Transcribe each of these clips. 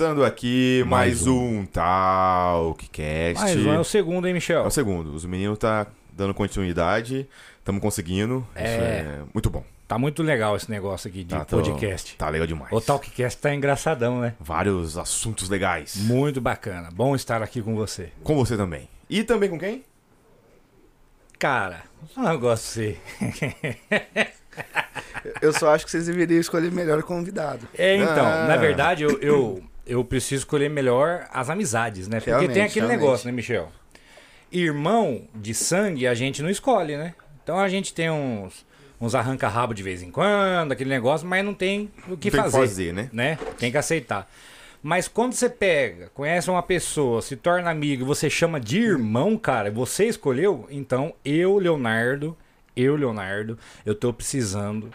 Começando aqui mais, Mais um Talkcast. Mais um, é o segundo, hein, Michel? É o segundo. Os meninos tá dando continuidade, estamos conseguindo. É. Isso é muito bom. Tá muito legal esse negócio aqui de Tá, tô- podcast. Tá legal demais. O Talkcast tá engraçadão, né? Vários assuntos legais. Muito bacana. Bom estar aqui com você. Com você também. E também com quem? Cara, eu gosto. Eu só acho que vocês deveriam escolher melhor o convidado. É, então, Ah. na verdade, eu, eu, eu preciso escolher melhor as amizades, né? Porque Realmente, tem aquele realmente. negócio, né, Michel? Irmão de sangue a gente não escolhe, né? Então a gente tem uns, uns arranca-rabo de vez em quando, aquele negócio, mas não tem o que Tem fazer. fazer, né? né? Tem que aceitar. Mas quando você pega, conhece uma pessoa, se torna amigo você chama de irmão, cara, você escolheu, então eu, Leonardo, eu, Leonardo, eu tô precisando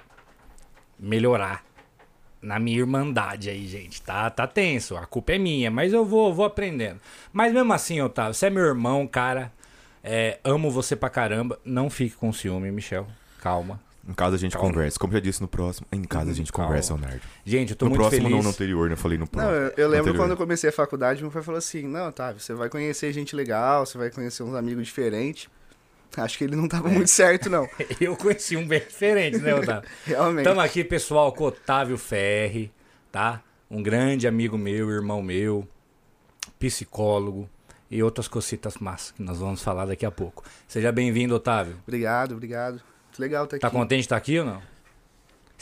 melhorar na minha irmandade aí, gente. Tá, tá tenso, a culpa é minha, mas eu vou, vou aprendendo. Mas mesmo assim, Otávio, você é meu irmão, cara. é, amo você pra caramba. Não fique com ciúme, Michel. Calma. Em casa a gente Calma. conversa. Como eu já disse no próximo, em casa a gente Calma. conversa, Leonardo. Gente, eu tô No muito próximo, feliz. não no anterior, né? Eu falei no Não, próximo. eu, eu lembro anterior. quando eu comecei a faculdade, meu pai falou assim: Não, Otávio, você vai conhecer gente legal, você vai conhecer uns amigos diferentes. Acho que ele não É. tava muito certo, não. Eu conheci um bem diferente, né, Otávio? Realmente. Estamos aqui, pessoal, com o Otávio Ferri, tá? Um grande amigo meu, irmão meu, psicólogo e outras cositas massas que nós vamos falar daqui a pouco. Seja bem-vindo, Otávio. Obrigado, obrigado. Muito legal estar Tá aqui. contente de estar aqui ou não?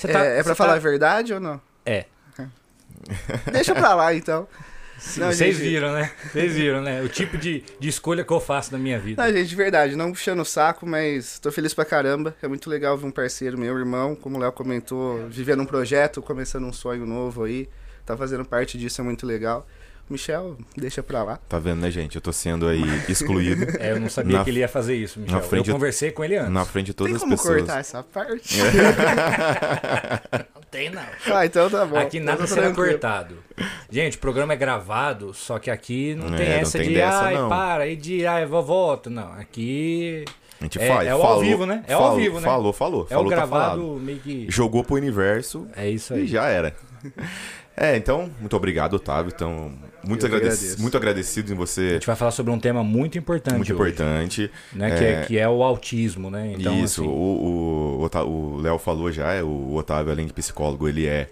É, tá- é você falar a tá- verdade ou não? É. Deixa pra lá, então. Não, Vocês gente- viram, né? Vocês viram, né? O tipo de, de escolha que eu faço na minha vida. Não, gente, de verdade, não puxando o saco, mas tô feliz pra caramba. É muito legal ver um parceiro, meu irmão, como o Léo comentou, vivendo um projeto, começando um sonho novo aí. Tá fazendo parte disso, é muito legal. Michel, deixa pra lá. Tá vendo, né, gente? Eu tô sendo aí excluído É, eu não sabia Na- que ele ia fazer isso, Michel. frente eu conversei com ele antes. na frente de todas Tem as como pessoas. cortar essa parte? Não tem, não. ah, então tá bom. Aqui nada Então tá será tranquilo. cortado. Gente, o programa é gravado, só que aqui não É, tem não essa tem de dessa, ai, não." para, e de ai, vou volto. Não, aqui A gente É- faz. é o ao falou, vivo, né? É o falou, ao vivo, né? Falou, falou. é falou, o tá gravado falado. meio que. Jogou pro universo É isso e aí. já era. É, então, muito obrigado, Otávio. Então, muito, Eu que agradec- agradeço. muito agradecido em A você. gente vai falar sobre um tema muito importante. Muito hoje, importante. Né, que, é... que é o autismo, né? Então, Isso, assim, o, o, o o Léo falou já, é, o Otávio, além de psicólogo, ele é,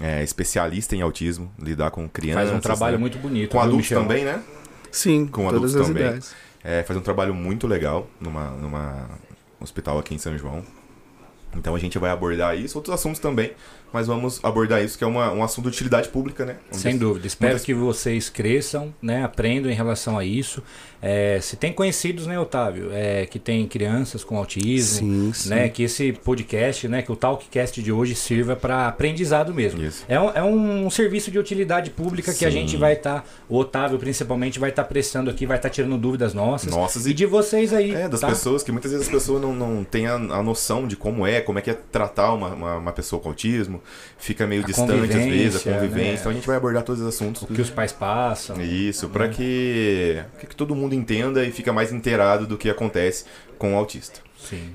é especialista em autismo, lidar com crianças. faz um trabalho né? muito bonito. Com viu, adultos Michel? também, né? Sim, Com todas adultos as também. ideias. É, faz um trabalho muito legal numa, numa hospital aqui em São João. Então a gente vai abordar isso, outros assuntos também, mas vamos abordar isso que é uma, um assunto de utilidade pública, né? Sem dúvida. Espero muitas- que vocês cresçam, né? Aprendam em relação a isso. É, se tem conhecidos, né, Otávio, é, que tem crianças com autismo, Sim, sim. né? Que esse podcast, né? Que o Talkcast de hoje sirva para aprendizado mesmo. Isso. É um, é um serviço de utilidade pública que a Sim. gente vai estar, o Otávio principalmente vai estar prestando aqui, vai estar tirando dúvidas nossas. Nossas e e de vocês aí. É, das tá? pessoas que muitas vezes as pessoas não, não têm a, a noção de como é, como é que é tratar uma, uma, uma pessoa com autismo, fica meio A distante às vezes, a convivência, né? Então a gente vai abordar todos os assuntos. O que os pais passam. Isso, para que, que que todo mundo entenda e fica mais inteirado do que acontece com o autista. Sim.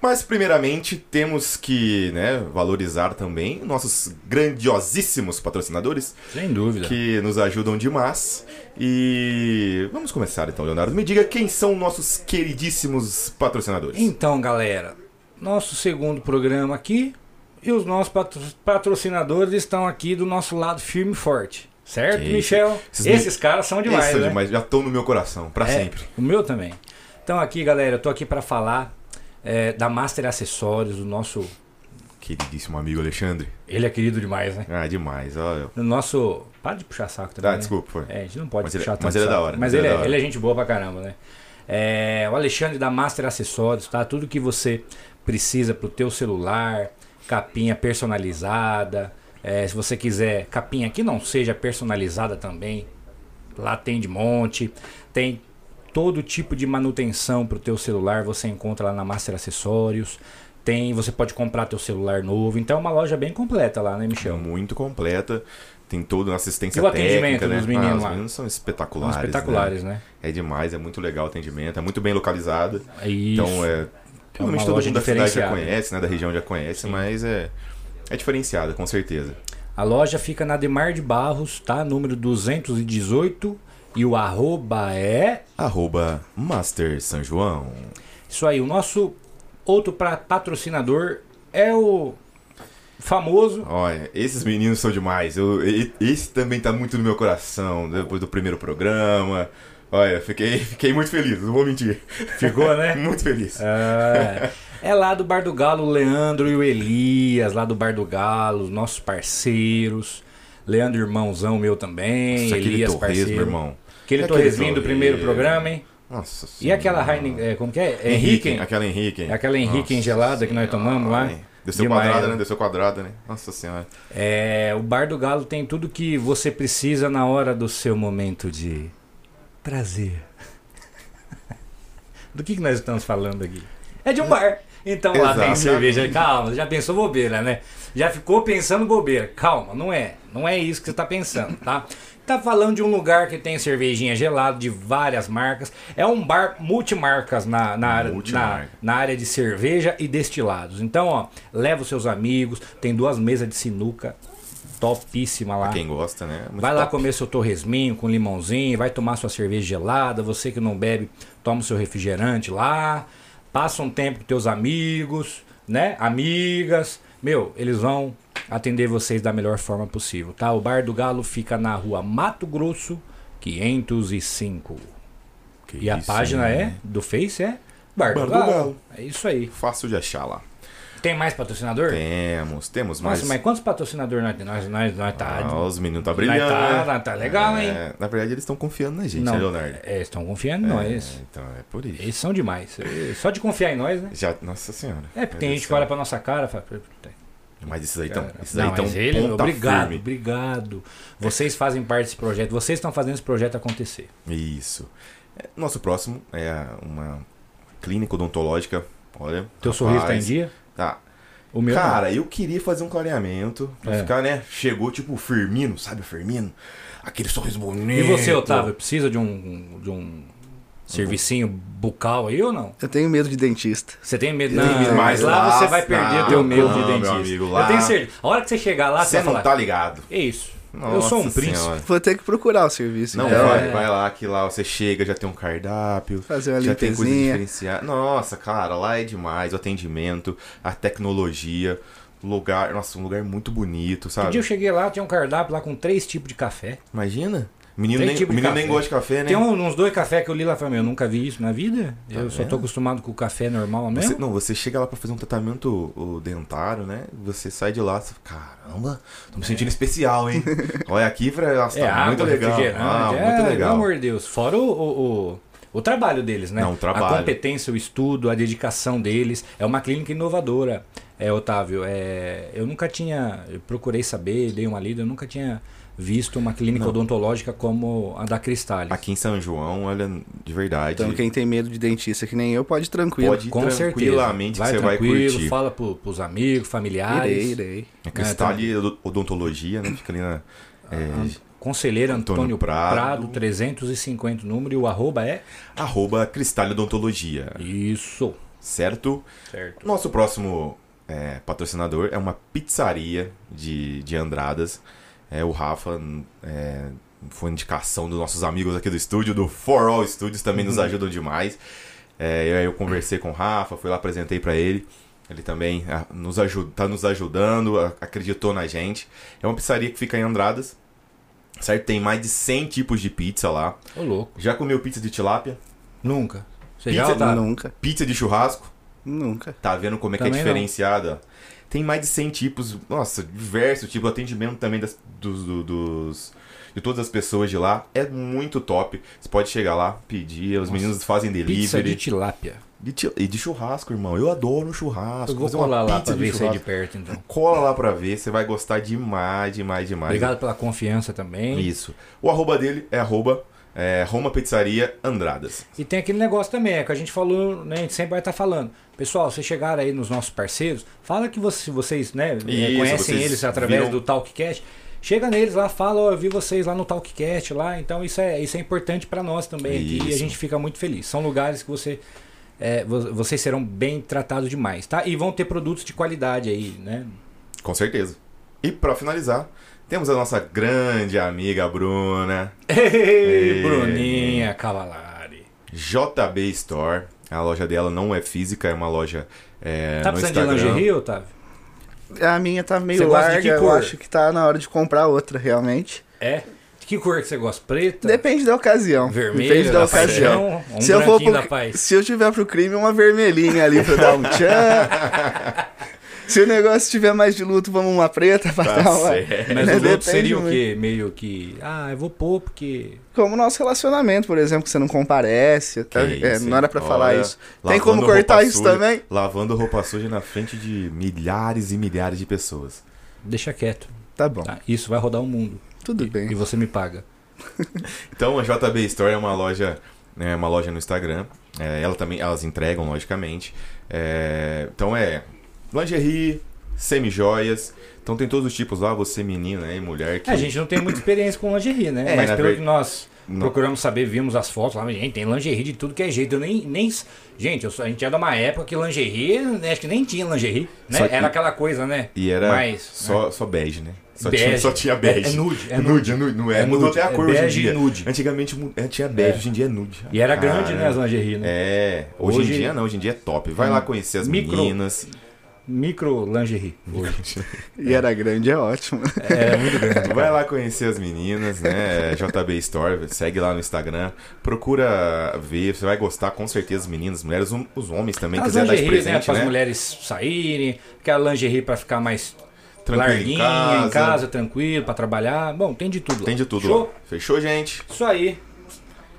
Mas, primeiramente, temos que né, valorizar também nossos grandiosíssimos patrocinadores Sem dúvida. que nos ajudam demais. E vamos começar então, Leonardo. Me diga quem são nossos queridíssimos patrocinadores. Então, galera, nosso segundo programa aqui e os nossos patro- patrocinadores estão aqui do nosso lado firme e forte. Certo, Que. Michel? Esses Esses, me- caras são demais, Esses são né? demais, já estão no meu coração, para É, sempre. O meu também. Então aqui, galera, eu tô aqui para falar é, da Master Acessórios, do nosso... Queridíssimo amigo Alexandre. Ele é querido demais, né? Ah, demais. Ó, Do nosso... Para de puxar saco também, Ah, né? desculpa, foi. É, a gente não pode Mas ele- puxar tanto mas ele é da hora, Mas ele ele é é, da hora. ele é gente boa pra caramba, né? É, o Alexandre da Master Acessórios, tá? Tudo que você precisa pro teu celular, capinha personalizada. é, se você quiser capinha que não seja personalizada também, lá tem de monte. Tem todo tipo de manutenção pro teu celular, você encontra lá na Master Acessórios. Tem, você pode comprar teu celular novo. Então é uma loja bem completa lá, né, Michel? muito completa. Tem toda uma assistência E o atendimento técnica, né? dos meninos ah, os lá? meninos são São espetaculares. espetaculares, né? né? É demais, é muito legal o atendimento, é muito bem localizado. É Isso. Então, é. Provavelmente todo loja mundo da cidade já conhece, né? Da região já conhece, Sim. mas é. É diferenciada, com certeza. A loja fica na Demar de Barros, tá? Número 218. E o arroba é. Arroba Master São João. Isso aí, o nosso outro pra, patrocinador é o famoso. Olha, esses meninos são demais. Eu, esse também tá muito no meu coração, depois do primeiro programa. Olha, fiquei, fiquei muito feliz, não vou mentir. Ficou, né? Muito feliz. É, é lá do Bar do Galo, o Leandro e o Elias, lá do Bar do Galo, nossos parceiros. Leandro, irmãozão meu também. Nossa, Elias, torresmo, parceiro. irmão. Aquele Aquele torresminho do primeiro programa, hein? Nossa E aquela Senhora. Heine, é, como que é? Henrique. Henrique. Aquela Henrique. Aquela Henrique Nossa gelada que nós Senhora. tomamos lá. Desceu Demais, quadrada, né? né? Desceu quadrada, né? Nossa senhora. É, o Bar do Galo tem tudo que você precisa na hora do seu momento de prazer. Do que, que nós estamos falando aqui? É de um bar. Então lá tem cerveja. Calma, já pensou bobeira, né? Já ficou pensando bobeira. Calma, não é. Não é isso que você tá pensando, tá? Tá falando de um lugar que tem cervejinha gelada de várias marcas. É um bar multimarcas na, na, área, na, na área de cerveja e destilados. Então, ó, leva os seus amigos. Tem duas mesas de sinuca topíssima lá. Quem gosta, né? Muito Vai lá top. comer seu torresminho com limãozinho, vai tomar sua cerveja gelada. Você que não bebe, toma o seu refrigerante lá. Passa um tempo com teus amigos, né? Amigas. Meu, eles vão atender vocês da melhor forma possível, tá? O Bar do Galo fica na rua Mato Grosso, 505. Que E a página hein? é, do Face é Bar, Bar do, do Galo. Galo. É isso aí. Fácil de achar lá. Tem mais patrocinador? Temos, temos mais. Nossa, mas quantos patrocinadores nós temos? Nós, nós, nós tá... Ah, os meninos tá nós brilhando. tá, né? tá legal, hein? É, na verdade, eles estão confiando na gente, Não, né, Leonardo? é, estão confiando em nós. É, então, é por isso. Eles são demais. Só de confiar em nós, né? Já, nossa senhora. É, porque tem gente que olha pra nossa cara e fala. "Puta, céu. Mas esses aí estão. cara." Esses aí Não, estão ele, ponta obrigado, firme. obrigado. Vocês fazem parte desse projeto, vocês estão fazendo esse projeto acontecer. Isso. É, Nosso próximo é uma clínica odontológica. Olha. Teu sorriso tá em rapaz, dia? Tá. O meu. não. Cara, eu queria fazer um clareamento pra É. ficar, né? Chegou tipo o Firmino, sabe o Firmino? Aquele sorriso bonito. E você, Otávio, precisa de um, de um servicinho bucal aí ou não? Eu tenho medo de dentista. Você tem medo? Eu Não, medo. mas lá Lá- você vai perder não, o teu medo de não, meu dentista. amigo, Eu lá- tenho certeza. A hora que você chegar lá, você Você vai não falar. tá ligado. É isso. Eu Nossa sou um príncipe. Senhora. Vou ter que procurar o serviço. Não, então. vai, vai lá que lá você chega, já tem um cardápio, Fazer uma já tem coisa diferenciada. Nossa, cara, lá é demais, o atendimento, a tecnologia, o lugar, nossa, um lugar muito bonito, Um sabe? dia eu cheguei lá, tinha um cardápio lá com três tipos de café. Imagina? Menino, Tem nem, tipo menino nem café. gosta de café, né? Tem uns dois cafés que eu li lá e falei, meu, eu nunca vi isso na vida. Tá eu só vendo? tô acostumado com o café normal Você, mesmo. não, você chega lá pra fazer um tratamento o, dentário, né? Você sai de lá, você fala, caramba, tô me sentindo especial, hein? Olha aqui, pra, nossa, É tá muito legal. Ah, é, muito Pelo legal. amor de Deus. Fora o, o, o, o trabalho deles, né? Não, o trabalho. A competência, o estudo, a dedicação deles. É uma clínica inovadora, é, Otávio. É, eu nunca tinha. Eu procurei saber, dei uma lida, eu nunca tinha visto uma clínica Não. odontológica como a da Cristales. Aqui em São João, olha, de verdade. Então quem tem medo de dentista que nem eu, pode ir tranquilo. Pode ir Com certeza. tranquilamente Vai que você vai tranquilo, curtir. fala pro, pros amigos, familiares. Irei, irei. É Cristale Odontologia, né? Fica ali na. é, Conselheiro Antônio, Antônio Prado. Prado. 350 o número e o arroba é? arroba Cristale Odontologia. Isso. Certo? Certo. Nosso próximo é, patrocinador é uma pizzaria de, de Andradas. É o Rafa. É, foi indicação dos nossos amigos aqui do estúdio, do For All Studios, também nos ajudam demais. É, eu, eu conversei com o Rafa, fui lá, apresentei pra ele. Ele também ah, nos ajuda, tá nos ajudando, a- acreditou na gente. É uma pizzaria que fica em Andradas. Certo? Tem mais de 100 tipos de pizza lá. Ô, louco. Já comeu pizza de tilápia? Nunca. Você Pizza já, Otávio? Nunca. Pizza de churrasco? Nunca. Tá vendo como é que Também é não. Tem mais de 100 tipos, nossa, diversos tipos, atendimento também das, dos, do- dos- de todas as pessoas de lá. É muito top. Você pode chegar lá, pedir, os meninos fazem Pizza delivery. de tilápia. De ti- e de churrasco, irmão. Eu adoro churrasco. Eu vou fazer colar lá pizza pra ver se é de perto, então. Cola lá pra ver, você vai gostar demais, demais, demais. Obrigado pela confiança também. Isso. O arroba dele é arroba é, Roma Pizzaria Andradas. E tem aquele negócio também, é que a gente falou, né? A gente sempre vai estar falando. Pessoal, vocês chegaram aí nos nossos parceiros, fala que você- vocês, né, Isso, conhecem vocês eles através viram- do Talkcast. Chega neles lá, fala, ó, eu vi vocês lá no Talkcast lá, então isso é, isso é importante para nós também aqui e a gente fica muito feliz. São lugares que você é, vo- vocês serão bem tratados demais, tá? E vão ter produtos de qualidade aí, né? Com certeza. E pra finalizar, temos a nossa grande amiga Bruna, Ei, Ei. Bruninha Cavalari. JB Store. A loja dela não é física, é uma loja é, tá no precisando Instagram. de lingerie, Otávio? A minha tá meio Você gosta de larga, eu acho que tá na hora de comprar outra, realmente. É? De que cor que você gosta? Preta? Depende da ocasião. Vermelho, Depende da da ocasião. paixão, um se, eu for pro, da paz. se eu tiver pro crime, uma vermelhinha ali pra dar um tchan. se o negócio tiver mais de luto, vamos uma preta pra Tá dar uma. certo. Mas né, o depende seria o muito. quê? Meio que. Ah, eu vou pôr porque. Como o nosso relacionamento, por exemplo, que você não comparece. Tá? Que É, isso, não era pra hein? falar isso. Tem como cortar isso suja- também? Lavando roupa suja na frente de milhares e milhares de pessoas. Deixa quieto. Tá bom, tá? Isso vai rodar o mundo. tudo E- bem. E você me paga. Então a JB Store é uma loja, é uma loja no Instagram. É, ela também, elas entregam, logicamente. É, então é lingerie, semi-joias. Então tem todos os tipos lá, você menina e mulher que. É, a gente não tem muita experiência com lingerie, né? É, Mas pelo ver- que nós Não- procuramos saber, vimos as fotos lá, gente, tem lingerie de tudo que é jeito. Eu nem. nem gente, eu a gente é de uma época que lingerie, né, acho que nem tinha lingerie, né? Que- Era aquela coisa, né? E era Mais, só, só bege, né? Só, Bege. Tinha, só tinha bege. É- é nude, é nude, é nude, não é? É Mudou nude, até a é cor hoje em dia. nude. Antigamente é, tinha bege, É. hoje em dia é nude. E era grande, né, as lingerie, né? É, hoje, Hoje- em dia não, hoje em dia é top. Vai lá conhecer as Micro- meninas. Micro lingerie. Hoje. E era grande, é ótimo. É muito grande. Vai lá conhecer as meninas, né? JB Store, segue lá no Instagram. Procura ver, você vai gostar com certeza, as meninas, as mulheres, os homens também, As quiser dar de lingerie, né? presente, Para as né? mulheres saírem, aquela lingerie pra ficar mais Tranquilo larguinha em casa, tranquilo, pra trabalhar. Bom, tem de tudo. lá. Tem de tudo lá. Fechou, gente? Isso aí.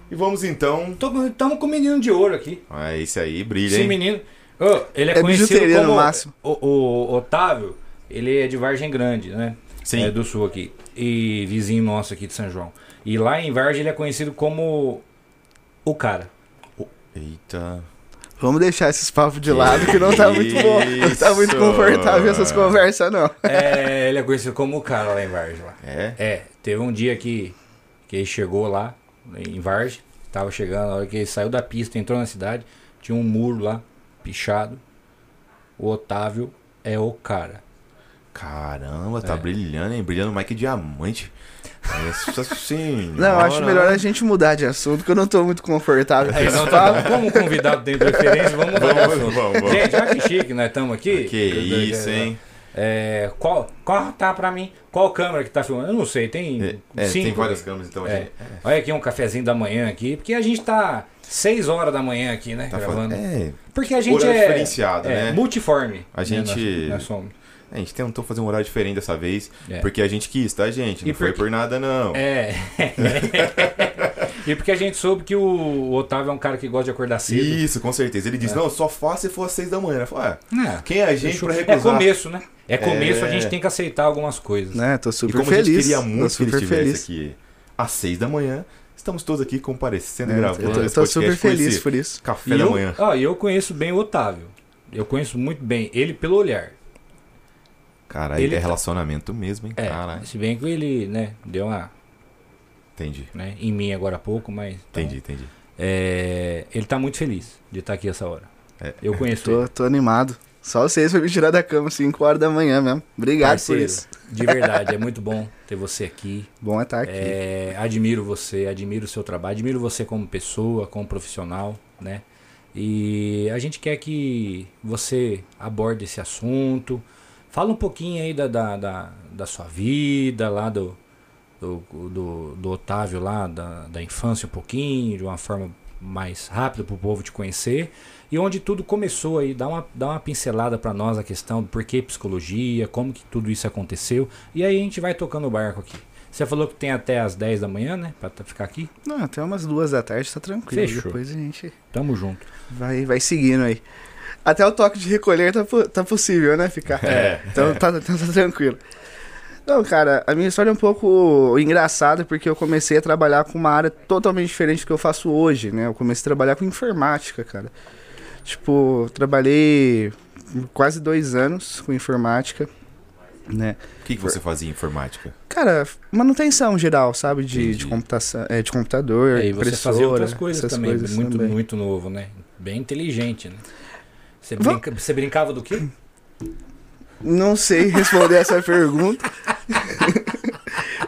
E vamos então. Estamos com o menino de ouro aqui. Ah, esse aí brilha, Esse hein? menino. Ô, ele é, É conhecido bijuteria no como. máximo. O, o Otávio, ele é de Vargem Grande, né? Sim. É do sul aqui. E vizinho nosso aqui de São João. E lá em Vargem ele é conhecido como o cara. Eita. Vamos deixar esses papos de lado que não tá muito bom. Não tá muito confortável essas conversas, não. É, ele é conhecido como o cara lá em Vargem. Lá. É? É, teve um dia que, que ele chegou lá em Vargem, tava chegando, na hora que ele saiu da pista, entrou na cidade, tinha um muro lá, pichado. O Otávio é o cara. Caramba, tá É. brilhando, hein? Brilhando mais que diamante. Nossa senhora. Não, eu acho melhor a gente mudar de assunto, que eu não tô muito confortável com Aí, esse então, papo. tá, como convidado tem preferência, vamos mudar de Vamos, assunto. vamos, vamos. Gente, olha que chique, nós estamos aqui. Que isso, hein? É, qual, qual tá pra mim? Qual câmera que tá filmando? Eu não sei, tem É, é, cinco. tem várias câmeras, então É. gente. Olha aqui um cafezinho da manhã aqui, porque a gente tá 6 horas da manhã aqui, né? Tá gravando. falando. É, Porque a gente é, diferenciado, é né? multiforme. A né, gente- Nós, nós somos. a gente tentou fazer um horário diferente dessa vez, É. porque a gente quis, tá, gente? Não E foi porque- por nada, não. É. e porque a gente soube que o Otávio é um cara que gosta de acordar cedo. Isso, com certeza. Ele disse, não, só faço se for às seis da manhã. Eu falei, ah, É. quem é a gente pra É recusar? começo, né? É começo, É. a gente tem que aceitar algumas coisas. Né, tô E super como a gente feliz. queria muito que ele estivesse feliz. aqui às seis da manhã, estamos todos aqui comparecendo e É, gravando eu tô, esse tô super feliz por isso. Café E da eu, manhã. ó, e eu conheço bem o Otávio. Eu conheço muito bem ele pelo olhar. Caralho, ele é tá- relacionamento mesmo, hein? É, Caralho. se bem que ele, né, deu uma, Entendi, né, em mim agora há pouco, mas então, entendi, entendi. é, ele tá muito feliz de estar aqui essa hora. É. Eu conheço ele. Tô, tô animado. Só vocês pra me tirar da cama 5 horas da manhã mesmo. Obrigado Parceiro, por isso. De verdade, é muito bom ter você aqui. Bom é estar aqui. É, admiro você, admiro o seu trabalho, admiro você como pessoa, como profissional, né? E a gente quer que você aborde esse assunto. Fala um pouquinho aí da, da, da, da sua vida, lá do, do, do, do Otávio lá, da, da infância um pouquinho, de uma forma mais rápida para o povo te conhecer. E onde tudo começou aí, dá uma, dá uma pincelada para nós a questão do porquê psicologia, como que tudo isso aconteceu. E aí a gente vai tocando o barco aqui. Você falou que tem até as 10 da manhã, né? Pra tá- ficar aqui. Não, até umas duas da tarde tá tranquilo. Fechou. Depois a gente Tamo junto. vai, vai seguindo aí. Até o toque de recolher tá, tá possível, né? Ficar. É. Então tá, tá- tá tranquilo. Não, cara, a minha história é um pouco engraçada porque eu comecei a trabalhar com uma área totalmente diferente do que eu faço hoje, né? Eu comecei a trabalhar com informática, cara. Tipo, trabalhei quase dois anos com informática, né? O que, que você fazia em informática? Cara, manutenção geral, sabe? De, de computação, é, de computador, E aí você impressora, fazia outras coisas essas também, coisas muito, também. muito novo, né? Bem inteligente, né? Você, brinca- você brincava do quê? Não sei responder essa pergunta.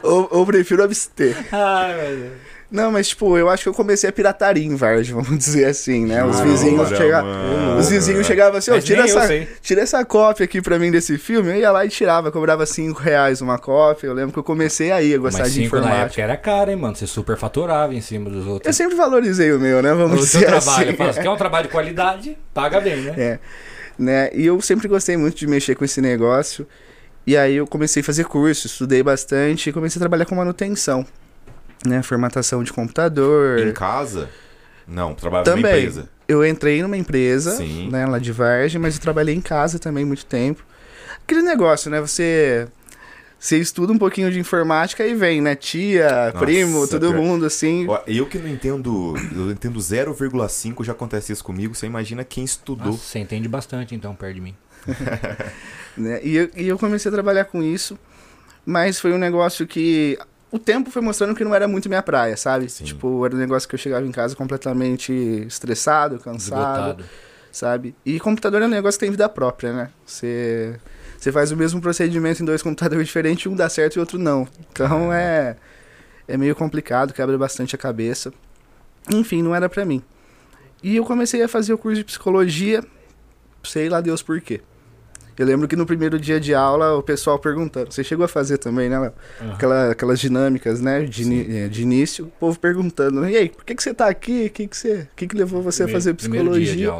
ou, ou prefiro abster. Ai, meu Deus. Não, mas tipo, eu acho que eu comecei a pirataria em Vargem, vamos dizer assim, né? Os Ah, vizinhos olha, chegavam. Os vizinhos chegavam assim, ô, Mas tira eu essa, tira essa cópia aqui pra mim desse filme. Eu ia lá e tirava, cobrava 5 reais uma cópia. Eu lembro que eu comecei aí a gostar Mas de cinco na informática. época era caro, hein, mano? Você super faturava em cima dos Eu outros. sempre valorizei o meu, né? Vamos O seu dizer trabalho. assim. Fala, você quer um trabalho de qualidade? Paga bem, né? É, né? E eu sempre gostei muito de mexer com esse negócio. E aí eu comecei a fazer curso, estudei bastante e comecei a trabalhar com manutenção. Né? Formatação de computador. Em casa? Não, trabalhava numa Também. empresa. Eu entrei numa empresa, Sim. né, lá de Vargem, mas eu trabalhei em casa também muito tempo. Aquele negócio, né? Você. Você estuda um pouquinho de informática e vem, né? Tia, Nossa, primo, todo pior. mundo assim. Ó, Eu que não entendo, eu entendo 0,5 já acontece isso comigo. Você imagina quem estudou. Nossa, você entende bastante, então, perto de mim. né? E, eu, e eu comecei a trabalhar com isso, mas foi um negócio que o tempo foi mostrando que não era muito minha praia, sabe? Sim. Tipo, era um negócio que eu chegava em casa completamente estressado, cansado, Esgotado. sabe? E computador é um negócio que tem vida própria, né? Você você faz o mesmo procedimento em dois computadores diferentes, um dá certo e o outro não. Então é é meio complicado, quebra bastante a cabeça. Enfim, não era pra mim. E eu comecei a fazer o curso de psicologia, sei lá Deus por quê. Eu lembro que no primeiro dia de aula o pessoal perguntando, você chegou a fazer também, né, Léo? Aham. Aquela, aquelas dinâmicas, né, de, eh, de início, o povo perguntando, e aí, por que, que você tá aqui? O que, que, você, o que, que levou você a Primeiro- fazer dia de psicologia?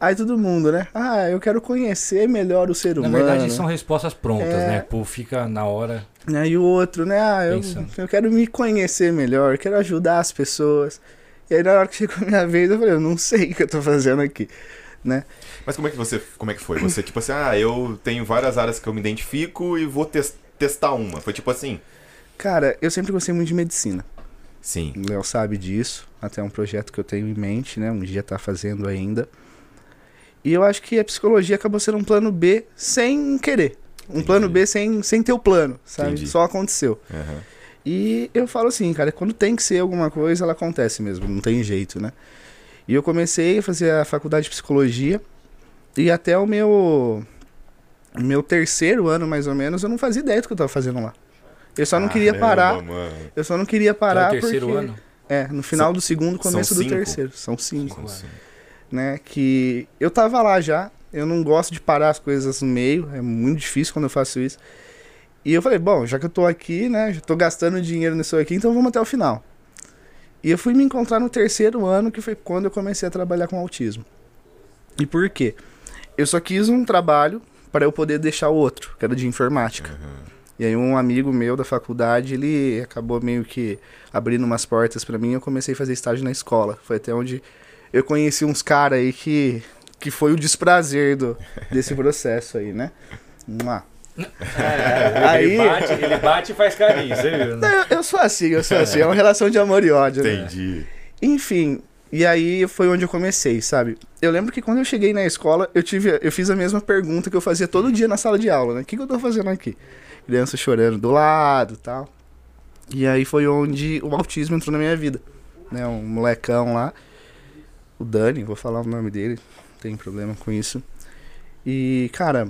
Aí todo mundo, né? Ah, eu quero conhecer melhor o ser Na humano. verdade, são respostas prontas, É. né? Pô, fica na hora. Aí o outro, né? Ah, eu, eu quero me conhecer melhor, eu quero ajudar as pessoas. E aí na hora que chegou a minha vez, eu falei, eu não sei o que eu tô fazendo aqui, né? Mas como é que você, como é que foi? Você tipo assim, ah, eu tenho várias áreas que eu me identifico e vou tes- testar uma. Foi tipo assim? Cara, eu sempre gostei muito de medicina. Sim. O Léo sabe disso, até um projeto que eu tenho em mente, né? Um dia tá fazendo ainda. E eu acho que a psicologia acabou sendo um plano B sem querer. Um Entendi. plano B sem, sem ter o plano, sabe? Entendi. Só aconteceu. Aham. E eu falo assim, cara, quando tem que ser alguma coisa, ela acontece mesmo, não tem jeito, né? E eu comecei a fazer a faculdade de psicologia e até o meu meu terceiro ano, mais ou menos, eu não fazia ideia do que eu tava fazendo lá. Eu só não queria Caramba, parar. mano. Eu só não queria parar é o terceiro porque ano. é, no final do segundo, são começo do cinco? terceiro. São cinco, Como assim? Né? Que eu tava lá já. Eu não gosto de parar as coisas no meio. É muito difícil quando eu faço isso. E eu falei, bom, já que eu tô aqui, né? Já tô gastando dinheiro nisso aqui, então vamos até o final. E eu fui me encontrar no terceiro ano, que foi quando eu comecei a trabalhar com autismo. E por quê? Eu só quis um trabalho para eu poder deixar outro, que era de informática. E aí um amigo meu da faculdade, ele acabou meio que abrindo umas portas pra mim, eu comecei a fazer estágio na escola. Foi até onde eu conheci uns caras aí que que foi o desprazer do, desse processo aí, né? Mua. É, Aí- Ele, bate, ele bate e faz carinho, você viu? Né? eu, eu sou assim, eu sou assim, é uma relação de amor e ódio, né? Entendi. Enfim, e aí foi onde eu comecei, sabe? Eu lembro que quando eu cheguei na escola, eu tive, eu fiz a mesma pergunta que eu fazia todo dia na sala de aula, né? O que, que eu tô fazendo aqui? Criança chorando do lado, tal. E aí foi onde o autismo entrou na minha vida, né? Um molecão lá, o Dani, vou falar o nome dele, não tem problema com isso. E, cara,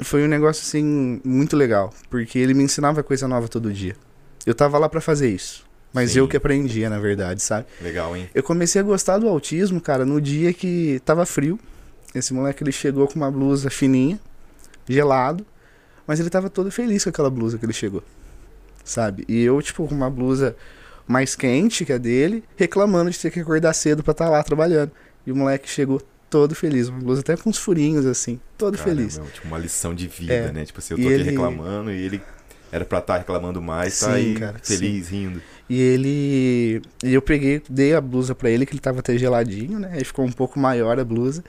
foi um negócio assim muito legal, porque ele me ensinava coisa nova todo dia. Eu tava lá pra fazer isso, mas Sim. eu que aprendia, na verdade, sabe? Legal, hein? Eu comecei a gostar do autismo, cara, no dia que tava frio. Esse moleque ele chegou com uma blusa fininha, gelado, mas ele tava todo feliz com aquela blusa que ele chegou. Sabe? E eu, tipo, com uma blusa mais quente que a dele, reclamando de ter que acordar cedo pra estar lá trabalhando. E o moleque chegou todo feliz, uma blusa até com uns furinhos assim, todo Caramba, feliz. Tipo, uma lição de vida, É. né? Tipo assim, eu E tô aqui ele- reclamando e ele era pra estar reclamando mais, tá Sim, aí cara, feliz, rindo. E ele. E eu peguei, dei a blusa pra ele, que ele tava até geladinho, né? Aí ficou um pouco maior a blusa.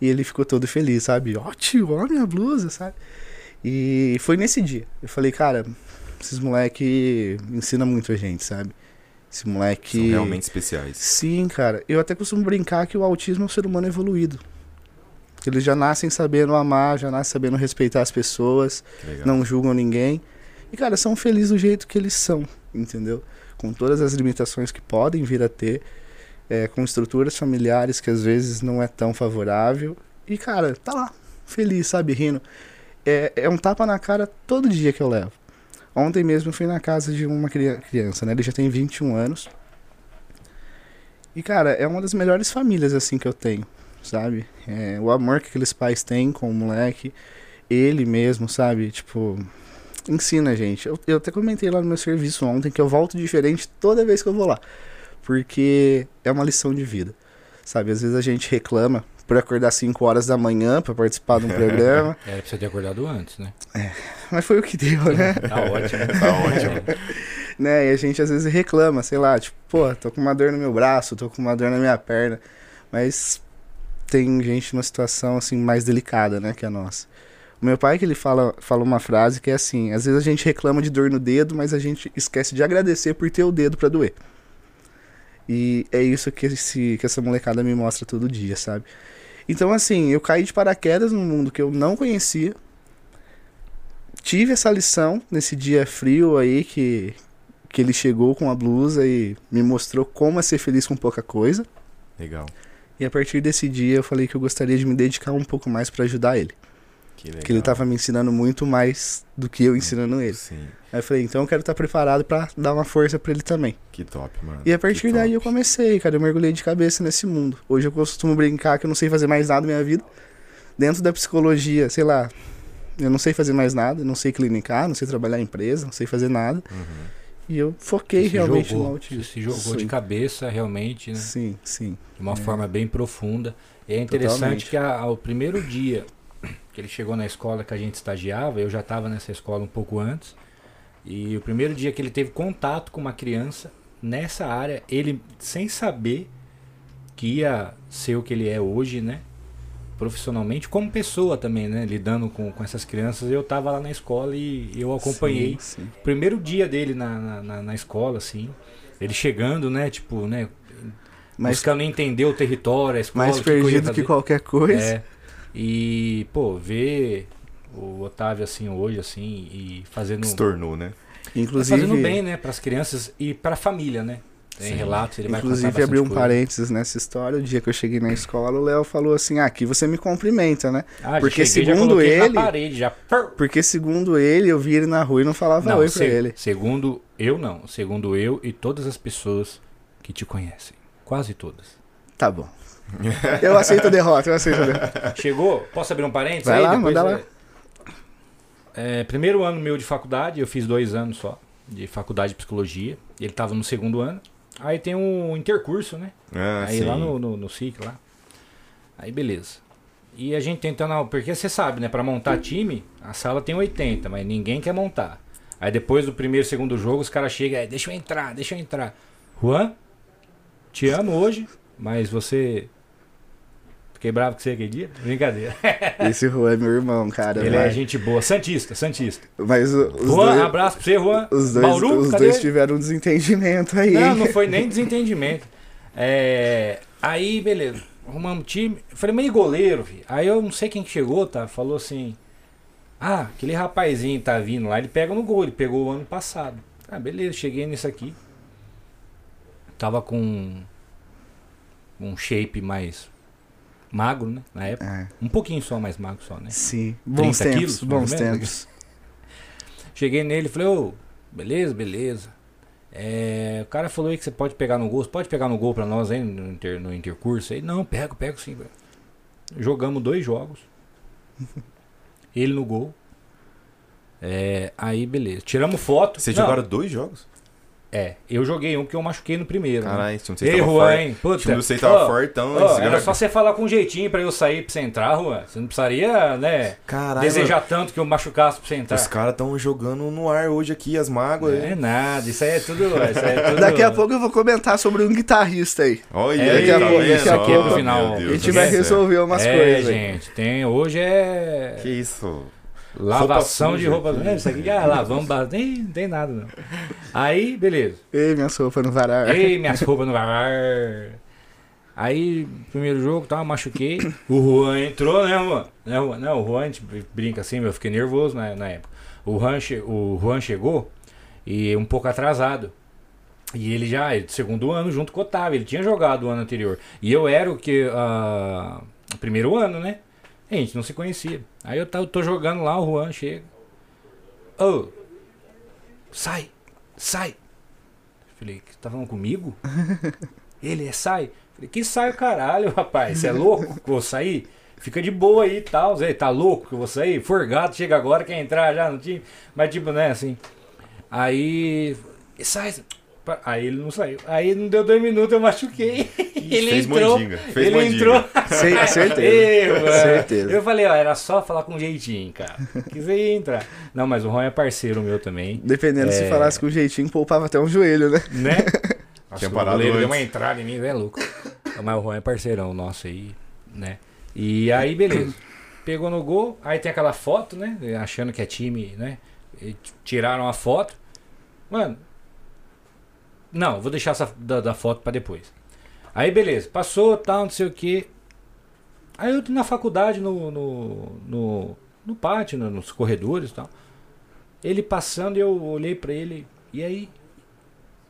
E ele ficou todo feliz, sabe? Ó, tio, ó a minha blusa, sabe? E foi nesse dia. Eu falei, cara, esses moleque ensina muito a gente, sabe? Esse moleque. São realmente especiais. Sim, cara. Eu até costumo brincar que o autismo é um ser humano evoluído. Eles já nascem sabendo amar, já nascem sabendo respeitar as pessoas legal. não julgam ninguém. E, cara, são felizes do jeito que eles são, entendeu? Com todas as limitações que podem vir a ter, é, com estruturas familiares que às vezes não é tão favorável. E, cara, tá lá, feliz, sabe, rindo. é, é um tapa na cara todo dia que eu levo. Ontem mesmo fui na casa de uma cria- criança, né? Ele já tem 21 anos. E, cara, é uma das melhores famílias, assim, que eu tenho, sabe? É, o amor que aqueles pais têm com o moleque, ele mesmo, sabe? Tipo, ensina a gente. Eu, eu até comentei lá no meu serviço ontem que eu volto diferente toda vez que eu vou lá. Porque é uma lição de vida, sabe? Às vezes a gente reclama por acordar 5 horas da manhã pra participar de um programa, Era pra você ter acordado antes, né? mas foi o que deu, né? Tá ótimo. Tá ótimo. né? E a gente às vezes reclama, sei lá, tipo, pô, tô com uma dor no meu braço, tô com uma dor na minha perna. Mas tem gente numa situação assim mais delicada, né, que a nossa. O meu pai que ele fala, fala uma frase que é assim, às vezes a gente reclama de dor no dedo, mas a gente esquece de agradecer por ter o dedo pra doer. E é isso que, esse, que essa molecada me mostra todo dia, sabe? Então, assim, eu caí de paraquedas num mundo que eu não conhecia. Tive essa lição nesse dia frio aí que, que ele chegou com a blusa e me mostrou como é ser feliz com pouca coisa. Legal. E a partir desse dia eu falei que eu gostaria de me dedicar um pouco mais pra ajudar ele. Que legal. Que ele tava me ensinando muito mais do que eu ensinando ele. Sim. Aí eu falei, então eu quero estar preparado pra dar uma força pra ele também. Que top, mano. E a Que partir daí top. eu comecei, cara, eu mergulhei de cabeça nesse mundo. Hoje eu costumo brincar que eu não sei fazer mais nada na minha vida. Dentro da psicologia, sei lá, eu não sei fazer mais nada, não sei clinicar, não sei trabalhar em empresa, não sei fazer nada. Uhum. E eu foquei Você realmente jogou, no Você autismo. se jogou de Sim. cabeça, realmente, né? Sim, sim. De uma forma bem profunda. E é interessante Totalmente. que a- ao primeiro dia que ele chegou na escola que a gente estagiava, eu já estava nessa escola um pouco antes. E o primeiro dia que ele teve contato com uma criança nessa área, ele sem saber que ia ser o que ele é hoje, né? Profissionalmente, como pessoa também, né? Lidando com, com essas crianças. Eu tava lá na escola e eu acompanhei Sim, sim. primeiro dia dele na, na, na- escola, assim. Ele chegando, né? Tipo, né? Mais, buscando entender o território, a escola. mais que que perdido que fazer. qualquer coisa. É. E, pô, ver o Otávio assim hoje, assim, e fazendo. Se tornou, né? Inclusive, Fazendo bem, né? Para as crianças e para a família, né? Tem Sim. relatos, ele vai inclusive contar abrir um coisa. parênteses nessa história. O dia que eu cheguei na escola, o Léo falou assim: ah, aqui você me cumprimenta, né? Ah, já Porque cheguei, já segundo ele- Na parede, já. Porque segundo ele, eu vi ele na rua e não falava Não, oi se- pra ele. Segundo eu, não. Segundo eu e todas as pessoas que te conhecem. Quase todas. Tá bom. Eu aceito a derrota, eu aceito a derrota. Chegou? Posso abrir um parênteses? Vai aí? lá, Depois, manda lá. é, é, primeiro ano meu de faculdade, eu fiz dois anos só de faculdade de psicologia. Ele tava no segundo ano. Aí tem um intercurso, né? Ah, Aí sim. lá no, no, no SIC lá. Aí beleza. E a gente tentando. Porque você sabe, né? Pra montar time, a sala tem 80, mas ninguém quer montar. Aí depois do primeiro, segundo jogo, os caras chegam, "É, deixa eu entrar, deixa eu entrar. Juan, te amo hoje, mas você. Fiquei bravo com você aquele dia? Brincadeira. Esse Juan é meu irmão, cara. Ele é vai. gente boa. Santista, Santista. Mas o- os Juan, dois, abraço pra você, Juan. os dois, Bauru, os cadê? dois tiveram um desentendimento aí. Não, não foi nem desentendimento. É, aí, beleza. Arrumamos time. Eu falei, mas e goleiro, filho? Aí eu não sei quem que chegou, tá? Falou assim. Ah, aquele rapazinho tá vindo lá, ele pega no gol, ele pegou o ano passado. Ah, beleza, cheguei nisso aqui. Tava com um shape mais magro, né? Na época. É, Um pouquinho só mais magro só, né? sim. Bons 30 tempos, quilos, bons tempos. Cheguei nele e falei, ô, beleza, beleza. É, o cara falou aí que você pode pegar no gol. Você pode pegar no gol pra nós aí no, inter- no intercurso aí? Não, pego, pego sim. velho. Jogamos dois jogos. Ele no gol. É, aí, beleza. Tiramos foto. Vocês Não, jogaram dois jogos? É, eu joguei um porque eu machuquei no primeiro. né? Caralho, de vocês Ei, tava Juan, forte. hein? O Puta. time de vocês tava Ó, fortão. eles era só você falar com um jeitinho pra eu sair pra você entrar, Juan. Você não precisaria, né, Caralho, desejar tanto que eu machucasse pra você entrar. Os caras tão jogando no ar hoje aqui, as mágoas. É nada, isso aí é tudo. Isso aí é tudo Daqui a pouco eu vou comentar sobre um guitarrista aí. Olha É, daqui a pouco- vendo? daqui a Ó, pouco meu final. Deus a do gente vai resolver umas é, coisas aí. gente, tem. Hoje é. Que isso? Lavação roupa de suja. roupa. É, isso aqui, ah, lavamos. ba- Nem, não tem nada, não. Aí, beleza. Ei, minha sopa no varar. Ei, minhas roupas no var. Aí, primeiro jogo, tá, machuquei. O Juan entrou, né, Juan? Né, Juan? Não, o Juan, a gente brinca assim, eu fiquei nervoso na, na época. O Juan, che- o Juan chegou e um pouco atrasado. E ele já, ele, segundo ano, junto com o Otávio, ele tinha jogado o ano anterior. E eu era o que. o primeiro ano, né? A gente não se conhecia. Aí eu tô, tô jogando lá, o Juan chega. Ô, sai, sai. Falei, que tá falando comigo? Ele é sai. Falei, que sai o caralho, rapaz. Você é louco que eu vou sair? Fica de boa aí e tal. Zé, tá louco que eu vou sair? Forgado, chega agora, quer entrar já no time. Mas tipo, né, assim. Aí. Sai. Aí ele não saiu. Aí não deu dois minutos, eu machuquei. ele fez entrou. mandinga, fez ele mandinga. entrou. Cer- certeza. Eu. Certeza. Eu falei, ó, era só falar com jeitinho, cara. Ia entrar. Não, mas o Ron é parceiro meu também. Dependendo se É. falasse com jeitinho, poupava até um joelho, né? Né? Tinha o parado goleiro deu uma entrada em mim, é louco. Mas o Juan é parceirão nosso aí, né? E aí, beleza. Pegou no gol, aí tem aquela foto, né? Achando que é time, né? E tiraram a foto. Mano. Não, vou deixar essa da, da foto pra depois. Aí, beleza. Passou, tal, não sei o que. Aí eu tô na faculdade, no, no, no, no pátio, no- nos corredores e tal. Ele passando eu olhei pra ele. E aí?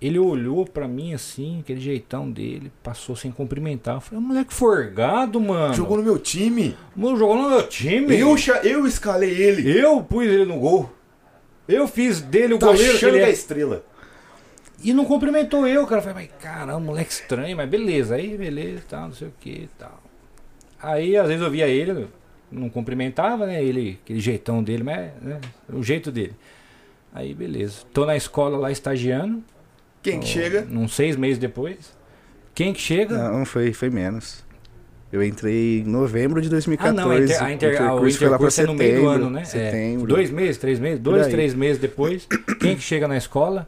Ele olhou pra mim assim, aquele jeitão dele, passou sem cumprimentar. Eu falei, moleque forgado, mano. Jogou no meu time. Mano, jogou no meu time. Eu, eu escalei ele. Eu pus ele no gol. Eu fiz dele o Tá goleiro achando ele é é. estrela. E não cumprimentou eu, cara. Eu falei, mas caramba, moleque estranho, mas beleza. Aí, beleza, tal, não sei o que tal. Aí, às vezes eu via ele, não cumprimentava, né? Ele, aquele jeitão dele, mas né, o jeito dele. Aí, beleza. Tô na escola lá estagiando. Quem que chega? Uns seis meses depois. Quem que chega? Não, foi, foi menos. Eu entrei em novembro de Ah, 2014. não, a inter, a inter, a- o intercurso foi lá intercurso é no meio do setembro, ano, né? É, Setembro. dois meses, três meses, dois, três meses depois. Quem que chega na escola?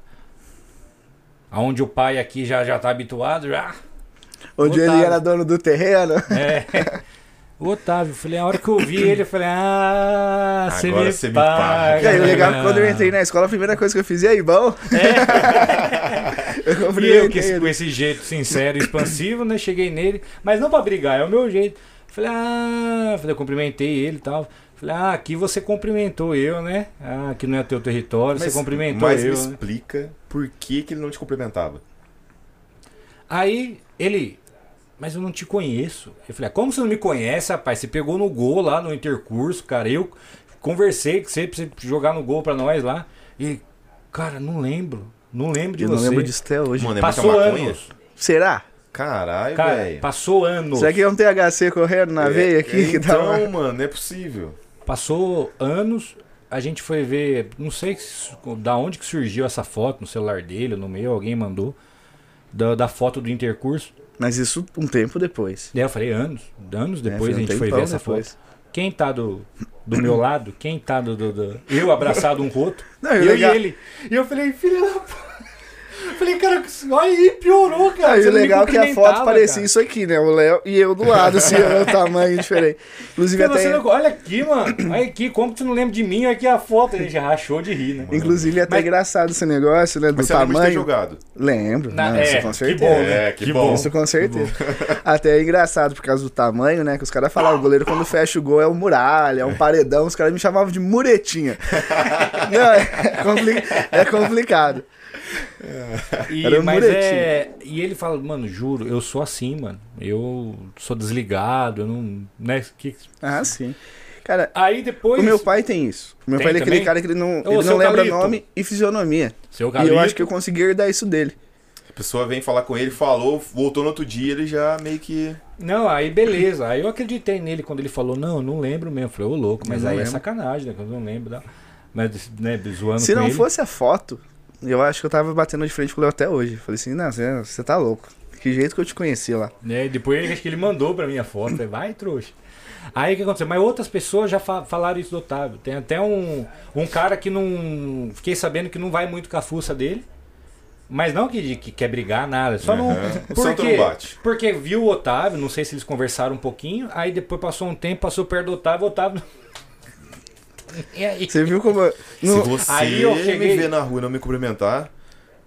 Aonde o pai aqui já, já tá habituado, já. Onde ele Otávio. era dono do terreno. É. O Otávio, falei, a hora que eu vi ele, eu falei, ah, você Agora me você me paga. paga. E aí, o legal é que quando eu entrei na escola, a primeira coisa que eu fiz, e aí, bom? eu E eu, que ele. com esse jeito sincero e expansivo, né? Cheguei nele, mas não pra brigar, é o meu jeito. Falei, ah, falei, eu cumprimentei ele e tal. Falei, ah, aqui você cumprimentou eu, né? Ah, aqui não é teu território, você cumprimentou mas eu. me né? explica por que, que ele não te cumprimentava. Aí ele, mas eu não te conheço. Eu falei, ah, como você não me conhece, rapaz? Você pegou no gol lá no intercurso, cara. Eu conversei com você pra você jogar no gol pra nós lá. E, cara, não lembro. Não lembro de Eu não você. lembro disso até hoje. Mano, é Passou anos. Será? Caralho, Cara, velho. passou anos. Será que é um THC correndo na veia aqui? que tá Então, uma- mano, não é possível. Passou anos, a gente foi ver, não sei se- da onde que surgiu essa foto, no celular dele, no meu, alguém mandou, da, da foto do intercurso. Mas isso um tempo depois. Daí eu falei, anos, anos É, depois um a gente foi ver essa depois. foto. Quem tá do, do meu lado, quem tá do, do, do- Eu abraçado um com o outro, Não, eu legal- e ele. E eu falei, filha da p... Falei, cara, olha aí, piorou, cara. Você o legal é que a foto parecia cara. isso aqui, né? O Léo e eu do lado, assim, o tamanho diferente. Inclusive, Falei, até, você não- Olha aqui, mano. Olha aqui, como que você não lembra de mim? Olha aqui a foto. A gente rachou de rir, né? inclusive até Mas- engraçado esse negócio, né? Do Mas você lembra de ter tamanho. jogado. Lembro, Na- não, é, isso com que certeza. bom, né? É, que, Que bom. bom. Isso com certeza. Até é engraçado por causa do tamanho, né? Que os caras falavam, o goleiro quando fecha o gol é um muralha, é um paredão. Os caras me chamavam de muretinha. Não, é, compli- é complicado. E, Era um mas muretinho. é. E ele fala, mano, juro, eu sou assim, mano. Eu sou desligado, eu não. Né? Que... Ah, sim. Cara, Aí depois. o meu pai tem isso. O meu Tem pai é aquele cara que ele não, Ô, ele não lembra Galito. nome e fisionomia. Seu E eu acho que eu consegui herdar isso dele. A pessoa vem falar com ele, falou, voltou no outro dia, ele já meio que. Não, aí beleza. Aí eu acreditei nele quando ele falou, não, eu não lembro mesmo. Eu falei, ô louco, mas aí é lembro. sacanagem, né? Que eu não lembro. Mas, né, zoando Se com não ele. fosse a foto, eu acho que eu tava batendo de frente com o Léo até hoje. Falei assim, não, você, você tá louco. Que jeito que eu te conheci lá. Né? Depois ele- acho que ele mandou pra mim a foto. Falei, vai, trouxa. Aí o que aconteceu? Mas outras pessoas já fa- falaram isso do Otávio. Tem até um, um cara que não. Fiquei sabendo que não vai muito com a fuça dele. Mas não que, que quer brigar, nada. Só não. Aham. O santo Porque, não bate. porque viu o Otávio, não sei se eles conversaram um pouquinho. Aí depois passou um tempo, passou perto do Otávio, o Otávio. E aí? Você viu como. eu- No... Se você Aí eu cheguei- me ver na rua e não me cumprimentar,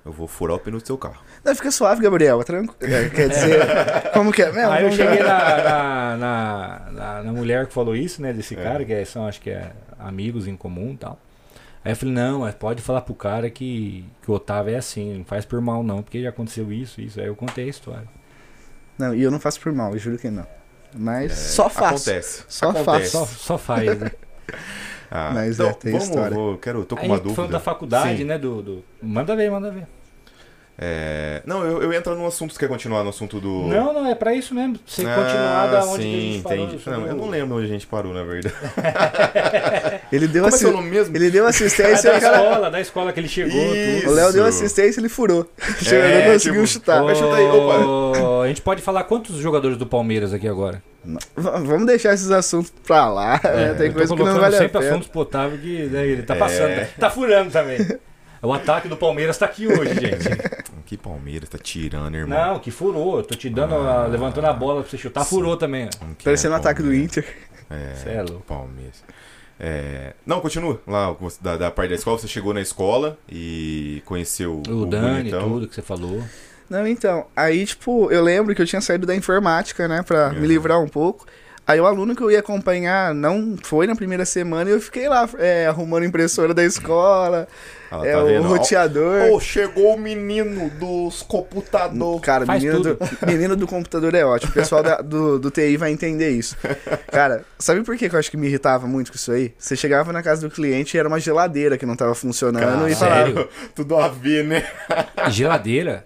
eu vou furar o pneu do seu carro. Não, fica suave, Gabriel. é Tranquilo. Quer dizer, como que é mesmo? Aí eu cheguei na, na, na, na- na mulher que falou isso, né? Desse É. cara, que é- são, acho que é amigos em comum e tal. Aí eu falei, não, mas pode falar pro cara que, que o Otávio é assim, não faz por mal não, porque já aconteceu isso, isso. Aí eu contei a história. Não, e eu não faço por mal, eu juro que não. Mas só faço. Acontece. Só Acontece. Só, só faz, né? Ah, Mas então, é, tem vamos, história. vou- quero, tô com Aí, uma dúvida. da faculdade, Sim. né? Do, do- Manda ver, manda ver. É, Não, eu, eu entro no assunto, você quer continuar no assunto do... Não, não, é pra isso mesmo. Você Ah, continuar da onde que a sim, gente parou. entendi. Não, eu não lembro onde a gente parou, na verdade. Ele deu, Como é assi... seu nome mesmo? ele deu Ah, assistência da e o cara. escola, da escola que ele chegou, Isso. O Léo deu assistência e ele furou. Chegou, É, não conseguiu tipo, chutar. Mas chuta aí, opa. A gente pode falar quantos jogadores do Palmeiras aqui agora? V- Vamos deixar esses assuntos pra lá. né? Tem É, Eu tô coisa que não vale a sempre pena. assuntos potáveis que né, ele tá É. passando. tá- Tá furando também. O ataque do Palmeiras tá aqui hoje, gente. Que Palmeiras, tá tirando, irmão. Não, que furou. Eu tô te dando, Ah. a- levantando a bola pra você chutar. Furou também. Parecendo o ataque do? Inter. É, Cê é louco. Palmeiras. É, Não, continua. Lá, da, da parte da escola, você chegou na escola e conheceu O, o, Dani, bonitão. tudo que você falou. Não, então, aí, tipo, eu lembro que eu tinha saído da informática, né, pra Uhum. me livrar um pouco. Aí o aluno que eu ia acompanhar não foi na primeira semana e eu fiquei lá é, arrumando impressora da escola, Ela é, tá o roteador. Ô, chegou o menino dos computadores. Cara, Faz menino do, menino do computador é ótimo. O pessoal da- do, do TI vai entender isso. Cara, sabe por que eu acho que me irritava muito com isso aí? Você chegava na casa do cliente e era uma geladeira que não tava funcionando e Cara, falava, sério? Tudo a ver, né? Geladeira?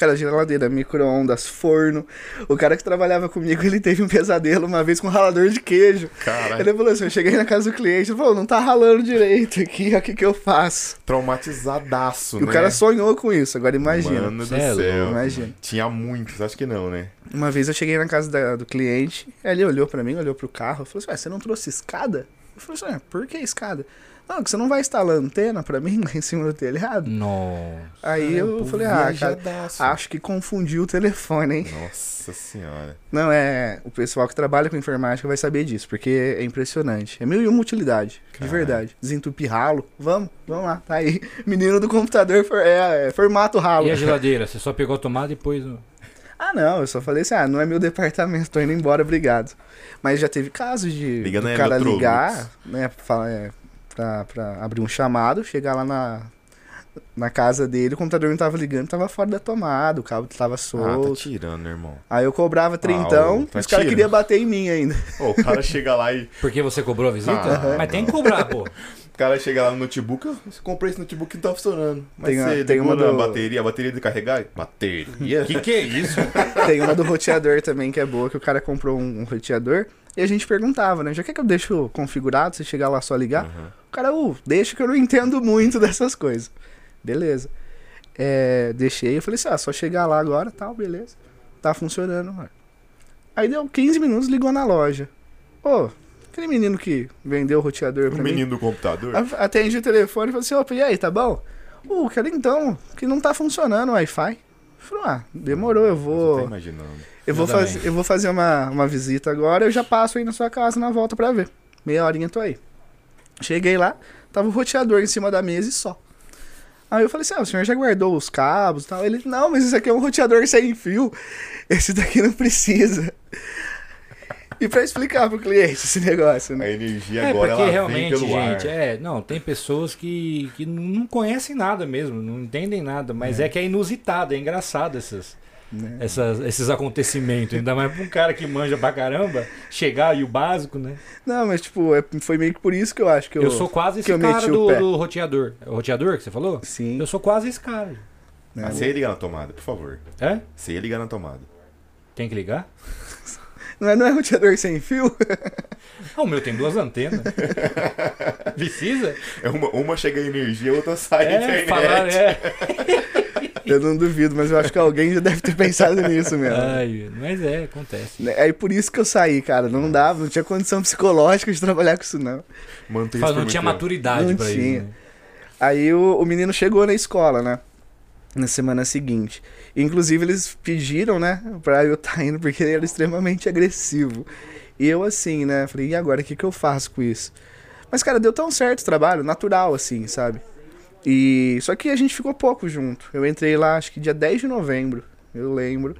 Cara, geladeira, micro-ondas, forno. O cara que trabalhava comigo, ele teve um pesadelo uma vez com um ralador de queijo. Caralho. Ele falou assim: eu cheguei na casa do cliente, ele falou, não tá ralando direito aqui, o que que eu faço? Traumatizadaço, E né? o cara sonhou com isso, agora imagina. Mano do é céu. louco. Imagina. Tinha muitos, acho que não, né? Uma vez eu cheguei na casa da- do cliente, ele olhou pra mim, olhou pro carro, falou assim: Ué, você não trouxe escada? Eu falei assim: "Ué, por que escada? Não, que você não vai instalar antena pra mim lá em cima do telhado? Nossa. Aí eu Pô, falei: Ah, cara, acho que confundiu o telefone, hein? Nossa senhora. Não, é. O pessoal que trabalha com informática vai saber disso, porque é impressionante. É mil e uma utilidade, de verdade. Desentupir ralo. Vamos, vamos lá, tá aí. Menino do computador for, é, é, formata o ralo. E a geladeira? Você só pegou a tomada e depois. Ah, não, eu só falei assim: ah, não é meu departamento, tô indo embora, obrigado. Mas já teve casos de Liga na cara ligar, né, pra, é, pra, pra abrir um chamado, chegar lá na, na casa dele, o computador não tava ligando, tava fora da tomada, o cabo tava Ah, tá solto. tirando, né, irmão? Aí eu cobrava trintão, ô, tá os caras queriam bater em mim ainda. O cara chega lá e. Porque você cobrou a visita? Ah, Mas tem que cobrar, pô. O cara chega lá no notebook, eu comprei esse notebook que não tá funcionando. Mas Tem você tem uma do- bateria, a bateria de carregar? Bateria? Que que é isso? Tem uma do roteador também que é boa, que o cara comprou um, um roteador e a gente perguntava, né? Já quer que eu deixo configurado, você chegar lá só ligar? Uhum. O cara, uh, deixa que eu não entendo muito dessas coisas. Beleza. É, deixei, eu falei assim, ah, só chegar lá agora, tal, beleza. Tá funcionando. mano. Aí deu 15 minutos, ligou na loja. Ô, aquele menino que vendeu o roteador O pra mim. menino do computador? A- Atende o telefone e falou assim, opa, e aí, tá bom? Uh, cara, então, que não tá funcionando o Wi-Fi. Eu falei, ah, demorou, eu Você vou... imaginando. Eu vou, fazer, eu vou fazer uma, uma visita agora, eu já passo aí na sua casa na volta pra ver. Meia horinha eu tô aí. Cheguei lá, tava o roteador em cima da mesa e só. Aí eu falei assim, ah, o senhor já guardou os cabos e tal? Ele, não, mas isso aqui é um roteador sem fio. Esse daqui não precisa. E pra explicar pro cliente esse negócio, A né? energia É, agora porque ela realmente, vem pelo gente, ar. é, não, tem pessoas que, que não conhecem nada mesmo, não entendem nada, mas é, que é inusitado, é engraçado essas, Né? essas, esses acontecimentos, ainda mais pra um cara que manja pra caramba, chegar e o básico, né? Não, mas tipo, é- foi meio que por isso que eu acho que eu... Eu, sou quase esse cara do, do roteador. É o roteador que você falou? Sim. Eu sou quase esse cara. né? Ah, você ia ligar na tomada, por favor. É? Você ia ligar na tomada. Tem que ligar? Não, é, não é roteador sem fio? Ah, o meu tem duas antenas. Precisa? É uma, uma chega a energia, a outra sai a É, internet. falar, é. eu não duvido, mas eu acho que alguém já deve ter pensado nisso mesmo. Ai, mas é, acontece. Né, Aí por isso que eu saí, cara. Não dava, não tinha condição psicológica de trabalhar com isso, não. Mantém Fala, isso não tinha maturidade Não pra tinha. isso. né? Aí o, o menino chegou na escola, né? Na semana seguinte. Inclusive, eles pediram, né? Pra eu estar indo, porque ele era extremamente agressivo. E eu, assim, né? Falei, e agora? O que, que eu faço com isso? Mas, cara, deu tão certo o trabalho, natural, assim, sabe? E. Só que a gente ficou pouco junto. Eu entrei lá, acho que dia 10 de novembro, eu lembro.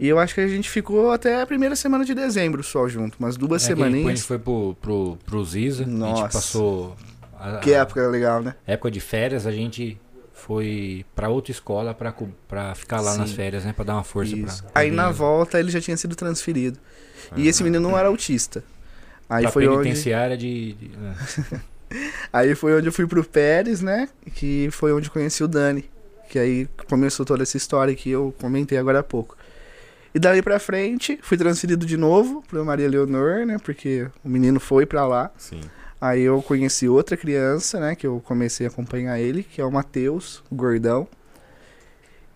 E eu acho que a gente ficou até a primeira semana de dezembro só junto, umas duas É depois a semaninhas. gente foi pro, pro, pro Ziza, a Nossa. gente passou. A, Que a época legal, né? época de férias, a gente foi pra outra escola pra ficar lá Sim. nas férias, né? Pra dar uma força Isso. pra. Aí na volta ele já tinha sido transferido. E esse menino não era autista. Aí foi onde penitenciária de. de- é. Aí foi onde eu fui pro Pérez, né? Que foi onde eu conheci o Dani. Que aí começou toda essa história que eu comentei agora há pouco. E dali pra frente, fui transferido de novo pro Maria Leonor, né? Porque o menino foi pra lá. Sim. Aí eu conheci outra criança, né? Que eu comecei a acompanhar ele, que é o Matheus, o gordão.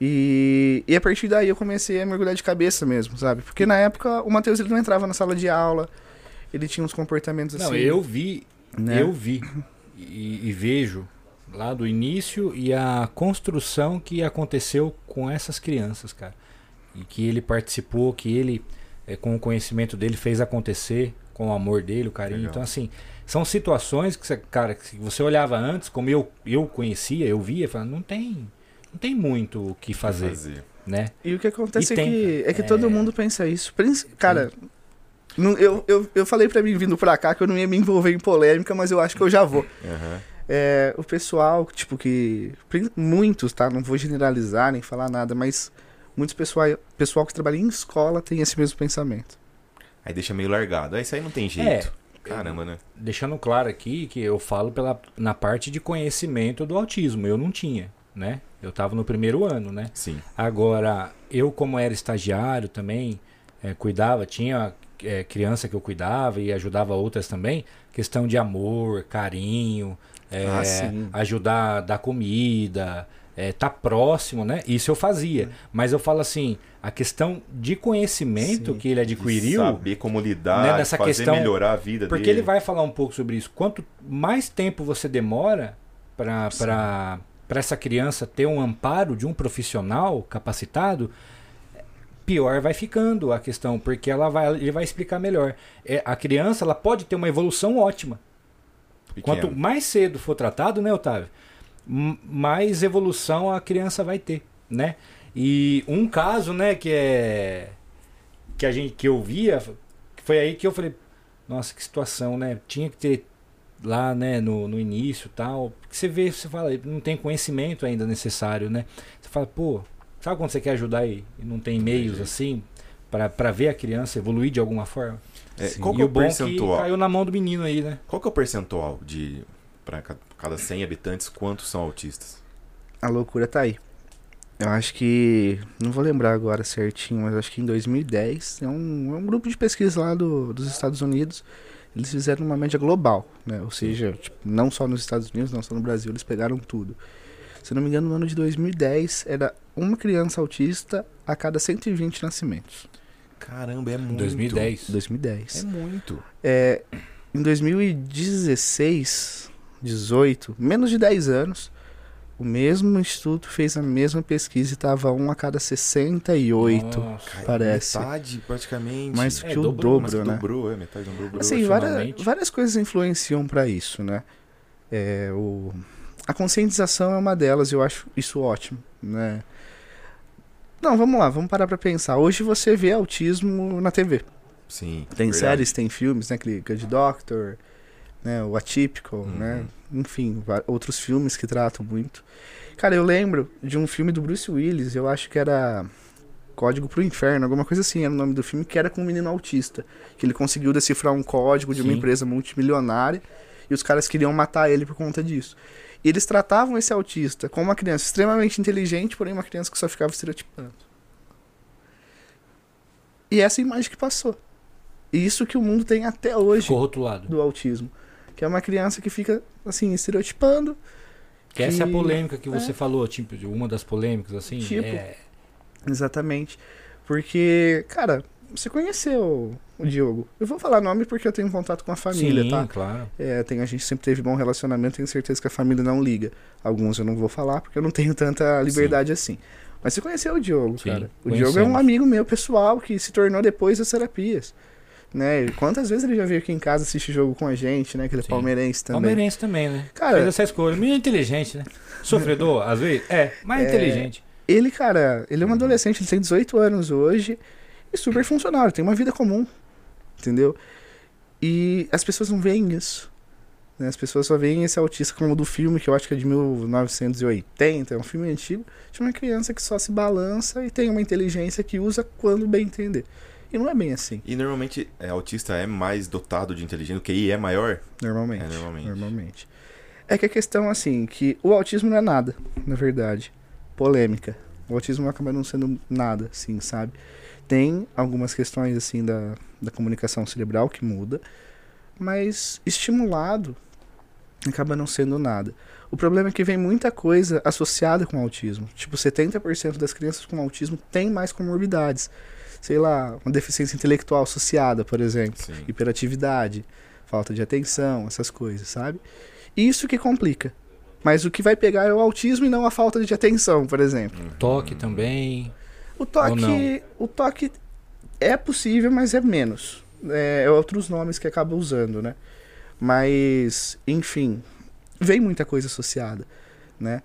E, e a partir daí eu comecei a mergulhar de cabeça mesmo, sabe? Porque na época o Matheus ele não entrava na sala de aula, ele tinha uns comportamentos Não, assim. eu vi. né? Eu vi. E, e vejo lá do início e a construção que aconteceu com essas crianças, cara. E que ele participou, que ele, eh, com o conhecimento dele, fez acontecer, com o amor dele, o carinho. Legal. Então, assim, são situações que, você, cara, que você olhava antes, como eu, eu conhecia, eu via, falando, não tem, não tem muito o que fazer, Fazer. né? E o que acontece é tem, que, é que É. todo mundo pensa isso. Cara, não- eu, eu, eu falei pra mim vindo pra cá que eu não ia me envolver em polêmica, mas eu acho que eu já vou. Aham. É, o pessoal, tipo, que. Muitos, tá? Não vou generalizar nem falar nada, mas muitos pessoal, pessoal que trabalha em escola tem esse mesmo pensamento. Aí deixa meio largado. Aí isso aí não tem jeito. Caramba, né? Deixando claro aqui que eu falo pela, na parte de conhecimento do autismo, eu não tinha, né? Eu tava no primeiro ano, né? Sim. Agora, eu como era estagiário também, eh, cuidava, tinha eh, criança que eu cuidava e ajudava outras também, questão de amor, carinho, Ah, sim. ajudar a dar comida, eh, tá próximo, né? Isso eu fazia. Mas eu falo assim, a questão de conhecimento Sim. que ele De adquiriu, saber como lidar, né, de nessa fazer questão- melhorar a vida porque dele. ele vai falar um pouco sobre isso. Quanto mais tempo você demora para essa criança ter um amparo de um profissional capacitado, pior vai ficando a questão, porque ela vai, ele vai explicar melhor. É, a criança ela pode ter uma evolução ótima. Pequeno. Quanto mais cedo for tratado, né, Otávio? Mais evolução a criança vai ter, né? E um caso, né, que é que a gente que eu via, foi aí que eu falei, nossa, que situação, né? Tinha que ter lá, né, no, no início, tal. Porque você vê, você fala, não tem conhecimento ainda necessário, né? Você fala, pô, sabe quando você quer ajudar e, e não tem meios assim para para ver a criança evoluir de alguma forma? É, qual que e é o o bom é que percentual? caiu na mão do menino aí, né? Qual que é o percentual de para cada 100 habitantes quantos são autistas? A loucura tá aí. Eu acho que. Não vou lembrar agora certinho, mas acho que em 2010 é um, é um grupo de pesquisa lá do, dos Estados Unidos. Eles fizeram uma média global, né? Ou seja, tipo, não só nos Estados Unidos, não só no Brasil, eles pegaram tudo. Se eu não me engano, no ano de 2010 era uma criança autista a cada 120 nascimentos. Caramba, é muito. 2010. 2010. É muito. É, em 2016, 18, menos de 10 anos, o mesmo instituto fez a mesma pesquisa e estava um a cada 68. Nossa. Parece. Metade, praticamente. Mais É, que o dobrou, Mas dobro, né? dobrou, é, metade dobrou. Assim, várias, várias coisas influenciam para isso, né? É, o, a conscientização é uma delas, eu acho isso ótimo, né? Não, vamos lá, vamos parar pra pensar. Hoje você vê autismo na TV. Sim. Tem verdade. séries, tem filmes, né? Aquele Good Doctor, né? O Atypical, Uhum. né? Enfim, outros filmes que tratam muito. Cara, eu lembro de um filme do Bruce Willis, eu acho que era Código pro Inferno, alguma coisa assim era o nome do filme, que era com um menino autista. Que ele conseguiu decifrar um código de uma Sim. empresa multimilionária e os caras queriam matar ele por conta disso. E eles tratavam esse autista como uma criança extremamente inteligente, porém uma criança que só ficava estereotipando. E essa imagem que passou. E isso que o mundo tem até hoje do autismo. Que é uma criança que fica, assim, estereotipando. Que essa é a que- polêmica que você é. falou, tipo, uma das polêmicas, assim. Tipo, é, Exatamente. Porque, cara, você conheceu o Diogo. Eu vou falar nome porque eu tenho contato com a família, sim, tá? claro. É, tem, a gente sempre teve bom relacionamento, tenho certeza que a família não liga. Alguns eu não vou falar porque eu não tenho tanta liberdade assim. Mas você conheceu o Diogo, Sim, cara. O Diogo é um conhecemos. amigo meu pessoal que se tornou depois das terapias. Né? Quantas vezes ele já veio aqui em casa assistir jogo com a gente, né? Que ele é palmeirense também. Palmeirense também, né? Cara- Fez essa escolha. Menino inteligente, né? Sofredor, às vezes? É, mas É. inteligente. Ele, cara, ele é um Uhum. adolescente, ele tem 18 anos hoje e super funcionário, tem uma vida comum, entendeu? E as pessoas não veem isso. né? As pessoas só veem esse autista como do filme, que eu acho que é de 1980, é um filme antigo, de uma criança que só se balança e tem uma inteligência que usa quando bem entender. Não é bem assim, E normalmente, é, autista é mais dotado de inteligência, o QI é maior? normalmente. É, normalmente. Normalmente. É que a questão, assim, que o autismo não é nada, na verdade. Polêmica. O autismo acaba não sendo nada, assim, sabe? Tem algumas questões, assim, da, da comunicação cerebral que muda, mas estimulado acaba não sendo nada. O problema é que vem muita coisa associada com autismo. Tipo, 70% das crianças com autismo têm mais comorbidades. Sei lá, uma deficiência intelectual associada, por exemplo Sim. hiperatividade, falta de atenção, essas coisas, sabe? Isso que complica. Mas o que vai pegar é o autismo e não a falta de atenção, por exemplo. Toque também. O toque, o toque é possível, mas é menos. É, é outros nomes que acaba usando, né? Mas, enfim, vem muita coisa associada, né?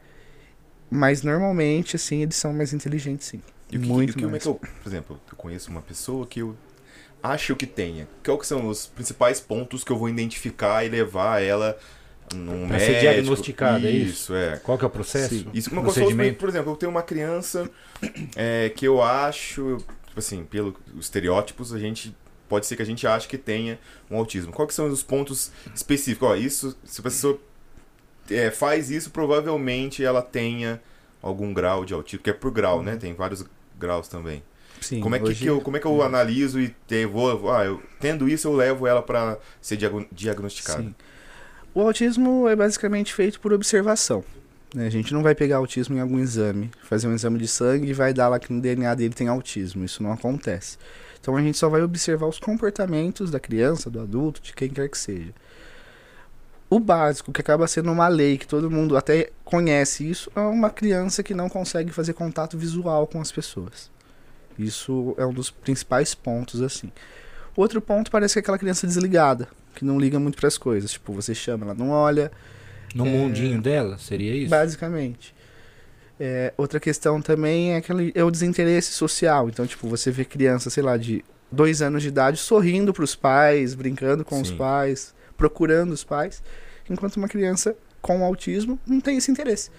Mas normalmente, assim, eles são mais inteligentes, sim. E o que, Muito e como é que eu, por exemplo, eu conheço uma pessoa que eu acho que tenha. Qual que são os principais pontos que eu vou identificar e levar ela num Pra ser médico? diagnosticada, é isso? É. Qual que é o processo? Sim. Isso, uma Procedimento? por exemplo, eu tenho uma criança é, que eu acho, tipo assim, pelos estereótipos, a gente pode ser que a gente ache que tenha um autismo. Quais são os pontos específicos? Ó, isso, se a pessoa é, faz isso, provavelmente ela tenha algum grau de autismo, que é por grau, né? Tem vários graus também. Sim, Como é que, hoje- que eu, como é que eu analiso e te, vou, ah, eu, tendo isso eu levo ela para ser diagno- diagnosticada? Sim. O autismo é basicamente feito por observação. né? A gente não vai pegar autismo em algum exame, fazer um exame de sangue e vai dar lá que no DNA dele tem autismo. Isso não acontece. Então a gente só vai observar os comportamentos da criança, do adulto, de quem quer que seja. O básico, que acaba sendo uma lei, que todo mundo até conhece isso, é uma criança que não consegue fazer contato visual com as pessoas. Isso é um dos principais pontos, assim. Outro ponto parece que é aquela criança desligada, que não liga muito para as coisas. Tipo, você chama, ela não olha, No É. mundinho dela, seria isso? basicamente. É, outra questão também é, aquele, é o desinteresse social. Então, tipo, você vê criança, sei lá, de dois anos de idade sorrindo para os pais, brincando com os Sim. pais, procurando os pais, enquanto uma criança com autismo não tem esse interesse.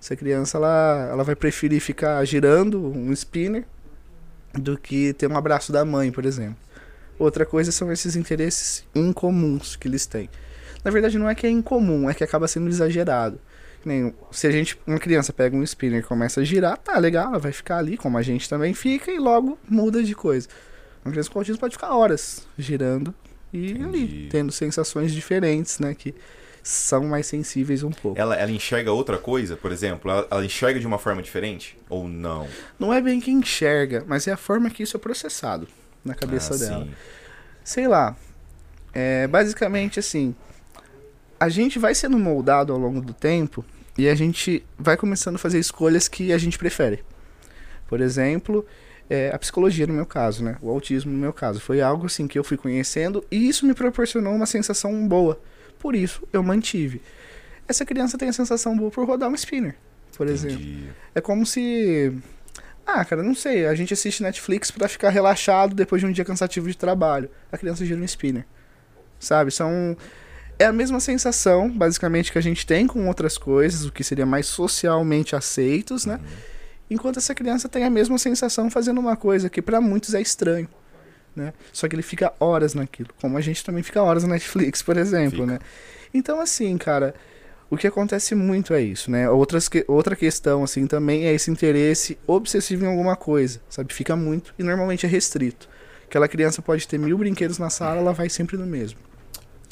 Essa criança, ela, ela vai preferir ficar girando um spinner do que ter um abraço da mãe, por exemplo. Outra coisa são esses interesses incomuns que eles têm. Na verdade, não é que é incomum, é que acaba sendo exagerado. Nem, se a gente, uma criança pega um spinner e começa a girar, tá legal, ela vai ficar ali, como a gente também fica, e logo muda de coisa. Uma criança com autismo pode ficar horas girando e Entendi. ali, tendo sensações diferentes, né? Que são mais sensíveis um pouco. Ela, ela enxerga outra coisa, por exemplo? Ela, ela enxerga de uma forma diferente? Ou não? Não é bem que enxerga, mas é a forma que isso é processado na cabeça Ah, dela. sim. sei lá. É, basicamente assim, a gente vai sendo moldado ao longo do tempo e a gente vai começando a fazer escolhas que a gente prefere. Por exemplo, é, a psicologia no meu caso, né? O autismo no meu caso. Foi algo assim que eu fui conhecendo e isso me proporcionou uma sensação boa. Por isso eu mantive. Essa criança tem a sensação boa por rodar um spinner, por exemplo. Entendi. É como se. Ah, cara, não sei. A gente assiste Netflix pra ficar relaxado depois de um dia cansativo de trabalho. A criança gira um spinner. Sabe? São. É a mesma sensação, basicamente, que a gente tem com outras coisas, o que seria mais socialmente aceitos, né? Enquanto essa criança tem a mesma sensação fazendo uma coisa que pra muitos é estranho. Né? Só que ele fica horas naquilo. Como a gente também fica horas na Netflix, por exemplo, Fica. né? Então, assim, cara, o que acontece muito é isso, né? Outras que- outra questão, assim, também é esse interesse obsessivo em alguma coisa, sabe? Fica muito e normalmente é restrito. Aquela criança pode ter mil brinquedos na sala, ela vai sempre no mesmo.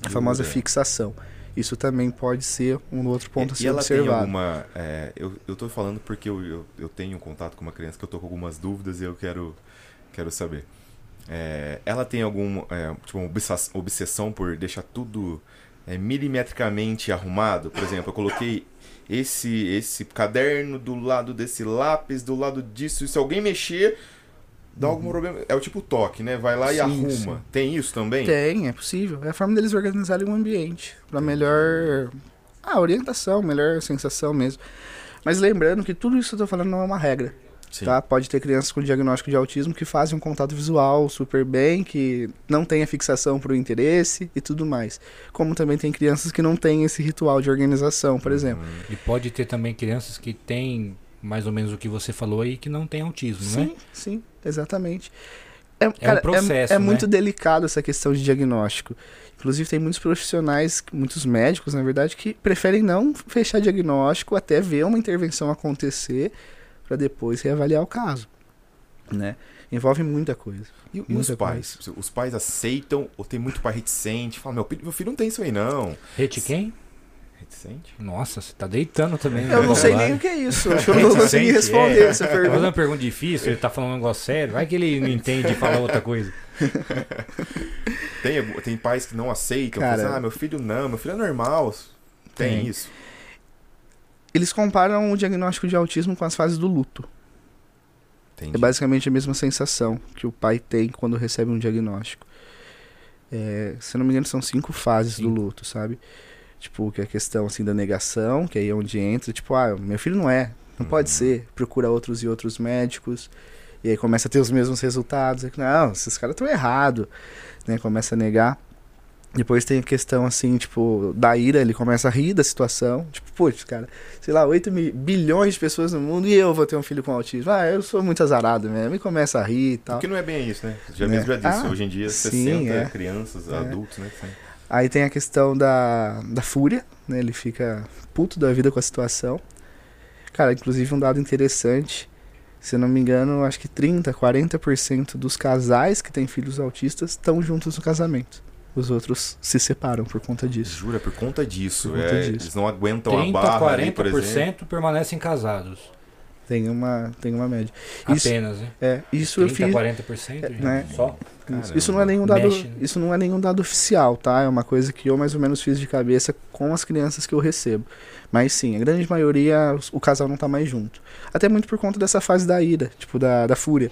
A famosa Jura? fixação. Isso também pode ser um outro ponto a E, ser e ela tem observado. alguma. é, eu, tô falando porque eu, eu, eu tenho contato com uma criança que eu tô com algumas dúvidas e eu quero, quero saber. É, ela tem algum. é, tipo, obsessão por deixar tudo é, milimetricamente arrumado? Por exemplo, eu coloquei esse, esse caderno do lado desse lápis, do lado disso, e se alguém mexer. Dá algum problema. É o tipo toque, né? Vai lá e Uhum. Sim, arruma. sim. Tem isso também? Tem, é possível. É a forma deles organizarem o ambiente. Pra melhor. Ah, orientação, melhor sensação mesmo. Mas lembrando que tudo isso que eu tô falando não é uma regra. Sim. Tá? Pode ter crianças com diagnóstico de autismo que fazem um contato visual super bem, que não tem a fixação para o interesse e tudo mais. Como também tem crianças que não têm esse ritual de organização, por exemplo. Uhum. E pode ter também crianças que têm mais ou menos o que você falou aí, que não tem autismo, Sim, né? sim, exatamente. É, cara, é- processo, é, né? muito delicado essa questão de diagnóstico. Inclusive, tem muitos profissionais, muitos médicos, na verdade, que preferem não fechar diagnóstico até ver uma intervenção acontecer para depois reavaliar o caso. Né? Envolve muita coisa. E, e os Muita pais? Os pais aceitam ou tem muito pai reticente? Fala, meu filho, meu filho não tem isso aí, não. Rete quem? Reticente? Nossa, você tá deitando também. né? Eu não sei Vai. nem o que é isso. Acho que eu não Reticente, responder é. essa Tá fazendo pergunta. uma pergunta difícil, ele tá falando um negócio sério. Vai que ele não entende e fala outra coisa. Tem, tem pais que não aceitam. Cara- Falam, assim, ah, meu filho não, meu filho é normal. Tem, Tem. isso. Eles comparam o diagnóstico de autismo com as fases do luto. Entendi. É basicamente a mesma sensação que o pai tem quando recebe um diagnóstico. É, se eu não me engano, são cinco fases do Sim. luto, sabe? Tipo, que é a questão assim da negação, que aí é onde entra, tipo, ah, meu filho não é, não pode Uhum. ser. Procura outros e outros médicos. E aí começa a ter os mesmos resultados. Aí, Não, esses caras estão errados. Né? Começa a negar. Depois tem a questão, assim, tipo, da ira, ele começa a rir da situação. Tipo, putz, cara, sei lá, 8 mi- bilhões de pessoas no mundo e eu vou ter um filho com autismo. Ah, eu sou muito azarado mesmo. E começa a rir e tal. Porque não é bem isso, né? Já Né? mesmo já disse. Ah, Hoje em dia, sim, 60 é. crianças, É. adultos, né? Sim. Aí tem a questão da, da fúria, né? Ele fica puto da vida com a situação. Cara, inclusive um dado interessante. Se eu não me engano, acho que 30, 40% dos casais que têm filhos autistas estão juntos no casamento. Os outros se separam por conta disso. Jura, por conta disso. Por conta é, disso. Eles não aguentam 30 a barra ali, por 40% exemplo. permanecem casados. Tem uma, tem uma média. Isso, Apenas, né? é, isso eu 30 fiz. a 40%, gente, né? só. Isso, isso não é nenhum dado, Mexe, né? isso não é nenhum dado oficial, tá? É uma coisa que eu mais ou menos fiz de cabeça com as crianças que eu recebo. Mas sim, a grande maioria o casal não tá mais junto. Até muito por conta dessa fase da ira, tipo da, da fúria,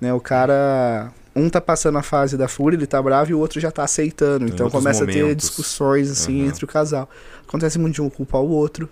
né? O cara um tá passando a fase da fúria, ele tá bravo e o outro já tá aceitando. Então começa a ter momentos. discussões assim Uhum. entre o casal. Acontece muito de um culpar o outro.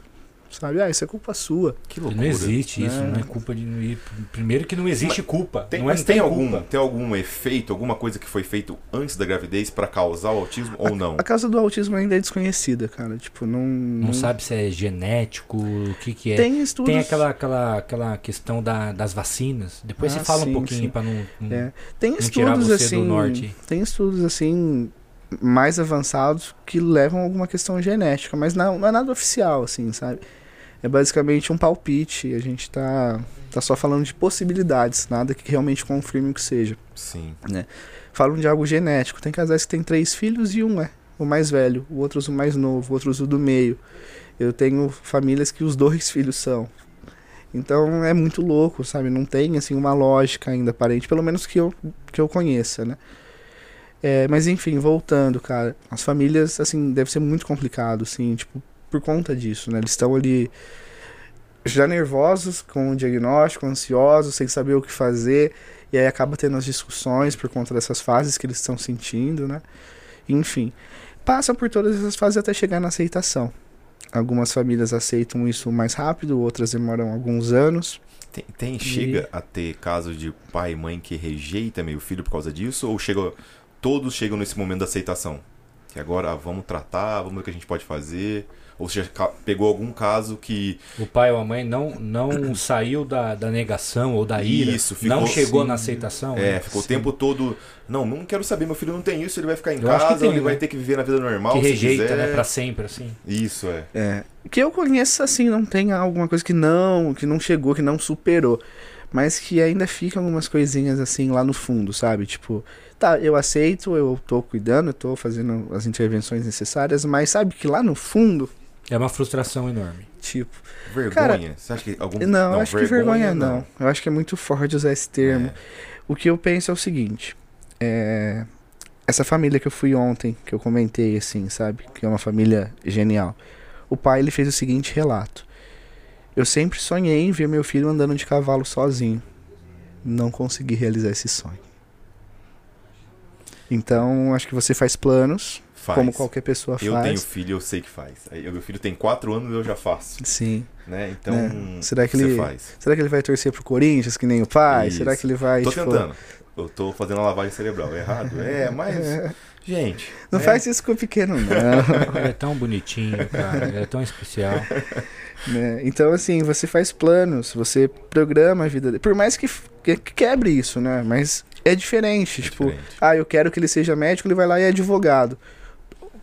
Sabe? Ah, isso é culpa sua. Que Não loucura. existe isso, É. não é culpa de. Primeiro que não existe culpa. Tem, não é mas não tem, tem algum, culpa. tem algum efeito, alguma coisa que foi feito antes da gravidez pra causar o autismo ou não? A causa do autismo ainda é desconhecida, cara. Tipo, não. Não sabe se é genético, o que que é. Tem estudos. Tem aquela, aquela, aquela questão da, das vacinas. Depois Ah, você fala sim, um pouquinho pra não. não- É. Tem tirar estudos você do assim. norte. Tem estudos assim mais avançados que levam a alguma questão genética, mas não, não é nada oficial, assim, sabe? É basicamente um palpite. A gente tá, tá só falando de possibilidades, nada que realmente confirme o que seja. Sim. Falam de algo genético. Tem casais que têm três filhos e um é o mais velho, o outro o mais novo, o outro o do meio. Eu tenho famílias que os dois filhos são. Então é muito louco, sabe? Não tem assim uma lógica ainda aparente, pelo menos que eu, que eu conheça, né? É, mas enfim, voltando, cara, as famílias, assim, deve ser muito complicado, assim, tipo, por conta disso, né? Eles estão ali já nervosos com o diagnóstico, ansiosos, sem saber o que fazer, e aí acaba tendo as discussões por conta dessas fases que eles estão sentindo, né? Enfim, passam por todas essas fases até chegar na aceitação. Algumas famílias aceitam isso mais rápido, outras demoram alguns anos. Tem, tem- chega a ter casos de pai e mãe que rejeita meio filho por causa disso? Ou chega, todos chegam nesse momento da aceitação? Que agora ah, vamos tratar, vamos ver o que a gente pode fazer? Ou você pegou algum caso que O pai ou a mãe não, não saiu da, da negação ou da ira. Isso, ficou não chegou assim, na aceitação. é, né? ficou o sim. tempo todo. Não, não quero saber, meu filho não tem isso, ele vai ficar em Eu casa, tem, ele né? vai ter que viver na vida normal. que se rejeita, quiser. né? Pra sempre, assim. Isso, é. É, que eu conheço assim, não tem alguma coisa que não, que não chegou, que não superou, mas que ainda fica algumas coisinhas assim lá no fundo, sabe? Tipo, tá, eu aceito, eu tô cuidando, eu tô fazendo as intervenções necessárias, mas sabe que lá no fundo, É uma frustração enorme. tipo, Vergonha. Cara, Você acha que algum. não, eu acho que vergonha não. Eu acho que é muito forte usar esse termo. É. O que eu penso é o seguinte, é, essa família que eu fui ontem, que eu comentei assim, sabe? Que é uma família genial. O pai ele fez o seguinte relato: Eu sempre sonhei em ver meu filho andando de cavalo sozinho. Não consegui realizar esse sonho. Então, acho que você faz planos, Faz. como qualquer pessoa Eu faz. tenho filho, eu sei que faz. Aí, Meu filho tem quatro anos, eu já faço. Sim. Né? Então, É. Será que você ele- faz. Será que ele vai torcer pro Corinthians, que nem o pai? Isso. Será que ele vai. Tô tipo, tentando. Eu tô fazendo a lavagem cerebral. Errado? É, mas. Gente. Não né? faz isso com o pequeno, não. Ele é tão bonitinho, cara. Ele é tão especial. né? Então, assim, você faz planos, você programa a vida dele. Por mais que, que quebre isso, né? Mas é diferente. É tipo, diferente. ah, eu quero que ele seja médico, ele vai lá e é advogado.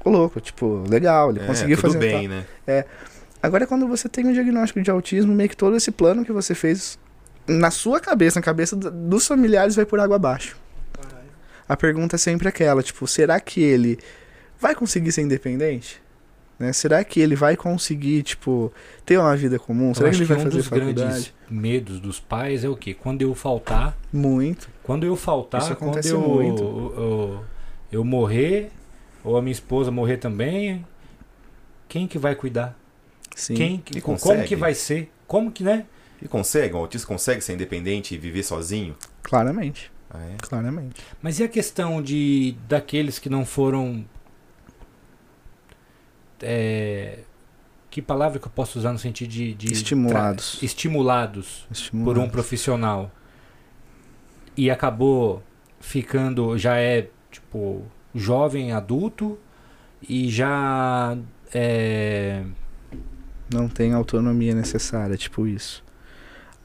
Ô, louco, tipo, legal, ele É, conseguiu tudo fazer. bem, tal. né? Agora, quando você tem um diagnóstico de autismo, meio que todo esse plano que você fez na sua cabeça, na cabeça do- dos familiares, vai por água abaixo. A pergunta é sempre aquela, tipo, será que ele vai conseguir ser independente? Né? Será que ele vai conseguir, tipo, ter uma vida comum? Eu Será que ele que vai um fazer dos faculdade? grandes medos dos pais é o quê? Quando eu faltar, Muito. quando eu faltar, Isso quando eu, muito. eu, eu- eu morrer, ou a minha esposa morrer também, quem que vai cuidar? Sim. Quem que, E como que vai ser? Como que, né? E consegue? Um autista consegue ser independente e viver sozinho? Claramente, Ah, é? claramente. Mas e a questão de daqueles que não foram é, que palavra que eu posso usar no sentido de, de Estimulados. tra- estimulados por um profissional e acabou ficando já é tipo jovem adulto e já é, Não tem autonomia necessária, tipo isso.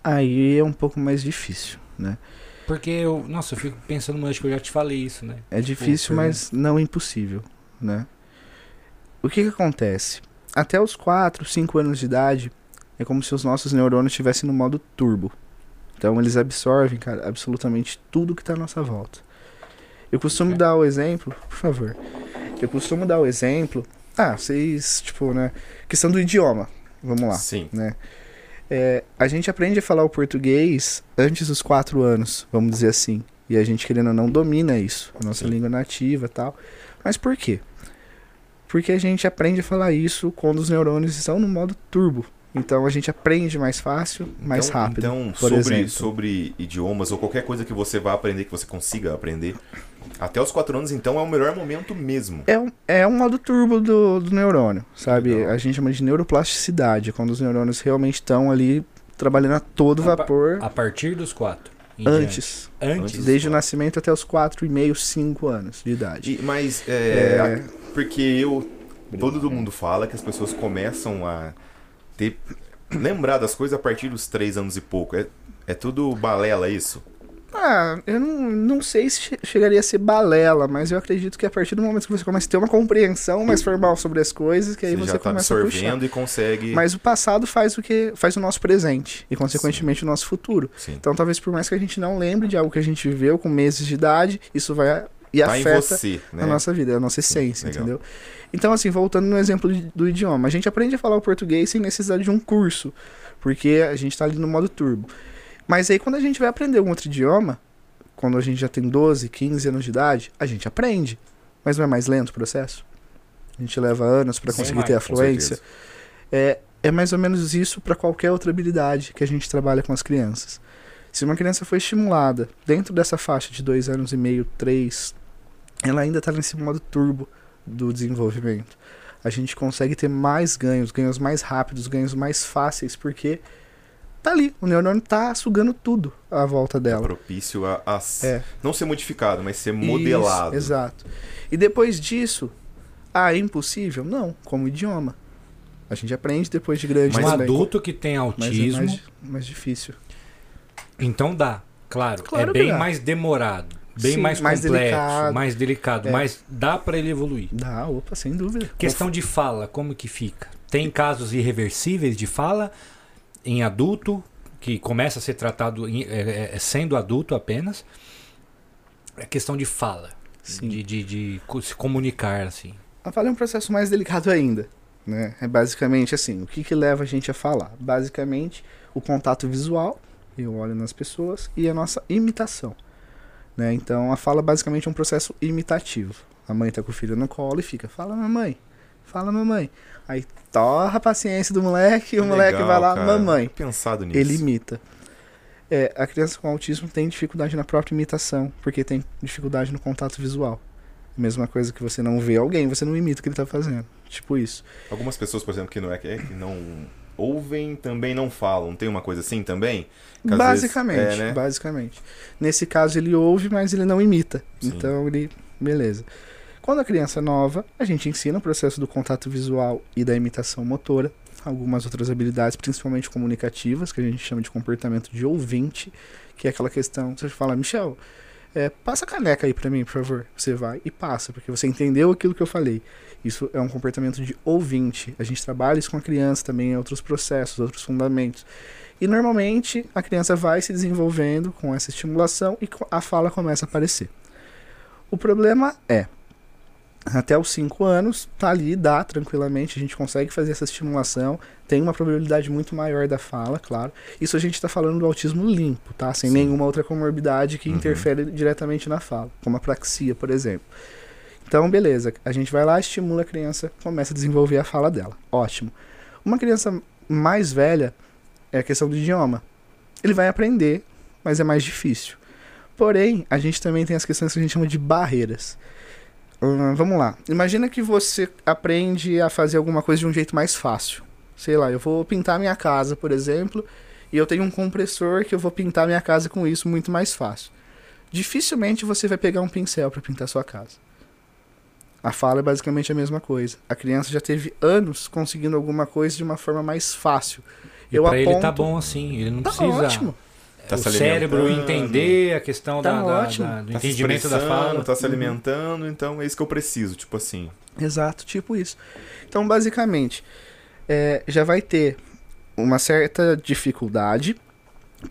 Aí é um pouco mais difícil, né? porque eu nossa eu fico pensando mas acho que eu já te falei isso né É difícil, pergunta. mas não impossível, né? O que que acontece? Até os 4, 5 anos de idade, é como se os nossos neurônios estivessem no modo turbo. Então eles absorvem, cara, absolutamente tudo que tá à nossa volta. Eu costumo Ok. dar o exemplo, por favor. Eu costumo dar o exemplo. Ah, vocês, tipo, né? Questão do idioma. Vamos lá Sim. né? É, a gente aprende a falar o português antes dos quatro anos, vamos dizer assim. E a gente, querendo ou não, domina isso, a nossa Sim. língua nativa e tal. Mas por quê? Porque a gente aprende a falar isso quando os neurônios estão no modo turbo. Então a gente aprende mais fácil, mais então, rápido. Então, sobre, exemplo. sobre idiomas ou qualquer coisa que você vá aprender, que você consiga aprender, até os quatro anos, então, é o melhor momento mesmo. É um, é um modo turbo do, do neurônio, sabe? Legal. A gente chama de neuroplasticidade, quando os neurônios realmente estão ali trabalhando a todo A pa- vapor a partir dos quatro em diante. antes. antes. Desde o quatro. nascimento até os 4,5, 5 anos de idade. E- mas, é, É. porque eu, todo mundo fala que as pessoas começam a ter, lembrar das coisas a partir dos três anos e pouco. É, é tudo balela isso? Ah, eu não, não sei se che- chegaria a ser balela, mas eu acredito que a partir do momento que você começa a ter uma compreensão mais formal sobre as coisas, que aí você você, já tá começa a puxar. absorvendo e consegue... Mas o passado faz o que faz o nosso presente e consequentemente o nosso futuro. Sim. Então talvez por mais que a gente não lembre de algo que a gente viveu com meses de idade, isso vai e tá afeta você, né? a nossa vida, a nossa essência, legal. entendeu? Então, assim, voltando no exemplo do idioma, a gente aprende a falar o português sem necessidade de um curso, porque a gente tá ali no modo turbo. Mas aí, quando a gente vai aprender um outro idioma, quando a gente já tem 12, 15 anos de idade, a gente aprende. Mas não é mais lento o processo? A gente leva anos para conseguir mais, ter a fluência. É, é mais ou menos isso para qualquer outra habilidade que a gente trabalha com as crianças. Se uma criança foi estimulada dentro dessa faixa de dois anos e meio, três, ela ainda está nesse modo turbo do desenvolvimento. A gente consegue ter mais ganhos, ganhos mais rápidos, ganhos mais fáceis, porque tá ali, o neurônio tá sugando tudo à volta É dela. propício a, a É. não ser modificado, mas ser modelado. Isso, exato. E depois disso, ah, é impossível? Não, como idioma. A gente aprende depois de grande um também. adulto que tem Mas é autismo mais, mais difícil. Então dá, claro. Claro é bem dá. mais demorado, bem Sim, mais mais complexo, delicado. mais delicado, É. mas dá pra ele evoluir. Dá, opa, sem dúvida. Questão de fala, como que fica? Tem casos irreversíveis de fala em adulto que começa a ser tratado em- é, é, sendo adulto apenas. É questão de fala, de, de, de se comunicar assim. A fala é um processo mais delicado ainda. Né? É basicamente assim, o que, que leva a gente a falar? Basicamente, o contato visual, eu olho nas pessoas, e a nossa imitação. Né? Então, a fala basicamente é um processo imitativo. A mãe tá com o filho no colo e fica, fala mamãe, fala mamãe. Aí torra a paciência do moleque, e o moleque Legal, vai lá, cara. mamãe. Pensado nisso. Ele imita. É, a criança com autismo tem dificuldade na própria imitação, porque tem dificuldade no contato visual. Mesma coisa que você não vê alguém, você não imita o que ele tá fazendo. Tipo isso. Algumas pessoas, por exemplo, que não é, é que não ouvem, também não falam. Tem uma coisa assim também? Basicamente, vezes- é, né? basicamente. Nesse caso ele ouve, mas ele não imita. Sim. Então ele, beleza. Quando a criança é nova, a gente ensina o processo do contato visual e da imitação motora, algumas outras habilidades, principalmente comunicativas, que a gente chama de comportamento de ouvinte, que é aquela questão, você fala, Michel, é, passa a caneca aí pra mim, por favor. Você vai e passa, porque você entendeu aquilo que eu falei. Isso é um comportamento de ouvinte. A gente trabalha isso com a criança também em outros processos, outros fundamentos. E normalmente a criança vai se desenvolvendo com essa estimulação e a fala começa a aparecer. O problema é, até os 5 anos, tá ali, dá tranquilamente, a gente consegue fazer essa estimulação, tem uma probabilidade muito maior da fala, claro. Isso a gente está falando do autismo limpo, tá? Sem Sim. nenhuma outra comorbidade que Uhum. interfere diretamente na fala, como a praxia, por exemplo. Então, beleza, a gente vai lá, estimula a criança, começa a desenvolver a fala dela. Ótimo. Uma criança mais velha é a questão do idioma. Ele vai aprender, mas é mais difícil. Porém, a gente também tem as questões que a gente chama de barreiras. Hum, vamos lá. Imagina que você aprende a fazer alguma coisa de um jeito mais fácil. Sei lá, eu vou pintar minha casa, por exemplo, e eu tenho um compressor que eu vou pintar minha casa com isso muito mais fácil. Dificilmente você vai pegar um pincel para pintar sua casa. A fala é basicamente a mesma coisa. A criança já teve anos conseguindo alguma coisa de uma forma mais fácil. E Eu pra ele tá aponto- bom assim, ele não Tá precisa ótimo. Tá o se cérebro alimentando. entender a questão Tá da, da- ótimo. da- do Tá se entendimento da expressando, fala. Tá se Uhum. alimentando, então é isso que eu preciso, tipo assim. Exato, tipo isso. Então, basicamente, é, já vai ter uma certa dificuldade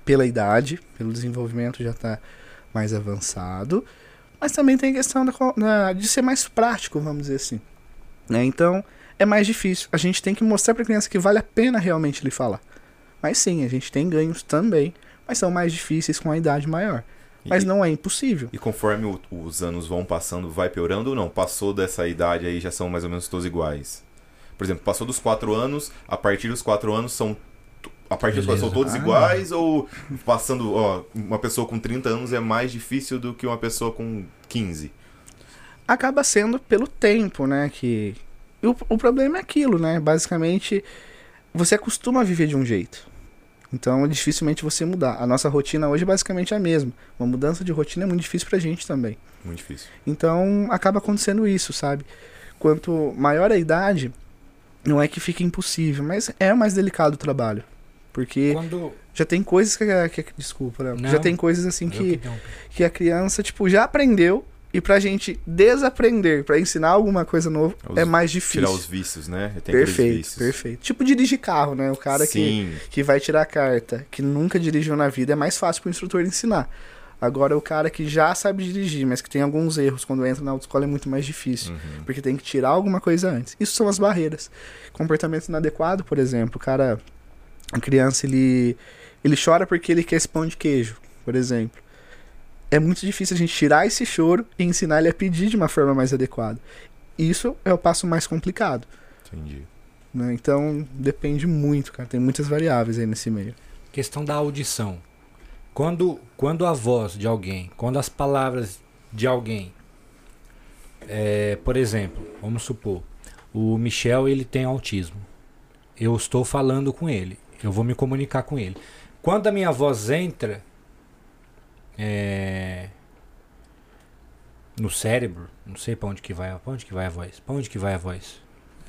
pela idade, pelo desenvolvimento já está mais avançado, mas também tem a questão da da- de ser mais prático, vamos dizer assim. né? Então, é mais difícil. A gente tem que mostrar para a criança que vale a pena realmente lhe falar. Mas sim, a gente tem ganhos também, mas são mais difíceis com a idade maior. Mas e, não é impossível. e conforme o- os anos vão passando, vai piorando ou não? Passou dessa idade aí, já são mais ou menos todos iguais. Por exemplo, passou dos 4 anos, a partir dos 4 anos são. A partir dos 4 são Beleza. todos Ah. iguais? Ou passando, ó, uma pessoa com 30 anos é mais difícil do que uma pessoa com 15? acaba sendo pelo tempo, né? Que o, o problema é aquilo, né? Basicamente, você acostuma a viver de um jeito. Então, dificilmente você mudar. A nossa rotina hoje é basicamente a mesma. Uma mudança de rotina é muito difícil pra gente também. Muito difícil. Então, acaba acontecendo isso, sabe? Quanto maior a idade, não é que fica impossível, mas é mais delicado o trabalho. Porque Quando já tem coisas que, a- que desculpa, Não. já tem coisas assim que que que a criança, tipo, já aprendeu e pra gente desaprender, pra ensinar alguma coisa nova, Os- é mais difícil. Tirar os vícios, né? Perfeito, vícios. perfeito. Tipo dirigir carro, né? O cara que, Sim, que vai tirar a carta, que nunca dirigiu na vida, é mais fácil pro instrutor ensinar. Agora, o cara que já sabe dirigir, mas que tem alguns erros quando entra na autoescola é muito mais difícil. Uhum. Porque tem que tirar alguma coisa antes. Isso são as barreiras. Comportamento inadequado, por exemplo. O cara, a criança, ele, ele chora porque ele quer esse pão de queijo, por exemplo. É muito difícil a gente tirar esse choro e ensinar ele a pedir de uma forma mais adequada. Isso é o passo mais complicado. entendi. né? Então, depende muito, cara. Tem muitas variáveis aí nesse meio. Questão da audição. Quando, quando a voz de alguém, quando as palavras de alguém, é, por exemplo, vamos supor, o Michel ele tem autismo. Eu estou falando com ele, eu vou me comunicar com ele. Quando a minha voz entra é, no cérebro, não sei para onde que vai, para onde que vai a voz, para onde que vai a voz.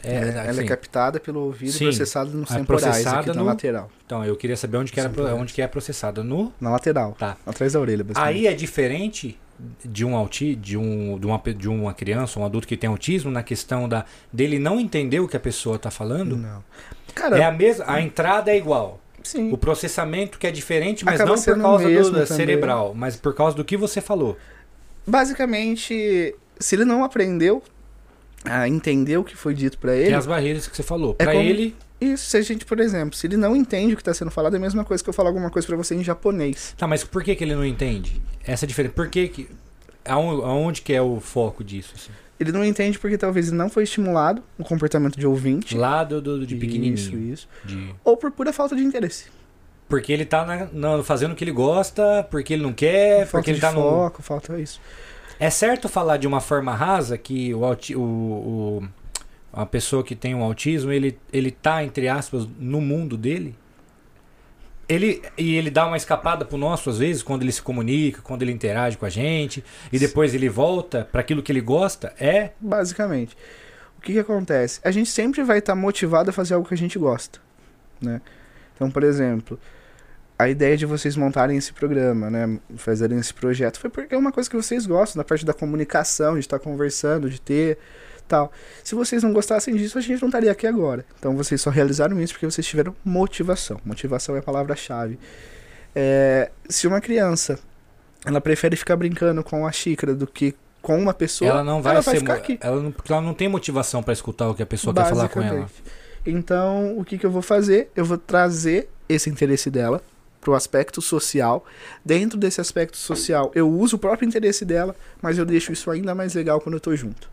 É, ela, ela é assim, captada pelo ouvido Sim. e processada nos É temporais, processada aqui na no- lateral. Então eu queria saber onde que era, Sim, correto. onde que é processada no Na lateral. Tá. Atrás da orelha. Aí é diferente de um auti, de um de uma, de uma criança, um adulto que tem autismo na questão da dele não entender o que a pessoa está falando. Não. Cara, É a mesma, a entrada é igual. Sim. O processamento que é diferente, mas Acaba não por causa do, também. cerebral, mas por causa do que você falou. Basicamente, se ele não aprendeu a entender o que foi dito pra Que ele, é as barreiras que você falou. É Pra como- ele, isso, se a gente, por exemplo, se ele não entende o que tá sendo falado, é a mesma coisa que eu falar alguma coisa pra você em japonês. tá, mas por que que ele não entende? Essa é a diferença. Por que que aonde, aonde que é o foco disso? assim? Ele não entende porque talvez ele não foi estimulado o comportamento de ouvinte. Lá do, do- de pequenininho. Isso, isso. De... Ou por pura falta de interesse. Porque ele tá na- na- fazendo o que ele gosta, porque ele não quer, falta porque ele de tá no. foco, falta isso. É certo falar de uma forma rasa que o, o, o- a pessoa que tem um autismo, ele, ele tá, entre aspas, no mundo dele? Ele, e ele dá uma escapada pro nosso, às vezes, quando ele se comunica, quando ele interage com a gente, e depois ele volta para aquilo que ele gosta? É. Basicamente. O que, que acontece? A gente sempre vai estar motivado a fazer algo que a gente gosta, né? Então, por exemplo, a ideia de vocês montarem esse programa, né? Fazerem esse projeto, foi porque é uma coisa que vocês gostam, da parte da comunicação, de estar conversando, de ter tal. Se vocês não gostassem disso, a gente não estaria aqui agora. Então, vocês só realizaram isso porque vocês tiveram motivação. Motivação é a palavra-chave. É, se uma criança ela prefere ficar brincando com a xícara do que com uma pessoa, ela não vai, ser. ficar aqui. Ela não, porque ela não tem motivação para escutar o que a pessoa quer falar com ela. Então, o que, que eu vou fazer? Eu vou trazer esse interesse dela pro aspecto social. Dentro desse aspecto social, eu uso o próprio interesse dela, mas eu deixo isso ainda mais legal quando eu tô junto.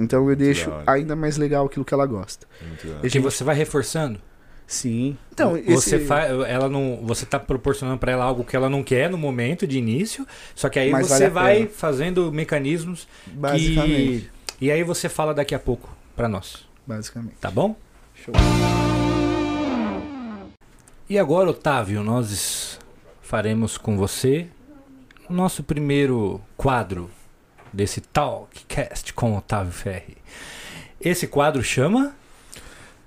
Então eu deixo da hora. ainda mais legal aquilo que ela gosta. Muito hora. Porque você vai reforçando. Sim. Então, você esse... fa- ela não, você tá proporcionando para ela algo que ela não quer no momento de início, só que aí Mas você vale vai pena. fazendo mecanismos basicamente. que e aí você fala daqui a pouco para nós, Basicamente. tá bom? Show. E agora, Otávio, nós faremos com você o nosso primeiro quadro desse Talkcast com Otávio Ferri. Esse quadro chama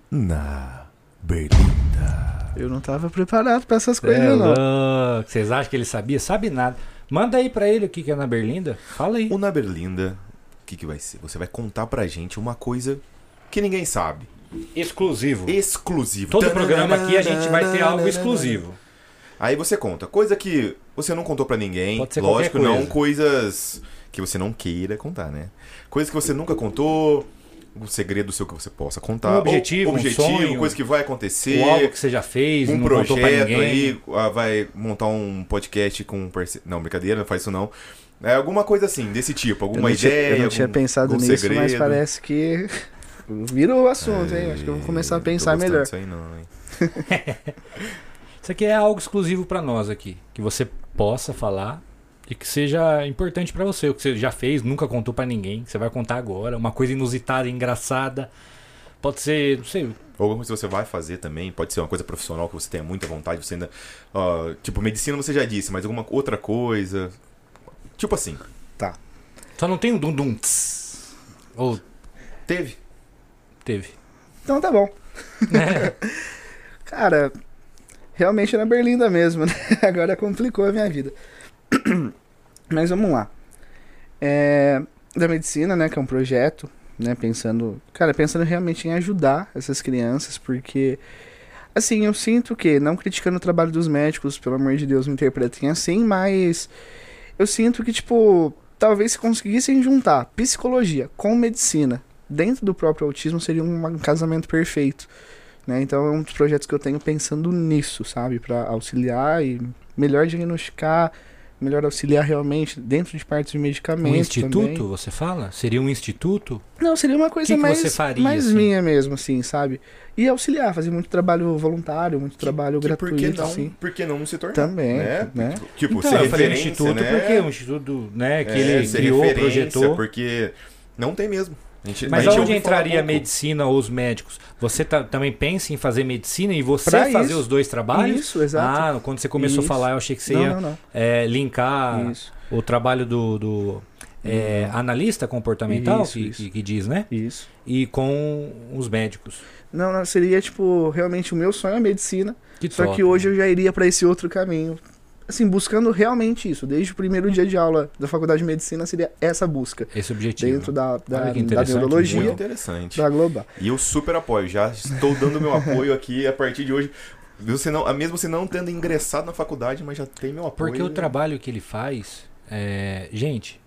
Na Berlinda. Eu não tava preparado pra essas É coisas, não. louco. Vocês acham que ele sabia? Sabe nada. Manda aí pra ele o que que é na Berlinda. Fala aí. O Na Berlinda, o que, que vai ser? Você vai contar pra gente uma coisa que ninguém sabe. Exclusivo. Exclusivo. Todo programa aqui a gente vai ter algo exclusivo. Aí você conta. Coisa que você não contou pra ninguém. Pode ser Lógico, qualquer não coisa. coisas que você não queira contar, né? Coisas que você nunca contou. Um segredo seu que você possa contar. Um objetivo, Ou um objetivo, sonho. coisa que vai acontecer. Ou algo que você já fez, um não contou pra projeto ninguém. aí, ah, vai montar um podcast com um parceiro. Não, brincadeira, não faz isso não. É alguma coisa assim, desse tipo, Eu alguma tinha, ideia. eu não tinha algum- pensado algum nisso, mas segredo. parece que vira o assunto, hein? Acho que eu vou começar a Tô pensar melhor. disso aí não, hein? Isso aqui é algo exclusivo pra nós aqui, que você possa falar e que seja importante pra você, o que você já fez, nunca contou pra ninguém, que você vai contar agora, uma coisa inusitada, engraçada. Pode ser, não sei, Ou alguma coisa que você vai fazer também, pode ser uma coisa profissional que você tenha muita vontade, você ainda. ó, tipo, medicina você já disse, mas alguma outra coisa. Tipo assim, só não tem um dum dum. tss. Ou teve. teve. Então tá bom. Cara, realmente é na Berlinda mesmo, né? Agora complicou a minha vida. Mas vamos lá. É, da medicina, né? Que é um projeto, né? Pensando. Cara, pensando realmente em ajudar essas crianças, porque. Assim, eu sinto que, não criticando o trabalho dos médicos, pelo amor de Deus, me interpretem assim, mas. Eu sinto que, tipo, talvez se conseguissem juntar psicologia com medicina dentro do próprio autismo seria um, casamento perfeito. Né? Então é um dos projetos que eu tenho pensando nisso, sabe? Para auxiliar e melhor diagnosticar, melhor auxiliar realmente dentro de partes de medicamentos. Um instituto, também. você fala? Seria um instituto? Não, seria uma coisa Que que mais, você faria, mais assim? minha mesmo, assim, sabe? E auxiliar, fazer muito trabalho voluntário, muito trabalho Que por que gratuito, não, assim. por que não se tornar? Também, né? né? Tipo, então, ser eu falei um referência, instituto né? porque um instituto, né, que É, ele ser criou, projetou. Porque não tem mesmo. Gente, a Mas gente onde entraria a medicina ou os médicos? Você tá- também pensa em fazer medicina e você Pra fazer isso. os dois trabalhos? Isso, exato. Ah, quando você começou Isso. a falar, eu achei que você não, ia não, não. é, linkar Isso, o trabalho do, do, é, analista comportamental, Isso, que, isso. que- que diz, né? isso. E com os médicos. Não, não, seria, tipo, realmente o meu sonho é a medicina. Que Só top. que hoje eu já iria pra esse outro caminho. Assim, buscando realmente isso. Desde o primeiro dia de aula da faculdade de medicina seria essa busca. Esse objetivo. Dentro da, da, Olha que da interessante, neurologia, Muito interessante. da global. E eu super apoio. Já estou dando meu apoio aqui a partir de hoje. Você não, mesmo você não tendo ingressado na faculdade, mas já tem meu apoio. Porque o trabalho que ele faz, é, gente,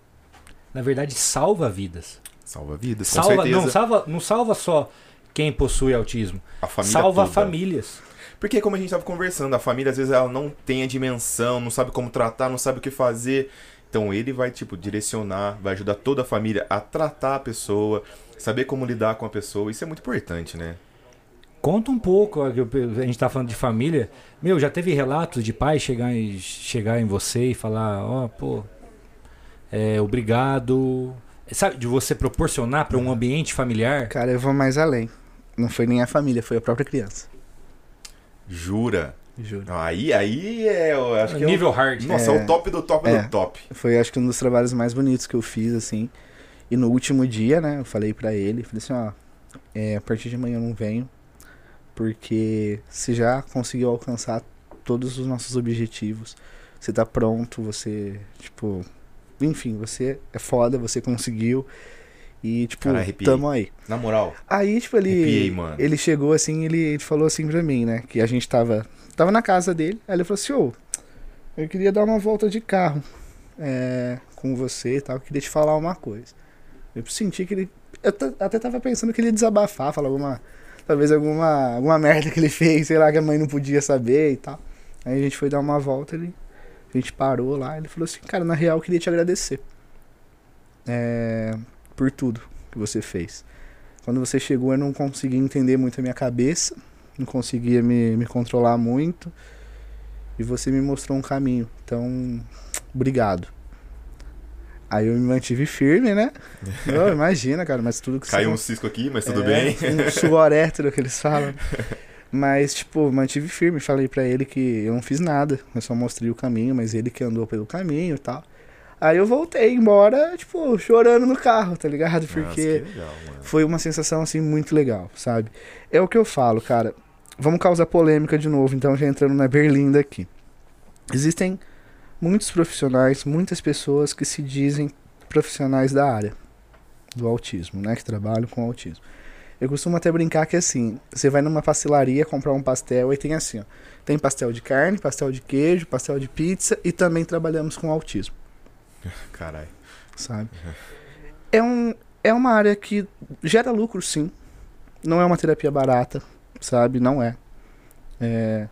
na verdade salva vidas. Salva vidas, com Salva, certeza. não, salva, não salva só quem possui autismo, a família salva toda. famílias. Porque como a gente estava conversando, a família às vezes ela não tem a dimensão, não sabe como tratar, não sabe o que fazer. Então ele vai tipo direcionar, vai ajudar toda a família a tratar a pessoa, saber como lidar com a pessoa. Isso é muito importante, né? conta um pouco, a gente tá falando de família. Meu, já teve relatos de pai chegar em, chegar em você e falar, ó, pô, é, obrigado. Sabe, de você proporcionar para um ambiente familiar. Cara, eu vou mais além. Não foi nem a família, foi a própria criança. Jura? Juro. Não, aí, aí é. Eu acho que é nível o, hard. Nossa, é. É. o top do top É. do top. Foi, acho que, um dos trabalhos mais bonitos que eu fiz, assim. E no último dia, né, eu falei pra ele, falei assim, ó, é, a partir de amanhã eu não venho, porque você já conseguiu alcançar todos os nossos objetivos. Você tá pronto, você, tipo, enfim, você é foda, você conseguiu. E, tipo, Cara, arrepiei. tamo aí. Na moral. Aí, tipo, ele. Arrepiei, mano. Ele chegou assim, ele, ele falou assim pra mim, né? Que a gente tava. Tava na casa dele. Aí ele falou assim, ô, eu queria dar uma volta de carro é, com você e tal. Eu queria te falar uma coisa. Eu senti que ele. Eu até tava pensando que ele ia desabafar, falar alguma. Talvez alguma, alguma merda que ele fez, sei lá, que a mãe não podia saber e tal. Aí a gente foi dar uma volta, ele. A gente parou lá, ele falou assim, cara, na real eu queria te agradecer. É, por tudo que você fez. Quando você chegou, eu não conseguia entender muito a minha cabeça, não conseguia me, me controlar muito. E você me mostrou um caminho. Então, obrigado. Aí eu me mantive firme, né? Não, imagina, cara, mas tudo que Caiu um você... cisco aqui, mas tudo É, bem. Um suor hétero que eles falam. Mas, tipo, mantive firme. Falei pra ele que eu não fiz nada. Eu só mostrei o caminho, mas ele que andou pelo caminho e tal. Aí eu voltei embora, tipo, chorando no carro, tá ligado? Nossa, Porque que legal, foi uma sensação assim muito legal, sabe? É o que eu falo, cara. Vamos causar polêmica de novo, então já entrando na berlinda aqui. Existem muitos profissionais, muitas pessoas que se dizem profissionais da área do autismo, né, que trabalham com autismo. Eu costumo até brincar que assim, você vai numa pastelaria comprar um pastel e tem assim, ó, tem pastel de carne, pastel de queijo, pastel de pizza e também trabalhamos com autismo Caralho. sabe? É, um, é uma área que gera lucro, sim. Não é uma terapia barata, sabe? Não é. é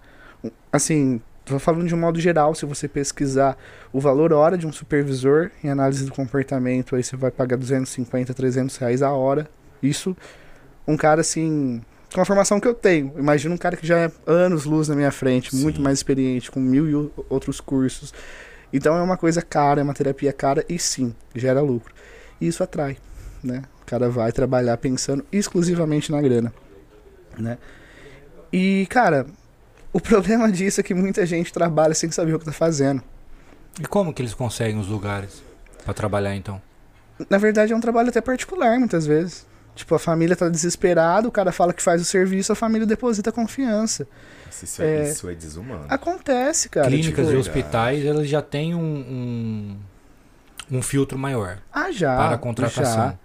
assim, tô falando de um modo geral, se você pesquisar o valor hora de um supervisor em análise do comportamento, aí você vai pagar 250, 300 reais a hora. Isso, um cara assim, com a formação que eu tenho. Imagina um cara que já é anos luz na minha frente, muito Sim. mais experiente, com mil e outros cursos. Então é uma coisa cara, é uma terapia cara e sim, gera lucro. E isso atrai, né? O cara vai trabalhar pensando exclusivamente na grana, né? E, cara, o problema disso é que muita gente trabalha sem saber o que tá fazendo. E como que eles conseguem os lugares pra trabalhar então? Na verdade é um trabalho até particular, muitas vezes. Tipo, a família tá desesperada, o cara fala que faz o serviço, a família deposita confiança. Isso é, É. isso é desumano. Acontece, cara. Clínicas tipo, e hospitais, elas já têm um, um, um filtro maior Ah, já. para a contratação. já.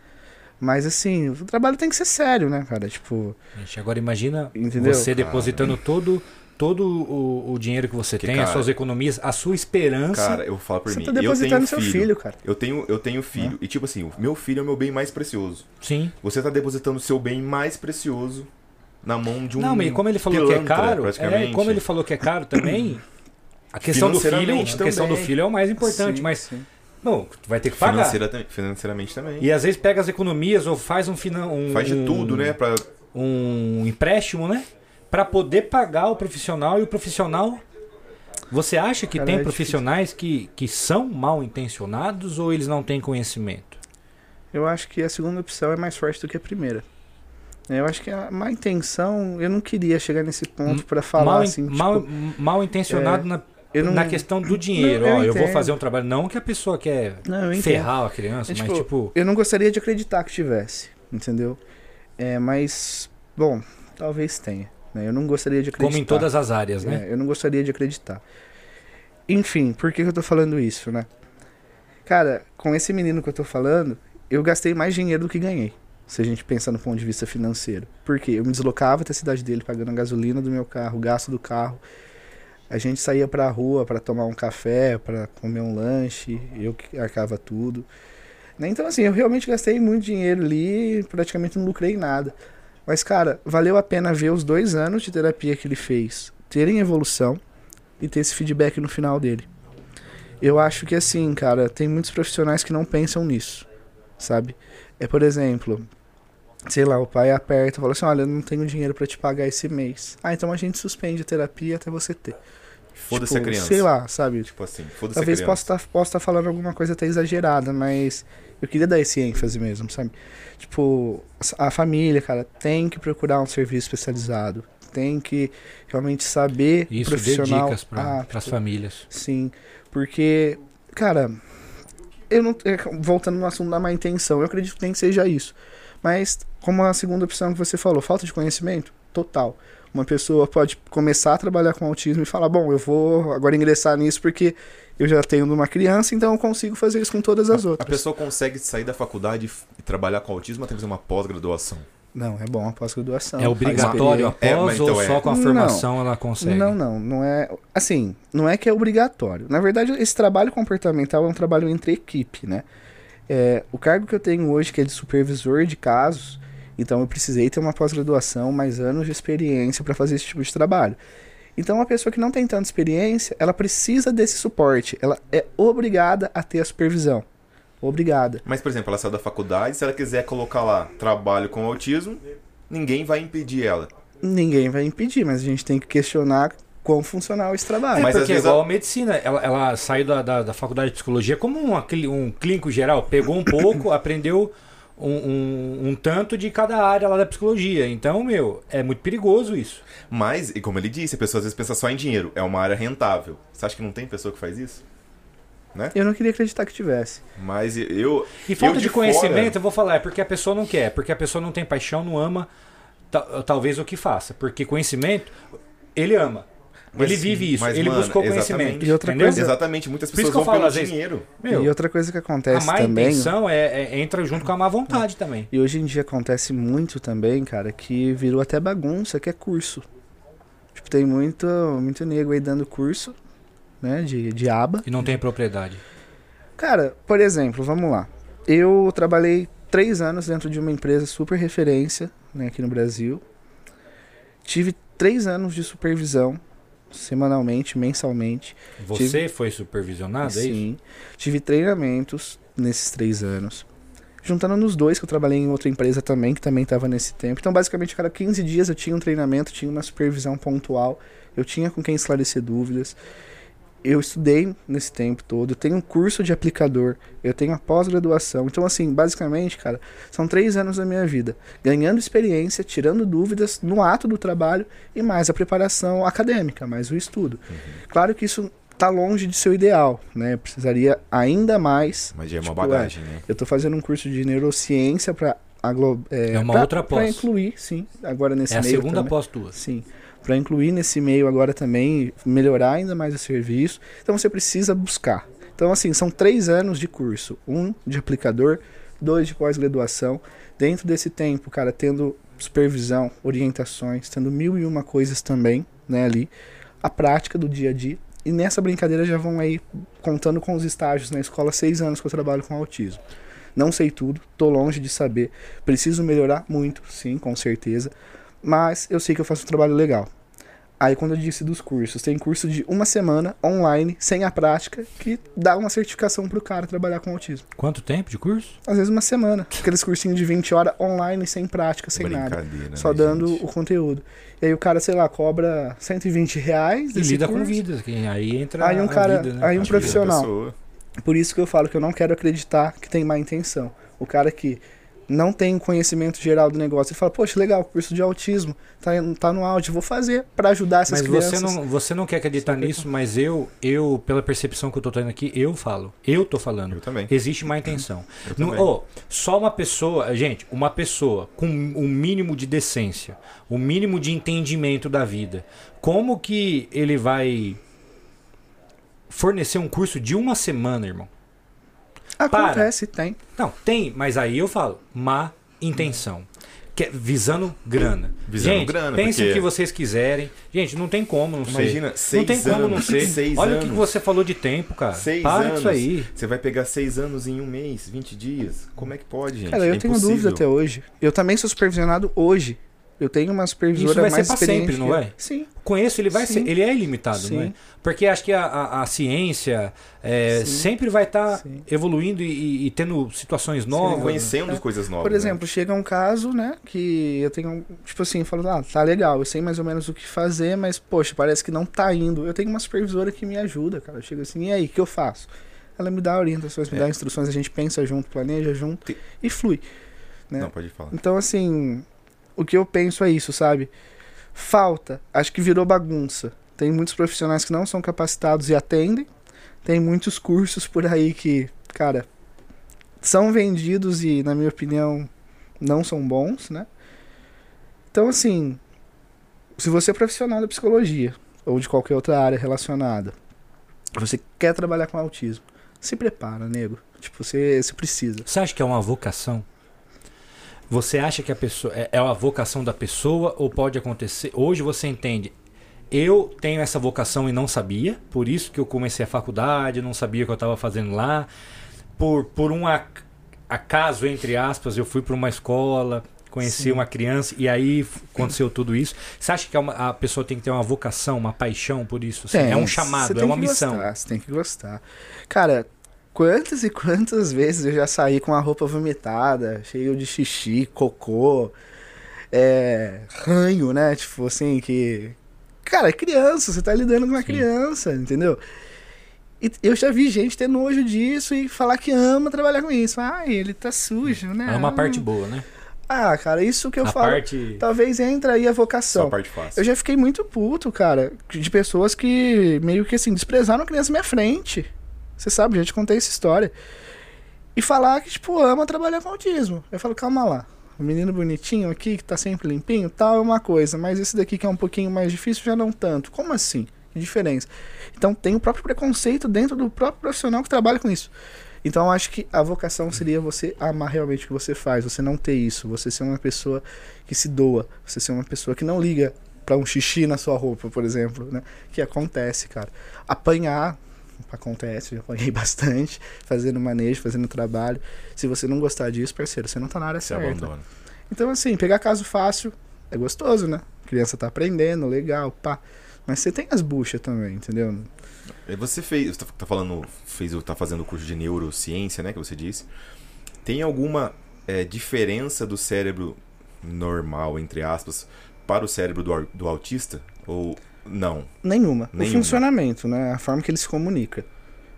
Mas assim, o trabalho tem que ser sério, né, cara? Tipo, Gente, agora imagina entendeu? você Cara. depositando todo, todo o, o dinheiro que você Que, tem, cara, as suas economias, a sua esperança. Cara, eu vou falar por Você mim. tá eu tenho depositando um seu filho. filho, cara. Eu tenho, eu tenho filho. E tipo assim, o meu filho é o meu bem mais precioso. Sim. Você tá depositando o seu bem mais precioso na mão de um. Não, mas como ele falou que é caro, é, praticamente. como ele falou que é caro também, a questão do filho, a questão do filho é o mais importante, Sim, mas sim. não, tu vai ter que pagar. Financeira financeiramente também. E às vezes pega as economias ou faz um finan um, Faz de tudo, né? Pra... um empréstimo, né? Pra poder pagar o profissional e o profissional. Você acha que Cara, tem é profissionais que, que são mal intencionados ou eles não têm conhecimento? Eu acho que a segunda opção é mais forte do que a primeira. Eu acho que a má intenção, eu não queria chegar nesse ponto pra falar mal, assim, tipo, mal, mal intencionado na, eu não, na questão do dinheiro. Não, eu Ó, eu vou fazer um trabalho. Não que a pessoa quer não, ferrar a criança, É, mas tipo, tipo. Eu não gostaria de acreditar que tivesse, entendeu? É, mas, bom, talvez tenha. Né? Eu não gostaria de acreditar. Como em todas as áreas, né? É, eu não gostaria de acreditar. Enfim, por que, que eu tô falando isso, né? Cara, com esse menino que eu tô falando, eu gastei mais dinheiro do que ganhei. Se a gente pensar no ponto de vista financeiro. Porque eu me deslocava até a cidade dele pagando a gasolina do meu carro, o gasto do carro. A gente saía pra rua pra tomar um café, pra comer um lanche, eu que arcava tudo. Então, assim, eu realmente gastei muito dinheiro ali, praticamente não lucrei nada. Mas, cara, valeu a pena ver os dois anos de terapia que ele fez terem evolução e ter esse feedback no final dele. Eu acho que, assim, cara, tem muitos profissionais que não pensam nisso, sabe? É, por exemplo, sei lá, o pai aperta e fala assim: olha, eu não tenho dinheiro pra te pagar esse mês. Ah, então a gente suspende a terapia até você ter. Foda-se Tipo, a criança. Sei lá, sabe? Tipo assim, foda-se a Talvez criança. possa estar possa tá falando alguma coisa até exagerada, mas eu queria dar esse ênfase mesmo, sabe? Tipo, a família, cara, tem que procurar um serviço especializado. Tem que realmente saber Isso, profissional. dicas para Ah, as tipo, famílias. Sim, porque, cara, eu não. é, Voltando no assunto da má intenção, eu acredito que nem que seja isso. Mas, como a segunda opção que você falou, falta de conhecimento? Total. Uma pessoa pode começar a trabalhar com autismo e falar: bom, eu vou agora ingressar nisso porque eu já tenho uma criança, então eu consigo fazer isso com todas as A outras. pessoa consegue sair da faculdade e trabalhar com autismo até fazer uma pós-graduação. Não, é bom a pós-graduação. É obrigatório a experiência. É, ou então é. só com a Não. formação ela consegue? Não, não, não é. Assim, não é que é obrigatório. Na verdade, esse trabalho comportamental é um trabalho entre equipe, né? É, o cargo que eu tenho hoje, que é de supervisor de casos, então eu precisei ter uma pós-graduação, mais anos de experiência para fazer esse tipo de trabalho. Então, uma pessoa que não tem tanta experiência, ela precisa desse suporte. Ela é obrigada a ter a supervisão. Obrigada. Mas, por exemplo, ela saiu da faculdade, se ela quiser colocar lá trabalho com autismo, ninguém vai impedir ela. Ninguém vai impedir, mas a gente tem que questionar quão funcional esse trabalho. É Mas porque é vezes igual a- a medicina, ela, ela saiu da, da, da faculdade de psicologia como cli- um clínico geral, pegou um pouco, aprendeu um, um, um tanto de cada área lá da psicologia. Então, meu, é muito perigoso isso. Mas, e como ele disse, a pessoa às vezes pensa só em dinheiro. É uma área rentável. Você acha que não tem pessoa que faz isso? Eu não queria acreditar que tivesse. Mas eu. E falta eu de, de conhecimento, fora- eu vou falar, é porque a pessoa não quer, porque a pessoa não tem paixão, não ama ta- talvez o que faça. Porque conhecimento, ele ama. Mas ele sim, vive isso, mas, ele mano, buscou exatamente. conhecimento. E outra entendeu? coisa- Exatamente, muitas pessoas vão falo, pelo dinheiro. Meu, E outra coisa que a acontece má também. intenção é, é- entra junto com a má vontade também. E hoje em dia acontece muito também, cara, que virou até bagunça, que é curso. Tipo, tem muito, muito nego aí dando curso, né, de, de aba. E não tem propriedade. Cara, por exemplo, vamos lá. Eu trabalhei três anos dentro de uma empresa super referência, né, aqui no Brasil. Tive três anos de supervisão, semanalmente, mensalmente. Você foi supervisionado, é isso? Sim. Tive treinamentos nesses três anos. Juntando nos dois, que eu trabalhei em outra empresa também, que também estava nesse tempo. Então, basicamente, a cada 15 dias eu tinha um treinamento, tinha uma supervisão pontual, eu tinha com quem esclarecer dúvidas. Eu estudei nesse tempo todo, eu tenho um curso de aplicador, eu tenho a pós-graduação. Então, assim, basicamente, cara, são três anos da minha vida. Ganhando experiência, tirando dúvidas no ato do trabalho e mais a preparação acadêmica, mais o estudo. Claro que isso tá longe de ser o ideal, né? Precisaria ainda mais. Mas já é uma Tipo, bagagem, né? Eu tô fazendo um curso de neurociência para é, É uma pra- outra pra pós. incluir, sim, agora nesse É a segunda também. pós tua. Sim, para incluir nesse meio agora também, melhorar ainda mais o serviço. Então você precisa buscar. Então assim, são três anos de curso, um de aplicador, dois de pós-graduação. Dentro desse tempo, cara, tendo supervisão, orientações, tendo mil e uma coisas também, né, ali, a prática do dia a dia. E nessa brincadeira já vão aí contando com os estágios na escola, seis anos que eu trabalho com autismo. Não sei tudo, tô longe de saber. Preciso melhorar muito, sim, com certeza. Mas eu sei que eu faço um trabalho legal. Aí quando eu disse dos cursos, tem curso de uma semana online, sem a prática, que dá uma certificação pro cara trabalhar com autismo. Quanto tempo de curso? Às vezes uma semana. Aqueles cursinhos de 20 horas online, sem prática, sem nada. Brincadeira, Só né, dando gente? o conteúdo. E aí o cara, sei lá, cobra 120 reais. E lida com curso. vidas. que Aí entra Aí um a cara- vida, né? aí um A profissional. Por isso que eu falo que eu não quero acreditar que tem má intenção. O cara que não tem conhecimento geral do negócio, ele fala, poxa, legal, curso de autismo, tá, tá no áudio, vou fazer pra ajudar essas Mas crianças. você não, você não quer acreditar Sabe? nisso, mas eu, eu, pela percepção que eu tô tendo aqui, eu falo. Eu tô falando. Eu também. Existe má intenção. Eu Não- também. ó, só uma pessoa, gente, uma pessoa com um mínimo de decência, um mínimo de entendimento da vida, como que ele vai fornecer um curso de uma semana, irmão? Acontece, tem. Não, tem, mas aí eu falo, má intenção. Que é visando grana. Visando gente, grana, pensem porque- o que vocês quiserem. Gente, não tem como não ser. Imagina, Não seis tem como anos. não ser. Seis Olha o anos. que você falou de tempo, cara. Seis Para com anos. isso aí. Você vai pegar seis anos em um mês, 20 dias. Como é que pode, gente? Cara, eu É tenho impossível. dúvida até hoje. Eu também sou supervisionado hoje. Eu tenho uma supervisora Isso vai mais ser pra experiente. sempre, não vai? Sim. Conheço, ele vai Sim. ser, ele é ilimitado, não é? Sim. Porque acho que a, a- a ciência é, Sim. sempre vai estar Sim. evoluindo e, e tendo situações novas. Conhecendo É. coisas novas. Por né? exemplo, chega um caso, né, que eu tenho, tipo assim, falo, ah, tá legal, eu sei mais ou menos o que fazer, mas, poxa, parece que não tá indo. Eu tenho uma supervisora que me ajuda, cara. Eu chego assim, e aí, o que eu faço? Ela me dá orientações, me É. dá instruções, a gente pensa junto, planeja junto Tem- e flui. né? Não, pode falar. Então, assim, o que eu penso é isso, sabe? Falta, acho que virou bagunça. Tem muitos profissionais que não são capacitados e atendem. Tem muitos cursos por aí que, cara, são vendidos e, na minha opinião, não são bons, né? Então, assim, se você é profissional da psicologia ou de qualquer outra área relacionada, você quer trabalhar com autismo, se prepara, nego. Tipo, você, você precisa. Você acha que é uma vocação? Você acha que a pessoa é, é a vocação da pessoa ou pode acontecer? Hoje você entende. Eu tenho essa vocação e não sabia, por isso que eu comecei a faculdade, não sabia o que eu estava fazendo lá. Por, por um ac- acaso, entre aspas, eu fui para uma escola, conheci Sim. uma criança e aí aconteceu tudo isso. Você acha que é uma- a pessoa tem que ter uma vocação, uma paixão por isso? assim? Tem, é um chamado, é uma missão. Gostar, você tem que gostar. Cara, quantas e quantas vezes eu já saí com a roupa vomitada, cheio de xixi, cocô, é, ranho, né? Tipo assim, que. Cara, é criança, você tá lidando com uma Sim. criança, entendeu? E eu já vi gente ter nojo disso e falar que ama trabalhar com isso. Ai, ele tá sujo, né? É uma parte boa, né? Ah, cara, isso que eu a falo. parte. Talvez entra aí a Só a vocação. parte fácil. Eu já fiquei muito puto, cara, de pessoas que meio que assim, desprezaram a criança na minha frente. Você sabe, já te contei essa história. E falar que, tipo, ama trabalhar com autismo. Eu falo, calma lá. O menino bonitinho aqui, que tá sempre limpinho, tal, é uma coisa. Mas esse daqui que é um pouquinho mais difícil, já não tanto. Como assim? Que diferença? Então tem o próprio preconceito dentro do próprio profissional que trabalha com isso. Então acho que a vocação seria você amar realmente o que você faz, você não ter isso, você ser uma pessoa que se doa, você ser uma pessoa que não liga pra um xixi na sua roupa, por exemplo, né? Que acontece, cara. Apanhar acontece, eu apanhei bastante, fazendo manejo, fazendo trabalho. Se você não gostar disso, parceiro, você não tá na área Se certa. abandona. Então, assim, pegar caso fácil é gostoso, né? A criança tá aprendendo, legal, pá. Mas você tem as buchas também, entendeu? Você fez, você tá- tá falando, fez, tá fazendo o curso de neurociência, né, que você disse. Tem alguma é, diferença do cérebro normal, entre aspas, para o cérebro do, do autista? Ou não? Nenhuma. Nenhuma. O funcionamento, né? A forma que ele se comunica.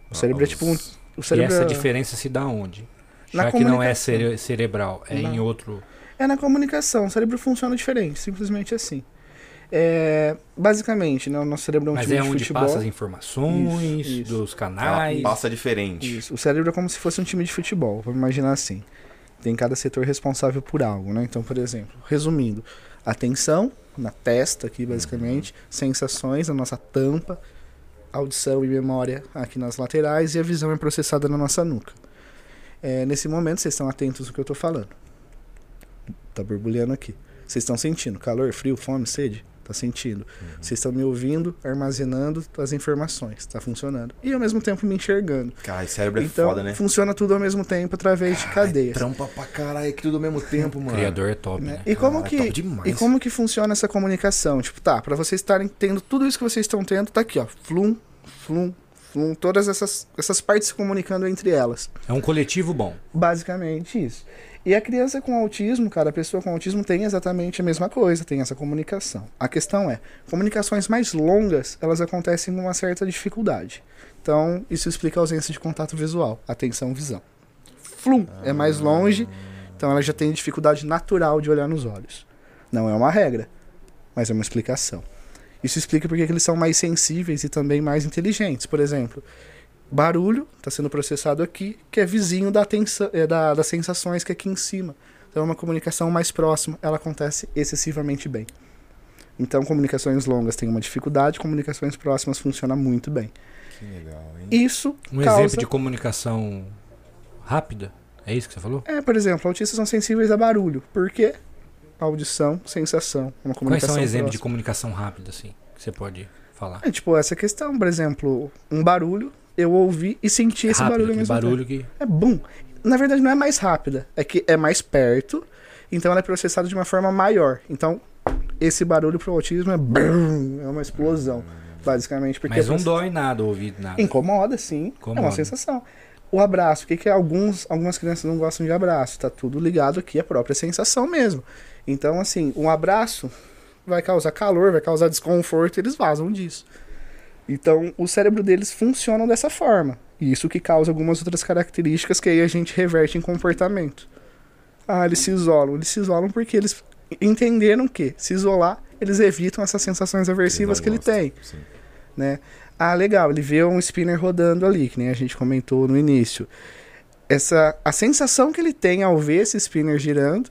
O cérebro é tipo um. Os- O E cérebro essa é- diferença se dá onde? Na Já que não é cere- cerebral, é em Não. outro. É na comunicação. O cérebro funciona diferente, simplesmente assim. É, basicamente, né, o nosso cérebro é um Mas time é de onde futebol. passa as informações Isso, isso. dos Ela canais. passa diferente. Isso. O cérebro é como se fosse um time de futebol, vamos imaginar assim. Tem cada setor responsável por algo, né? Então, por exemplo, resumindo, atenção na testa aqui, basicamente, sensações na nossa tampa, audição e memória aqui nas laterais e a visão é processada na nossa nuca. É, nesse momento, vocês estão atentos no que eu tô falando. Tá borbulhando aqui. Vocês estão sentindo calor, frio, fome, sede? Tá sentindo. Vocês estão me ouvindo, armazenando as informações. Tá funcionando. E ao mesmo tempo me enxergando. Cara, cérebro é então, foda, né? funciona tudo ao mesmo tempo através de cadeias. Trampa pra caralho aqui tudo ao mesmo tempo, O mano. criador é top, né? né? E como Caralho, que top demais. e como que funciona essa comunicação? Tipo, tá, pra vocês estarem tendo tudo isso que vocês estão tendo, tá aqui, ó, flum, flum, flum, todas essas essas partes se comunicando entre elas. É um coletivo bom. Basicamente isso. E a criança com autismo, cara, a pessoa com autismo tem exatamente a mesma coisa, tem essa comunicação. A questão é, comunicações mais longas, elas acontecem com uma certa dificuldade. Então, isso explica a ausência de contato visual, atenção, visão. Flum, é mais longe, então ela já tem dificuldade natural de olhar nos olhos. Não é uma regra, mas é uma explicação. Isso explica porque que eles são mais sensíveis e também mais inteligentes. Por exemplo, barulho está sendo processado aqui, que é vizinho da atenção, é, da, das sensações que é aqui em cima. Então é uma comunicação mais próxima, ela acontece excessivamente bem. Então comunicações longas têm uma dificuldade, comunicações próximas funcionam muito bem. Que legal, hein? Isso Um causa... exemplo de comunicação rápida. É isso que você falou? É, por exemplo, autistas são sensíveis a barulho. Por quê? Audição, sensação, uma Quais comunicação são exemplos de próxima. comunicação rápida, assim, que você pode falar? É tipo essa questão, por exemplo, um barulho, eu ouvi e senti esse Rápido, barulho mesmo tempo. barulho que. É bum. Na verdade, não é mais rápida, é que é mais perto, então ela é processada de uma forma maior. Então, esse barulho pro autismo é brum, é uma explosão, basicamente. Porque Mas não você- dói nada o ouvido, nada. Incomoda, sim. É Incomoda. uma sensação. O abraço, o que, que é? Alguns, algumas crianças não gostam de abraço. Tá tudo ligado aqui à própria sensação mesmo. Então, assim, um abraço vai causar calor, vai causar desconforto, eles vazam disso. Então, o cérebro deles funciona dessa forma. E isso que causa algumas outras características que aí a gente reverte em comportamento. Ah, eles se isolam. Eles se isolam porque eles entenderam que se isolar, eles evitam essas sensações aversivas não que ele tem sim. né? Ah, legal, ele vê um spinner rodando ali, que nem a gente comentou no início. Essa, a sensação que ele tem ao ver esse spinner girando,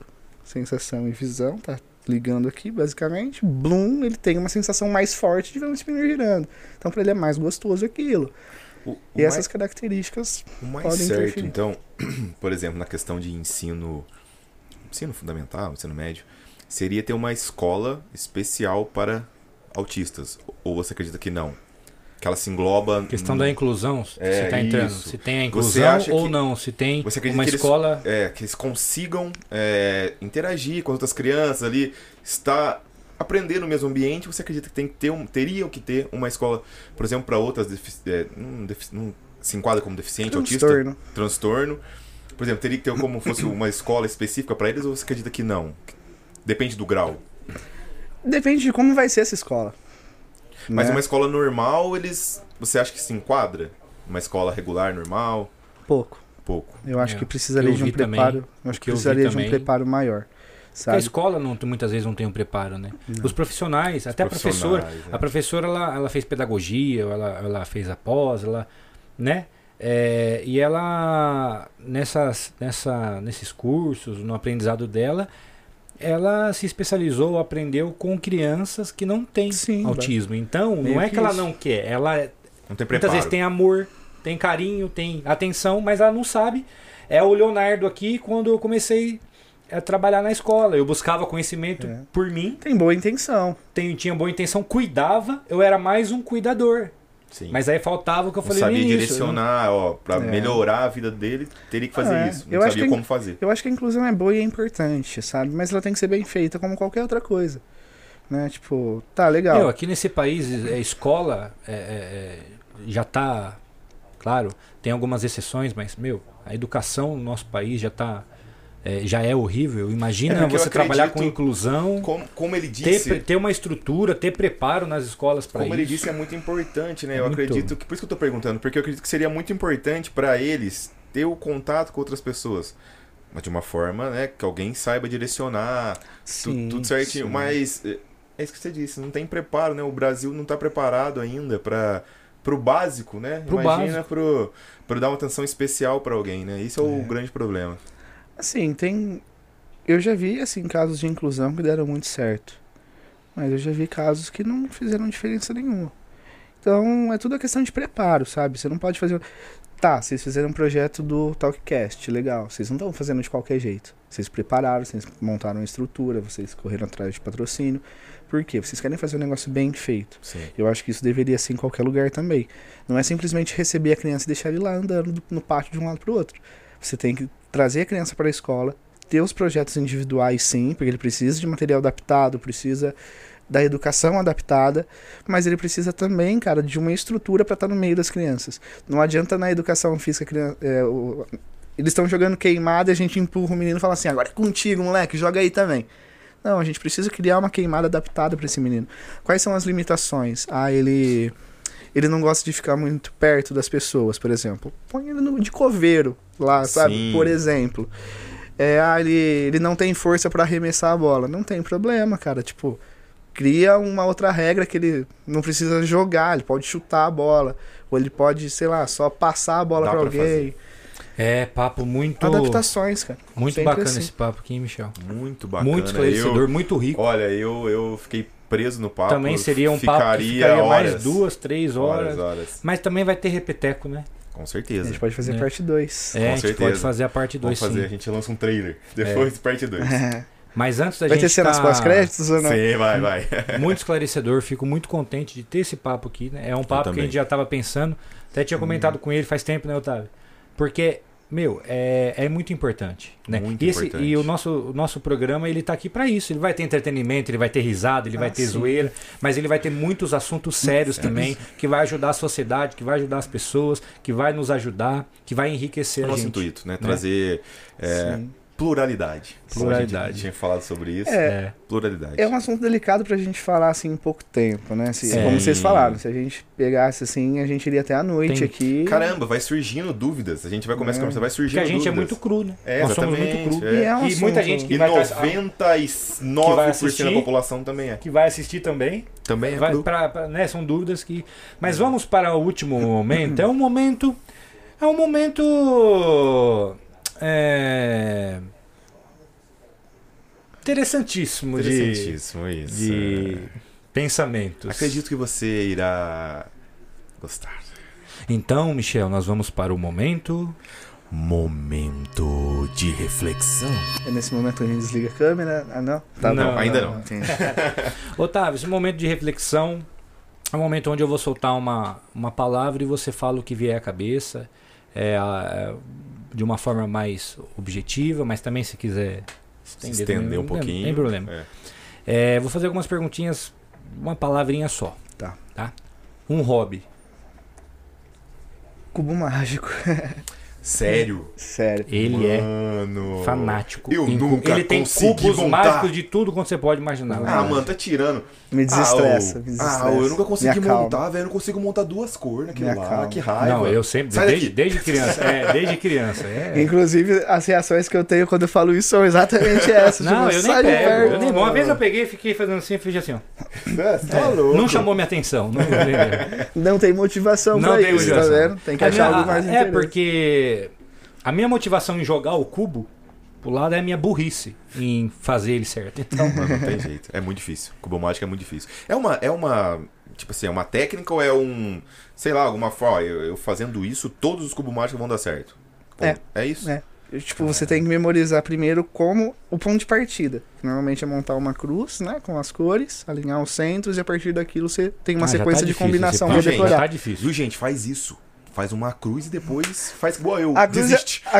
sensação e visão, tá ligando aqui, basicamente, Bloom, ele tem uma sensação mais forte de ver um spinner girando. Então, para ele é mais gostoso aquilo. O, o E mais- essas características, O mais podem certo, interferir. então, por exemplo, na questão de ensino, ensino fundamental, ensino médio, seria ter uma escola especial para autistas. Ou você acredita que não? Que ela se engloba. Questão no- da inclusão, se É, tá entrando. isso. Se tem a Você inclusão acha ou que- não. Se tem uma que eles- escola. É, que eles consigam é, interagir com outras crianças ali, estar aprendendo no mesmo ambiente. Você acredita que tem que ter um, teriam que ter uma escola, por exemplo, para outras é, não, defici- não se enquadra como deficiente, autista, transtorno. transtorno. Por exemplo, teria que ter como fosse uma escola específica para eles ou você acredita que não? Depende do grau. Depende de como vai ser essa escola. Mas né? uma escola normal, eles. Você acha que se enquadra? Uma escola regular, normal? Pouco. Pouco. Eu acho É, que precisaria eu de um vi também, preparo. eu acho que que eu precisaria de um preparo maior. Porque a Sabe? escola não, muitas vezes não tem um preparo, né? Não. Os profissionais, até a professora. Profissionais, A é. professora, ela, ela fez pedagogia, ela, ela fez a pós, ela, né? É, e ela, nessas, nessa, nesses cursos, no aprendizado dela, ela se especializou, aprendeu com crianças que não têm Sim, autismo. Então, não é que que ela não quer, ela Não tem muitas vezes tem amor, tem carinho, tem atenção, mas ela não sabe. É o Leonardo aqui quando eu comecei a trabalhar na escola. Eu buscava conhecimento É. por mim, Tem boa intenção. tenho- tinha boa intenção, cuidava, eu era mais um cuidador. Sim. Mas aí faltava o que eu não falei sabia no início. direcionar, ó, pra É. melhorar a vida dele, teria que fazer É, isso. eu Não acho sabia como fazer. Eu acho que a inclusão é boa e é importante, sabe? Mas ela tem que ser bem feita como qualquer outra coisa. Né? Tipo, tá legal. Meu, aqui nesse país, é, escola é, é, é, já tá. Claro, tem algumas exceções, mas, meu, a educação no nosso país já tá. É, já é horrível. Imagina É, você trabalhar com inclusão, Como, como ele ter, disse, pre- ter uma estrutura, ter preparo nas escolas para como isso. ele disse, é muito importante, né? Eu muito. acredito que. Por isso que eu tô perguntando, porque eu acredito que seria muito importante pra eles ter o contato com outras pessoas. Mas de uma forma, né, que alguém saiba direcionar, tu- Sim, tudo certinho. sim. Mas é é isso que você disse, não tem preparo, né? O Brasil não tá preparado ainda para pro básico, né? Pro Imagina básico. pro, pro dar uma atenção especial pra alguém, né? Isso é o É. grande problema. Assim, tem. Eu já vi, assim, casos de inclusão que deram muito certo. Mas eu já vi casos que não fizeram diferença nenhuma. Então, é tudo a questão de preparo, sabe? Você não pode fazer. Tá, vocês fizeram um projeto do Talkcast, legal. Vocês não estão fazendo de qualquer jeito. Vocês prepararam, vocês montaram uma estrutura, vocês correram atrás de patrocínio. Por quê? Vocês querem fazer um negócio bem feito. Sim. Eu acho que isso deveria ser em qualquer lugar também. Não é simplesmente receber a criança e deixar ele lá andando do- no pátio de um lado para o outro. Você tem que trazer a criança para a escola, ter os projetos individuais sim, porque ele precisa de material adaptado, precisa da educação adaptada, mas ele precisa também, cara, de uma estrutura para estar no meio das crianças. Não adianta na educação física, criança- é, o- eles estão jogando queimada e a gente empurra o menino e fala assim: agora é contigo, moleque, joga aí também. Não, a gente precisa criar uma queimada adaptada para esse menino. Quais são as limitações? Ah, ele ele não gosta de ficar muito perto das pessoas, por exemplo. Põe ele no, de coveiro lá, sabe? Sim. Por exemplo. É, ah, ele, ele não tem força para arremessar a bola. Não tem problema, cara. Tipo, cria uma outra regra que ele não precisa jogar, ele pode chutar a bola. Ou ele pode, sei lá, só passar a bola Dá para pra alguém. É, papo muito. Adaptações, cara. Muito Sempre bacana assim. esse papo aqui, hein, Michel? Muito bacana. Muito esclarecedor, Eu- muito rico. olha, eu, eu fiquei preso no papo. também seria um papo que ficaria ficaria horas, mais duas, três horas. horas, horas. Mas também vai ter repeteco, né? Com A certeza. gente pode fazer É. parte 2. É, a gente certeza. pode fazer a parte 2 Vamos fazer, a sim. gente lança um trailer. Depois, parte 2. Mas antes da Vai gente ter cenas tá pós-créditos ou não? Sim, vai, vai. muito esclarecedor, fico muito contente de ter esse papo aqui, né? É um papo que a gente já estava pensando, até tinha comentado com ele faz tempo, né, Otávio? Porque meu, é, é muito importante, né? Muito e, esse- importante. e o nosso, o nosso programa, ele tá aqui para isso. Ele vai ter entretenimento, ele vai ter risada, ele vai Ah, ter sim. zoeira, mas ele vai ter muitos assuntos sérios também, que vai ajudar a sociedade, que vai ajudar as pessoas, que vai nos ajudar, que vai enriquecer É o a nosso gente. intuito, né? Trazer é, Pluralidade. Como a gente Pluralidade. tinha falado sobre isso. É, Pluralidade. É um assunto delicado pra gente falar assim em pouco tempo, né? Se- Sim. como vocês falaram, se a gente pegasse assim, a gente iria até a noite Tem- aqui. Caramba, vai surgindo dúvidas. A gente vai começar a É. conversar, vai Porque surgindo a gente é dúvidas. muito cru, né? É, Nós somos muito cru. é. E é um E muita assunto- gente que E vai, 99% assistir. da população também é. que vai assistir também. Também é Vai cru. pra- pra- né, são dúvidas que. Mas vamos para o último momento. É um momento. É um momento. É, interessantíssimo, de, Interessantíssimo isso. de É. pensamentos. Acredito que você irá gostar. Então, Michel, nós vamos para o momento. Momento de reflexão. É nesse momento que a gente desliga a câmera. Ah, não? Tá Não, bom. ainda não. Entendi. Otávio, esse momento de reflexão é um momento onde eu vou soltar uma, uma palavra e você fala o que vier à cabeça. É, a- é, de uma forma mais objetiva, mas também se quiser Se estender, estender também, um pouquinho. Não tem problema. É. É, vou fazer algumas perguntinhas, uma palavrinha só. Tá. tá? Um hobby. Cubo mágico. Sério? Sério. Ele é Mano. fanático. Eu nunca Ele tem cubos montar. mágicos de tudo quanto você pode imaginar. Ah, mano, tá tirando. Me desestressa. ah, me desestressa. ah, eu nunca consegui montar, velho. Eu não consigo montar duas cores naquilo Me lá. acalma. Que raiva. Não, eu sempre, desde, desde criança. É, desde criança. É. Inclusive, as reações que eu tenho quando eu falo isso são exatamente essas. Não, tipo, eu nem pego. perto. eu nem- uma vez eu peguei e fiquei fazendo assim, fiz assim, ó. É, você tá louco. Não chamou minha atenção. Não, Não tem motivação Não pra tem isso, motivação. tá vendo? Tem que A achar minha- algo mais É porque a minha motivação em jogar o cubo pro lado é a minha burrice em fazer ele certo. Então, Mano, não tem jeito. É muito difícil. Cubo mágico é muito difícil. É uma. É uma. Tipo assim, é uma técnica ou é um. Sei lá, alguma forma. Eu, eu fazendo isso, todos os cubos mágicos vão dar certo. Pô, É. É isso? É. Tipo, você tem que memorizar primeiro como o ponto de partida. Normalmente é montar uma cruz, né? Com as cores, alinhar os centros e a partir daquilo você tem uma Ah, já sequência tá de difícil combinação pra papo, gente, decorar. Tá difícil. Viu, gente? Faz isso. Faz uma cruz e depois faz igual eu. A cruz, é- Desiste. a,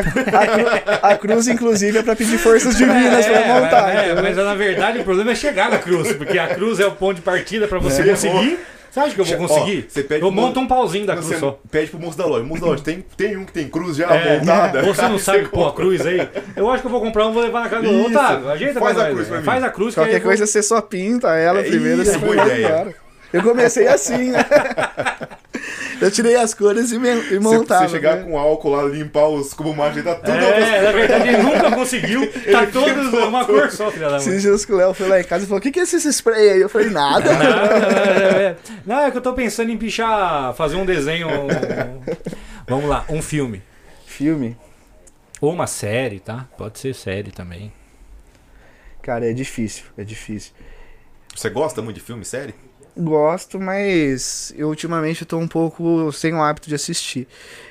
a a cruz, inclusive, é pra pedir forças divinas pra montar. é, mas na verdade o problema é chegar na cruz, porque a cruz é o ponto de partida pra você É. conseguir. Você acha que eu vou Ó, conseguir? você pede eu pro monto um pauzinho da cruz só. pede pro moço da loja. Moço da loja, tem, tem um que tem cruz já É, montada? Você não sabe pôr a cruz aí? Eu acho que eu vou comprar um vou levar na casa do. Otávio. Ajeita Faz a cruz pra mim. Faz a cruz que aí Qualquer eu vou- coisa você só pinta ela É primeiro isso, você boa vai ideia. embora. Eu comecei assim, né? Eu tirei as cores e, me, e Se montava. você chegar né? com álcool lá, limpar os cubos mágicos, tá tudo É, na verdade ele nunca conseguiu. Tá todos uma cor só, filha da mãe. Esses dias que o Léo foi lá em casa e falou: O que, que é esse spray aí? Eu falei: Nada. Não, não, é, não, é que eu tô pensando em pichar, fazer um desenho. Vamos lá, um filme. Filme, Ou uma série, tá? Pode ser série também. cara, é difícil. É difícil. Você gosta muito de filme, série? Gosto, mas eu ultimamente tô um pouco sem o hábito de assistir.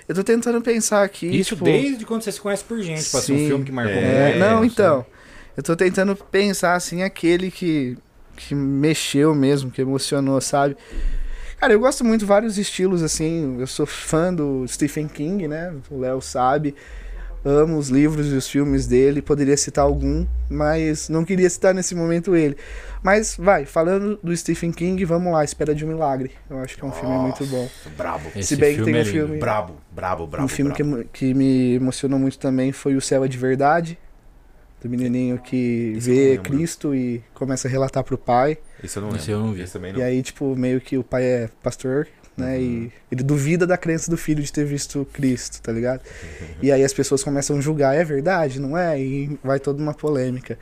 Eu tô tentando pensar aqui. Isso tipo, desde quando você se conhece por gente, pra ser um filme que marcou É, muito. não, então. Eu tô tentando pensar assim, aquele que, que mexeu mesmo, que emocionou, sabe? Cara, eu gosto muito de vários estilos, assim. Eu sou fã do Stephen King, né? O Léo sabe. Amo os livros e os filmes dele. Poderia citar algum, mas não queria citar nesse momento ele. Mas vai, falando do Stephen King, vamos lá, Espera de um Milagre. Eu acho que é um filme muito bom. Brabo. Esse Se bem que tem é um lindo. filme- Brabo, brabo, brabo. um filme que, brabo. que me emocionou muito também foi O Céu é de Verdade. Do menininho que não vê. Cristo e começa a relatar pro pai. Esse eu não lembro. eu não vi. E aí, tipo, meio que o pai é pastor, né? Uhum. E ele duvida da crença do filho de ter visto Cristo, tá ligado? E aí as pessoas começam a julgar, é verdade, não é? E vai toda uma polêmica.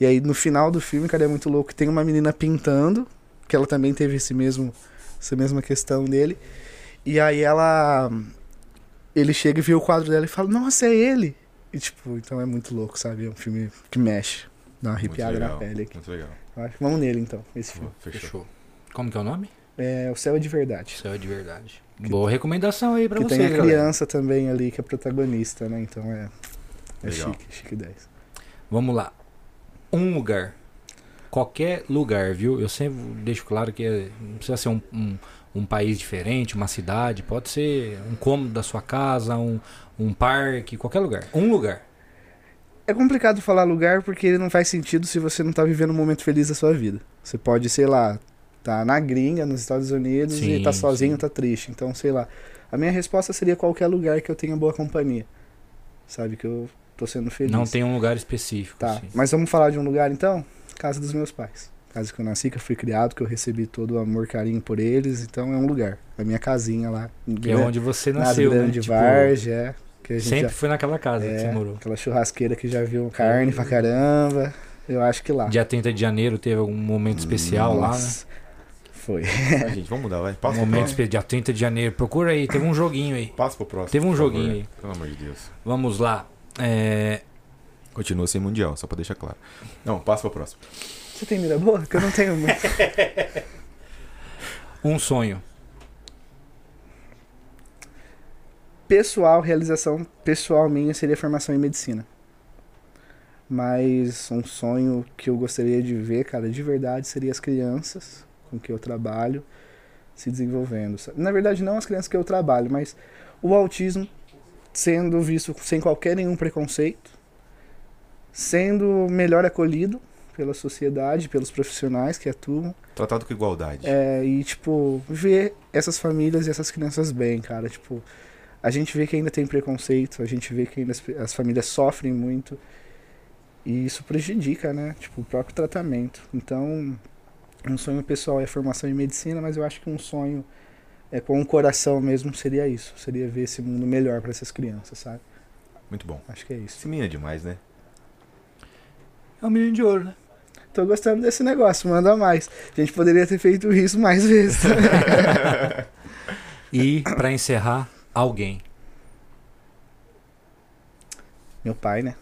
E aí no final do filme, cara, é muito louco. Tem uma menina pintando, que ela também teve esse mesmo, essa mesma questão dele. E aí ela. Ele chega e vê o quadro dela e fala, nossa, é ele! E tipo, então é muito louco, sabe? É um filme que mexe. Dá uma arrepiada na legal, pele aqui. Muito legal. Eu acho que Vamos nele então, esse filme. Fechou. Fechou. Como que é o nome? É O Céu é de Verdade. Céu de verdade. Boa recomendação aí pra Que você, tem a galera. criança também ali que é protagonista, né? Então é, é Legal. chique, chique 10. Vamos lá. Um lugar. Qualquer lugar, viu? Eu sempre deixo claro que é- não precisa ser um, um, um país diferente, uma cidade, pode ser um cômodo da sua casa, um, um parque, qualquer lugar. Um lugar. É complicado falar lugar porque ele não faz sentido se você não tá vivendo um momento feliz da sua vida. Você pode, sei lá, tá na gringa, nos Estados Unidos Sim, e tá sozinho, sim. tá triste. Então, sei lá. A minha resposta seria qualquer lugar que eu tenha boa companhia. Sabe, que eu tô sendo feliz. Não tem um lugar específico. Tá, assim. mas vamos falar de um lugar então? Casa dos meus pais. Casa que eu nasci, que eu fui criado, que eu recebi todo o amor, carinho por eles. Então é um lugar. A minha casinha lá. Que é Gran- onde você na nasceu, né? Grande Tipo, Vargem, é. Que a gente sempre já, foi naquela casa que é, você morou. Aquela churrasqueira que já viu carne pra caramba. Eu acho que lá. Dia 30 de janeiro teve algum momento especial lá, né? Foi. Ah, gente, vamos mudar, vai. Um Passa pro momento próximo. especial. Dia 30 de janeiro. Procura aí, teve um joguinho aí. Passa pro próximo. Teve um joguinho favor. aí. Pelo amor de Deus. Vamos lá. É, Continua sem mundial, só pra deixar claro. Não, passa pro próximo. Você tem mira boa? Que eu não tenho muito. um sonho. pessoal, realização pessoal minha seria formação em medicina. Mas um sonho que eu gostaria de ver, cara, de verdade, seria as crianças com que eu trabalho se desenvolvendo. Na verdade, não as crianças que eu trabalho, mas o autismo sendo visto sem qualquer nenhum preconceito, sendo melhor acolhido pela sociedade, pelos profissionais que atuam. Tratado com igualdade. É, e, tipo, ver essas famílias e essas crianças bem, cara. Tipo, a gente vê que ainda tem preconceito, a gente vê que ainda as, as famílias sofrem muito. E isso prejudica, né? Tipo, o próprio tratamento. Então, um sonho pessoal é a formação em medicina, mas eu acho que um sonho é com o coração mesmo seria isso. Seria ver esse mundo melhor para essas crianças, sabe? Muito bom. Acho que é isso. Esse menino é demais, né? É o menino de ouro, né? Tô gostando desse negócio, manda mais. A gente poderia ter feito isso mais vezes. E, pra encerrar, alguém. Meu pai, né?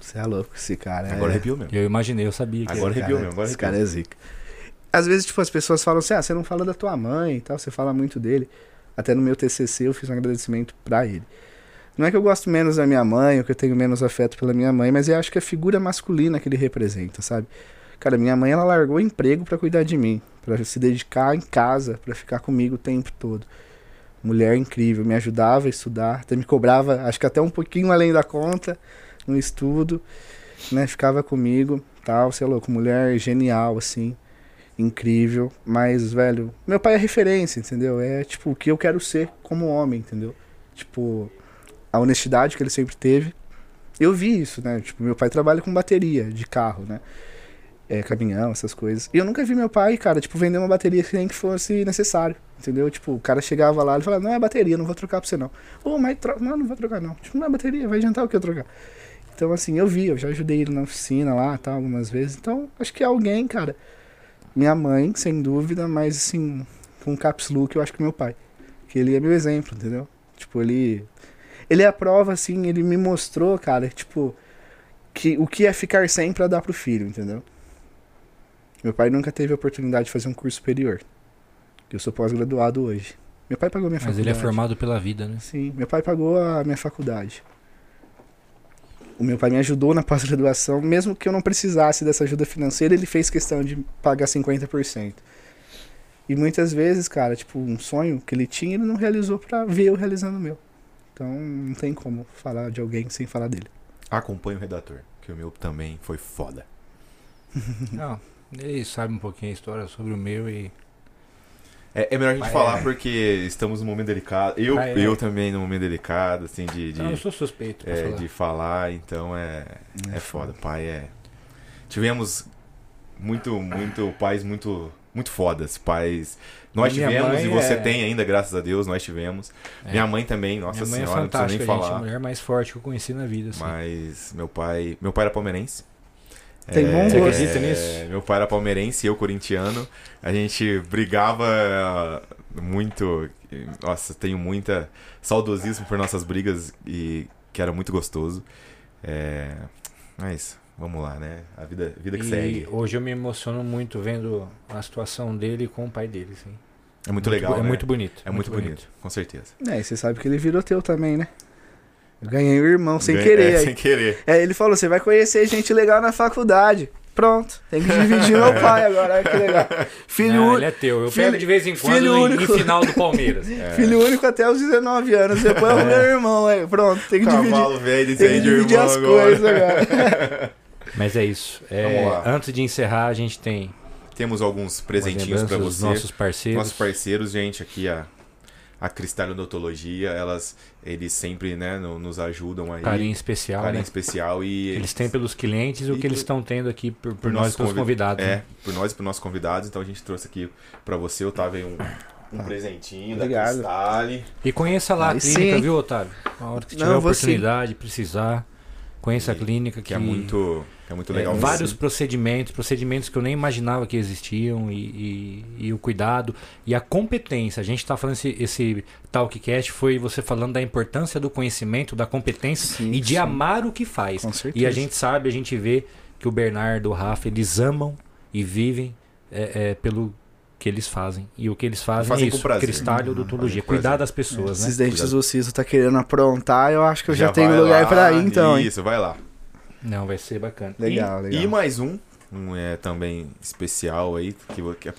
Você é louco, esse cara. é... Agora arrepiou mesmo. Eu imaginei, eu sabia que Agora arrepiou mesmo, agora Esse arrepiou. cara é zica. Às vezes, tipo, as pessoas falam assim, ah, você não fala da tua mãe e tal, você fala muito dele. Até no meu TCC eu fiz um agradecimento pra ele. Não é que eu gosto menos da minha mãe, ou que eu tenho menos afeto pela minha mãe, mas eu acho que a figura masculina que ele representa, sabe? Cara, minha mãe, ela largou o emprego pra cuidar de mim, pra se dedicar em casa, pra ficar comigo o tempo todo. Mulher incrível, me ajudava a estudar, até me cobrava, acho que até um pouquinho além da conta, no estudo, né? Ficava comigo, tal, sei lá, louco, mulher genial, assim, incrível, mas, velho, meu pai é referência, entendeu? É, tipo, o que eu quero ser como homem, entendeu? Tipo, a honestidade que ele sempre teve. Eu vi isso, né? Tipo, meu pai trabalha com bateria de carro, né? É, caminhão, essas coisas. E eu nunca vi meu pai, cara, tipo, vender uma bateria nem que fosse necessário, entendeu? Tipo, o cara chegava lá e falava, não é bateria, não vou trocar pra você não. Ô, mas troca. Não, não vou trocar não. Tipo, não é bateria, vai adiantar o que eu trocar. Então, assim, eu vi, eu já ajudei ele na oficina lá, tal, algumas vezes. Então, acho que alguém, cara. Minha mãe, sem dúvida, mas, assim, com caps look, eu acho que meu pai. Que ele é meu exemplo, entendeu? Tipo, ele. Ele é a prova, assim, ele me mostrou, cara, tipo, que o que é ficar sem pra dar pro filho, entendeu? Meu pai nunca teve a oportunidade de fazer um curso superior. Eu sou pós-graduado hoje. Meu pai pagou minha Mas faculdade. ele é formado pela vida, né? Sim, meu pai pagou a minha faculdade. O meu pai me ajudou na pós-graduação, mesmo que eu não precisasse dessa ajuda financeira, ele fez questão de pagar 50%. E muitas vezes, cara, tipo, um sonho que ele tinha, ele não realizou pra ver eu realizando o meu. Então, não tem como falar de alguém sem falar dele. Acompanha o redator, que o meu também foi foda. Não, ele sabe um pouquinho a história sobre o meu e. É, é melhor a gente falar é. porque estamos num momento delicado. Eu, é. eu também num momento delicado, assim, de, de, eu sou suspeito é, falar. de falar, então é, é foda. Pai é. Tivemos muito, muito pais muito, muito fodas. Pais. Nós Minha tivemos e você é- tem ainda, graças a Deus, nós tivemos. É. Minha mãe também, nossa Minha mãe senhora, é não preciso nem fantástica, gente. falar. A mulher mais forte que eu conheci na vida. Assim. Mas meu pai. Meu pai era palmeirense. Tem bom Você gosto. acredita nisso? Meu pai era palmeirense e eu corintiano. A gente brigava eh, muito. Nossa, tenho muita saudosismo por nossas brigas e que era muito gostoso. É, mas vamos lá, né? A vida, vida que E segue. hoje eu me emociono muito vendo a situação dele com o pai dele. Assim. É muito legal. bo- É né? muito bonito. É muito bonito, com certeza. É, e você sabe que ele virou teu também, né? Eu ganhei o irmão sem Ganha- querer. é, sem querer. É, ele falou, você vai conhecer gente legal na faculdade. Pronto, tem que dividir meu pai agora, olha que legal. Filho, Não, ú- ele é teu. Eu filho- pego de vez em quando filho em, único. em final do Palmeiras. filho único até os 19 anos, depois é o meu irmão, aí, pronto, tem que dividir, Cavalo velho, tem que dividir irmão as agora. coisas agora. Mas é isso. É, Vamos lá. antes de encerrar, a gente tem Temos alguns presentinhos pra lembranças dos você. nossos parceiros. Nossos parceiros, gente, aqui a, a Cristal Odontologia, elas, eles sempre, né, no- nos ajudam aí. Carinho especial, Carinho né? especial e Eles têm pelos clientes e o que eles estão tendo aqui por, por por nós, pelos convi- convidados. né? É, por nós e por nossos convidados, então a gente trouxe aqui pra você, Otávio, um, um presentinho da Obrigado. Cristale. E conheça lá Aí a clínica, sim. viu, Otávio? A hora que Não, tiver vou oportunidade, precisar, conheça a E- clínica que, Que é muito, é muito é, legal. vários mesmo. procedimentos, procedimentos que eu nem imaginava que existiam e, e- e o cuidado e a competência. A gente está falando esse, esse Talkcast foi você falando da importância do conhecimento, da competência Sim, e de sim. amar o que faz. Com certeza. E a gente sabe, a gente vê que o Bernardo, o Rafa, eles amam e vivem é, é, pelo que eles fazem. E o que eles fazem, Fazem é isso, prazer. cristal Uhum, odontologia. com Cuidar prazer. das pessoas, Esses né? dentes Cuidado. do Ciso tá querendo aprontar, eu acho que eu já, tenho vai lugar pra ir então, hein? Isso, vai lá. Não, vai ser bacana. Legal, e, legal. E mais um, um é também especial aí, que, que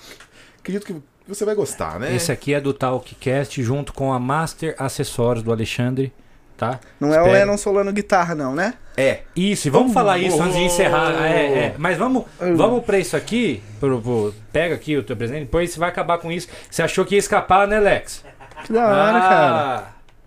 acredito que você vai gostar, né? Esse aqui é do Talkcast junto com a Master Acessórios do Alexandre, tá? Não é o Espero. Lennon Solano guitarra, não, né? É. Isso, e vamos Oh, falar isso oh, antes de encerrar. oh. É, é. Mas vamos, Oh. vamos pra isso aqui. Pro, pro- pega aqui o teu presente, depois você vai acabar com isso. Você achou que ia escapar, né, Lex? Que da hora, Ah, cara.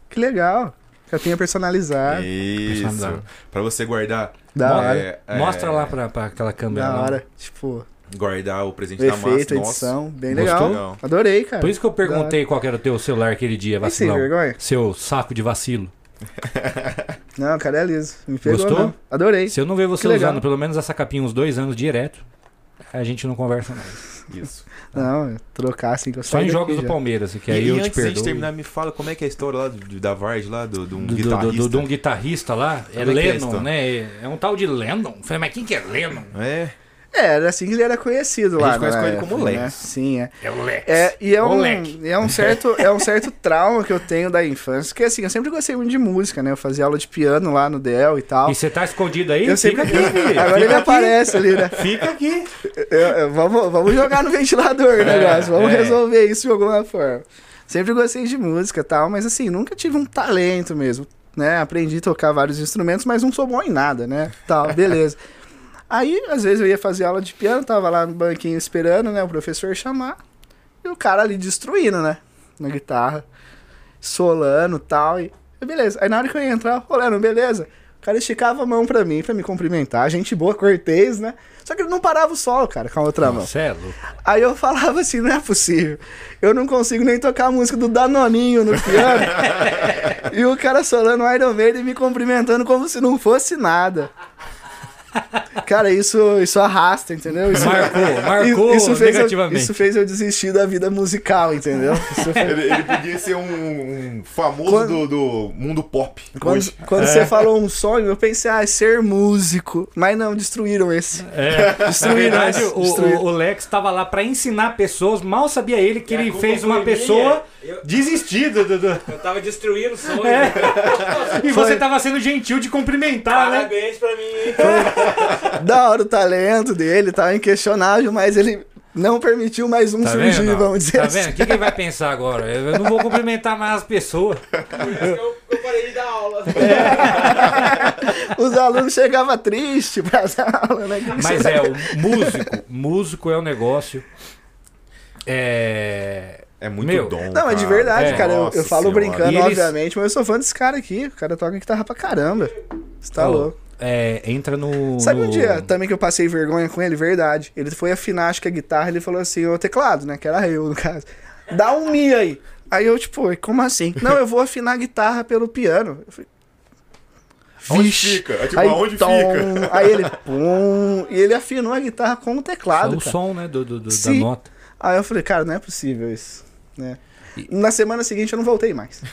Que legal. Capinha personalizada. Isso. Personalizado. Pra você guardar. Da hora. é, é, Mostra lá pra, pra aquela câmera. Da lá. hora. Tipo, Guardar o presente da massa. a Nossa. edição. Bem Gostou? legal. Adorei, cara. Por isso que eu perguntei qual que era o teu celular aquele dia, sem vacilão. vergonha? Seu saco de vacilo. Não, o cara é liso. Me pegou, Gostou? não. Adorei. Se eu não ver você Que legal. usando pelo menos essa capinha uns dois anos direto, a gente não conversa mais. Isso. Não, trocar assim que eu Só em jogos do já. Palmeiras, que e aí e eu te antes de a gente perdoo. terminar, me fala como é que é a história lá do, da Vard, lá, do, de um do, do, guitarrista. do, de um guitarrista lá, é é é Lennon, né? É um tal de Lennon. Falei, mas quem que é Lennon? É. É, era assim que ele era conhecido A lá. gente conhece na ele como época, Lex. né? Sim, é. É o Lex. É, e é Ô, um, Leque. é um certo é um certo trauma que eu tenho da infância, que assim, eu sempre gostei muito de música, né? Eu fazia aula de piano lá no Del e tal. E você tá escondido aí? eu sempre Fica aqui, filho. Agora Fica ele aqui. aparece ali, né? Fica aqui. Eu- eu- vamos, vamos jogar no ventilador o negócio, vamos é. resolver isso de alguma forma. Sempre gostei de música e tal, mas assim, nunca tive um talento mesmo, né? Aprendi a tocar vários instrumentos, mas não sou bom em nada, né? Tal, beleza. Aí, às vezes eu ia fazer aula de piano, tava lá no banquinho esperando, né, o professor chamar, e o cara ali destruindo, né, na guitarra, solando e tal, e beleza. Aí na hora que eu ia entrar, olhando, beleza, o cara esticava a mão pra mim, pra me cumprimentar, gente boa, cortês, né, só que ele não parava o solo, cara, com a outra mão. Você é louco. Aí eu falava assim, não é possível. Eu não consigo nem tocar a música do Danoninho no piano. e o cara solando Iron Maiden e me cumprimentando como se não fosse nada. Cara, isso, isso arrasta, entendeu? Isso, Marcou, marcou isso fez eu, negativamente. isso fez eu desistir da vida musical, entendeu? Isso foi- Ele, ele podia ser um, um famoso Quando- do, do mundo pop. Quando, quando você falou um sonho, eu pensei, ah, ser músico. Mas não, destruíram esse. É, Destruíram verdade, esse, o, destruíram. o- Lex tava lá pra ensinar pessoas, mal sabia ele que a ele fez uma pessoa minha. Eu- desistir do- do- do- Eu tava destruindo o sonho. É. E Foi. você tava sendo gentil de cumprimentar, né? Parabéns pra mim, hein? Da hora o talento dele, tá inquestionável, mas ele não permitiu mais um Tá surgir, vendo? vamos dizer Tá assim. vendo? O que, que ele vai pensar agora? Eu não vou cumprimentar mais as pessoas. Por isso que eu, eu parei de dar aula. Os alunos chegavam tristes pra dar aula, né? Mas é, o músico, músico é um negócio. É. É muito Meu, dom. Não, é de cara. verdade, É, cara. Eu, eu falo senhora. brincando, eles- obviamente, mas eu sou fã desse cara aqui. O cara toca guitarra pra caramba. Você tá Ó, louco. É, entra no. Sabe no... um dia também que eu passei vergonha com ele? Verdade. Ele foi afinar, acho que a guitarra, ele falou assim, o teclado, né? Que era eu, no caso. Dá um mi aí. Aí eu, tipo, como assim? Não, eu vou afinar a guitarra pelo piano. Eu falei, Onde "Vixe." fica? É tipo, Aí, aonde tom, fica? Aí ele, pum, e ele afinou a guitarra com o Só teclado, o cara. som, né? Do, do- do- da nota. Aí eu falei, cara, não é possível isso, né? Na semana seguinte eu não voltei mais.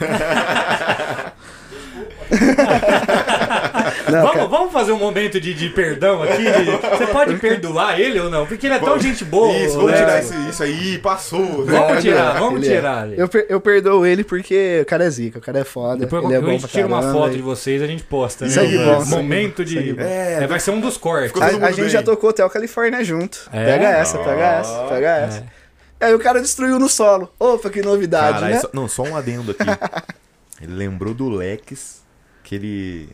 Não, vamos, cara. vamos fazer um momento de, de perdão aqui? de- Você pode perdoar ele ou não? Porque ele é tão gente boa. Isso, vamos né? tirar isso, isso aí, passou. né? Vamos tirar, vamos ele é. tirar. Eu, per- eu perdoo ele porque o cara é zica, o cara é foda. Depois ele é quando a bom gente tira uma foto e- de vocês, a gente posta, né? Segue bom, momento bom, de. bom. É, vai ser um dos cortes. A, a gente bem. já tocou Hotel Califórnia junto. É? Pega essa, pega essa, pega essa. É. Aí o cara destruiu no solo. Opa, que novidade, Caralho, né? só- não, só um adendo aqui. ele lembrou do Lex, que ele.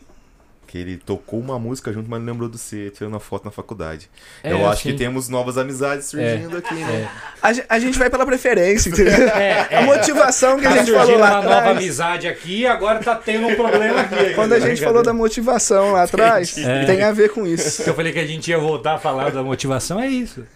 Que ele tocou uma música junto, mas não lembrou do C, tirando a foto na faculdade. É, Eu acho assim. que temos novas amizades surgindo aqui, né? A, ge- a gente vai pela preferência, entendeu? É, é. A motivação que a Tá gente surgindo falou lá uma nova atrás. amizade aqui e agora tá tendo um problema aqui. Quando a gente falou da motivação lá atrás, É. tem a ver com isso. Eu falei que a gente ia voltar a falar da motivação, é isso.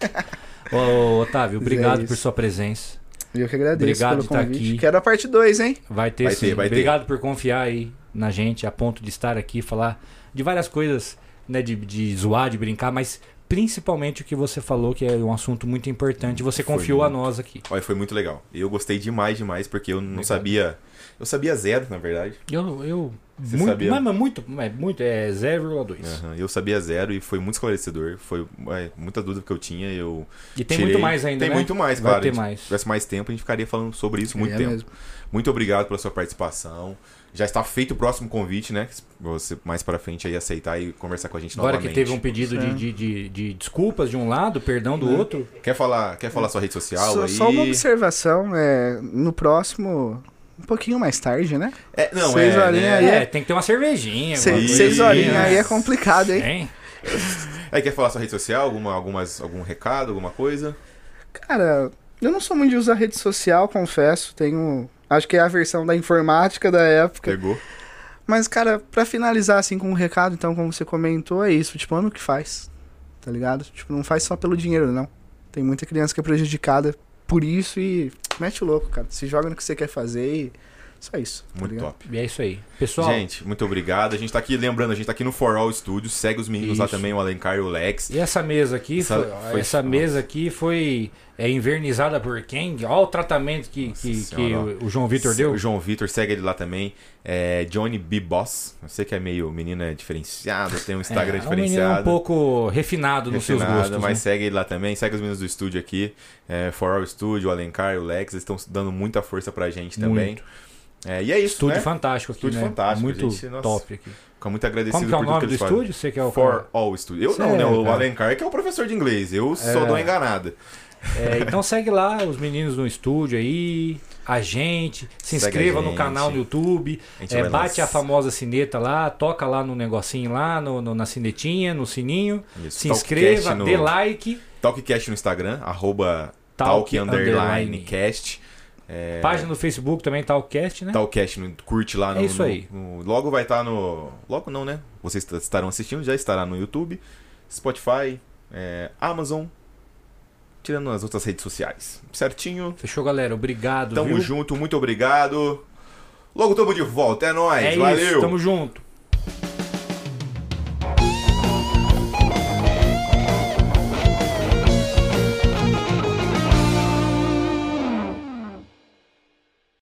Ô, Otávio, obrigado É por sua presença. Eu que agradeço Obrigado pelo estar convite. aqui. Quero a parte 2, hein? Vai ter Vai sim. ter, vai ter. Obrigado por confiar aí na gente, a ponto de estar aqui, falar de várias coisas, né? De, de zoar, de brincar, mas principalmente o que você falou, que é um assunto muito importante. Você confiou a muito. nós aqui. Olha, foi muito legal. Eu gostei demais, demais, porque eu não Obrigado. sabia. Eu sabia zero, na verdade. Eu. eu Você muito, sabia? Mas, mas muito, é muito, é 0,2. Aham, Eu sabia zero e foi muito esclarecedor. Foi é, muita dúvida que eu tinha. Eu E tem tirei. muito mais ainda, Tem né? muito mais, Vai claro. ter mais. Se tivesse mais tempo, a gente ficaria falando sobre isso muito É tempo. mesmo. Muito obrigado pela sua participação. Já está feito o próximo convite, né? Você mais pra frente aí aceitar e conversar com a gente Agora novamente. que teve um pedido de, Sim. de, de, de desculpas de um lado, perdão do É. outro. Quer falar, quer falar sua rede social Só, aí? só uma observação, é, no próximo, um pouquinho mais tarde, né? É, não, Seis é, horinhas né? aí É, tem que ter uma cervejinha. Seis coisinha. horinhas aí é complicado, hein? Hein? É, quer falar sua rede social? Alguma, algumas, algum recado, alguma coisa? Cara, eu não sou muito de usar rede social, confesso. Tenho. Acho que é a versão da informática da época. Pegou? Mas, cara, pra finalizar assim com um recado, então, como você comentou, é isso. Tipo, ano que faz. Tá ligado? Tipo, não faz só pelo dinheiro, não. Tem muita criança que é prejudicada por isso e mete o louco, cara. Se joga no que você quer fazer e. Só isso. tá Muito ligado? top. E é isso aí. Pessoal, Gente, muito obrigado. A gente tá aqui, lembrando, a gente tá aqui no For All Studios. Segue os meninos lá Isso. também, o Alencar e o Lex. e essa mesa aqui, Essa- foi, foi- essa mesa aqui foi é, invernizada por quem? Olha o tratamento que, Nossa que, que o, o João Vitor deu. O João Vitor, segue ele lá também. É Johnny B. Boss. Eu sei que é meio menino é diferenciado, tem um Instagram é, é um menino diferenciado. um pouco refinado nos seus refinado, gostos. mas né? segue ele lá também. Segue os meninos do estúdio aqui. É, For All Studio, o Alencar e o Lex. Eles estão dando muita força pra gente também. Muito. É, e é isso, Estúdio né? fantástico aqui, Estúdio né? fantástico, Muito gente. Nossa, top aqui. Fico muito agradecido Como que é o por tudo nome que do eles estúdio? Você que é o For cara? All Studio. Eu Cê não, né? é, O. Alencar que é o professor de inglês. Eu só É. dou uma enganada. É, então segue lá os meninos no estúdio aí, a gente, se Segue inscreva a no gente. canal no YouTube, A gente é, bate a famosa sineta lá, toca lá no negocinho lá, no, no- na sinetinha, no sininho, Isso, se Talkcast inscreva, no, dê like, Talkcast no Instagram, arroba Talk talk, underline underline. cast. É, página no Facebook também, Talkcast, né? Talkcast, no- curte lá no. É isso no- aí. no- logo vai estar no. Logo não, né? Vocês est- estarão assistindo, já estará no YouTube, Spotify, é, Amazon, tirando as outras redes sociais. Certinho? Fechou, galera? Obrigado, Tamo viu? junto, muito obrigado. Logo tamo de volta, é nóis, É valeu! isso, tamo junto.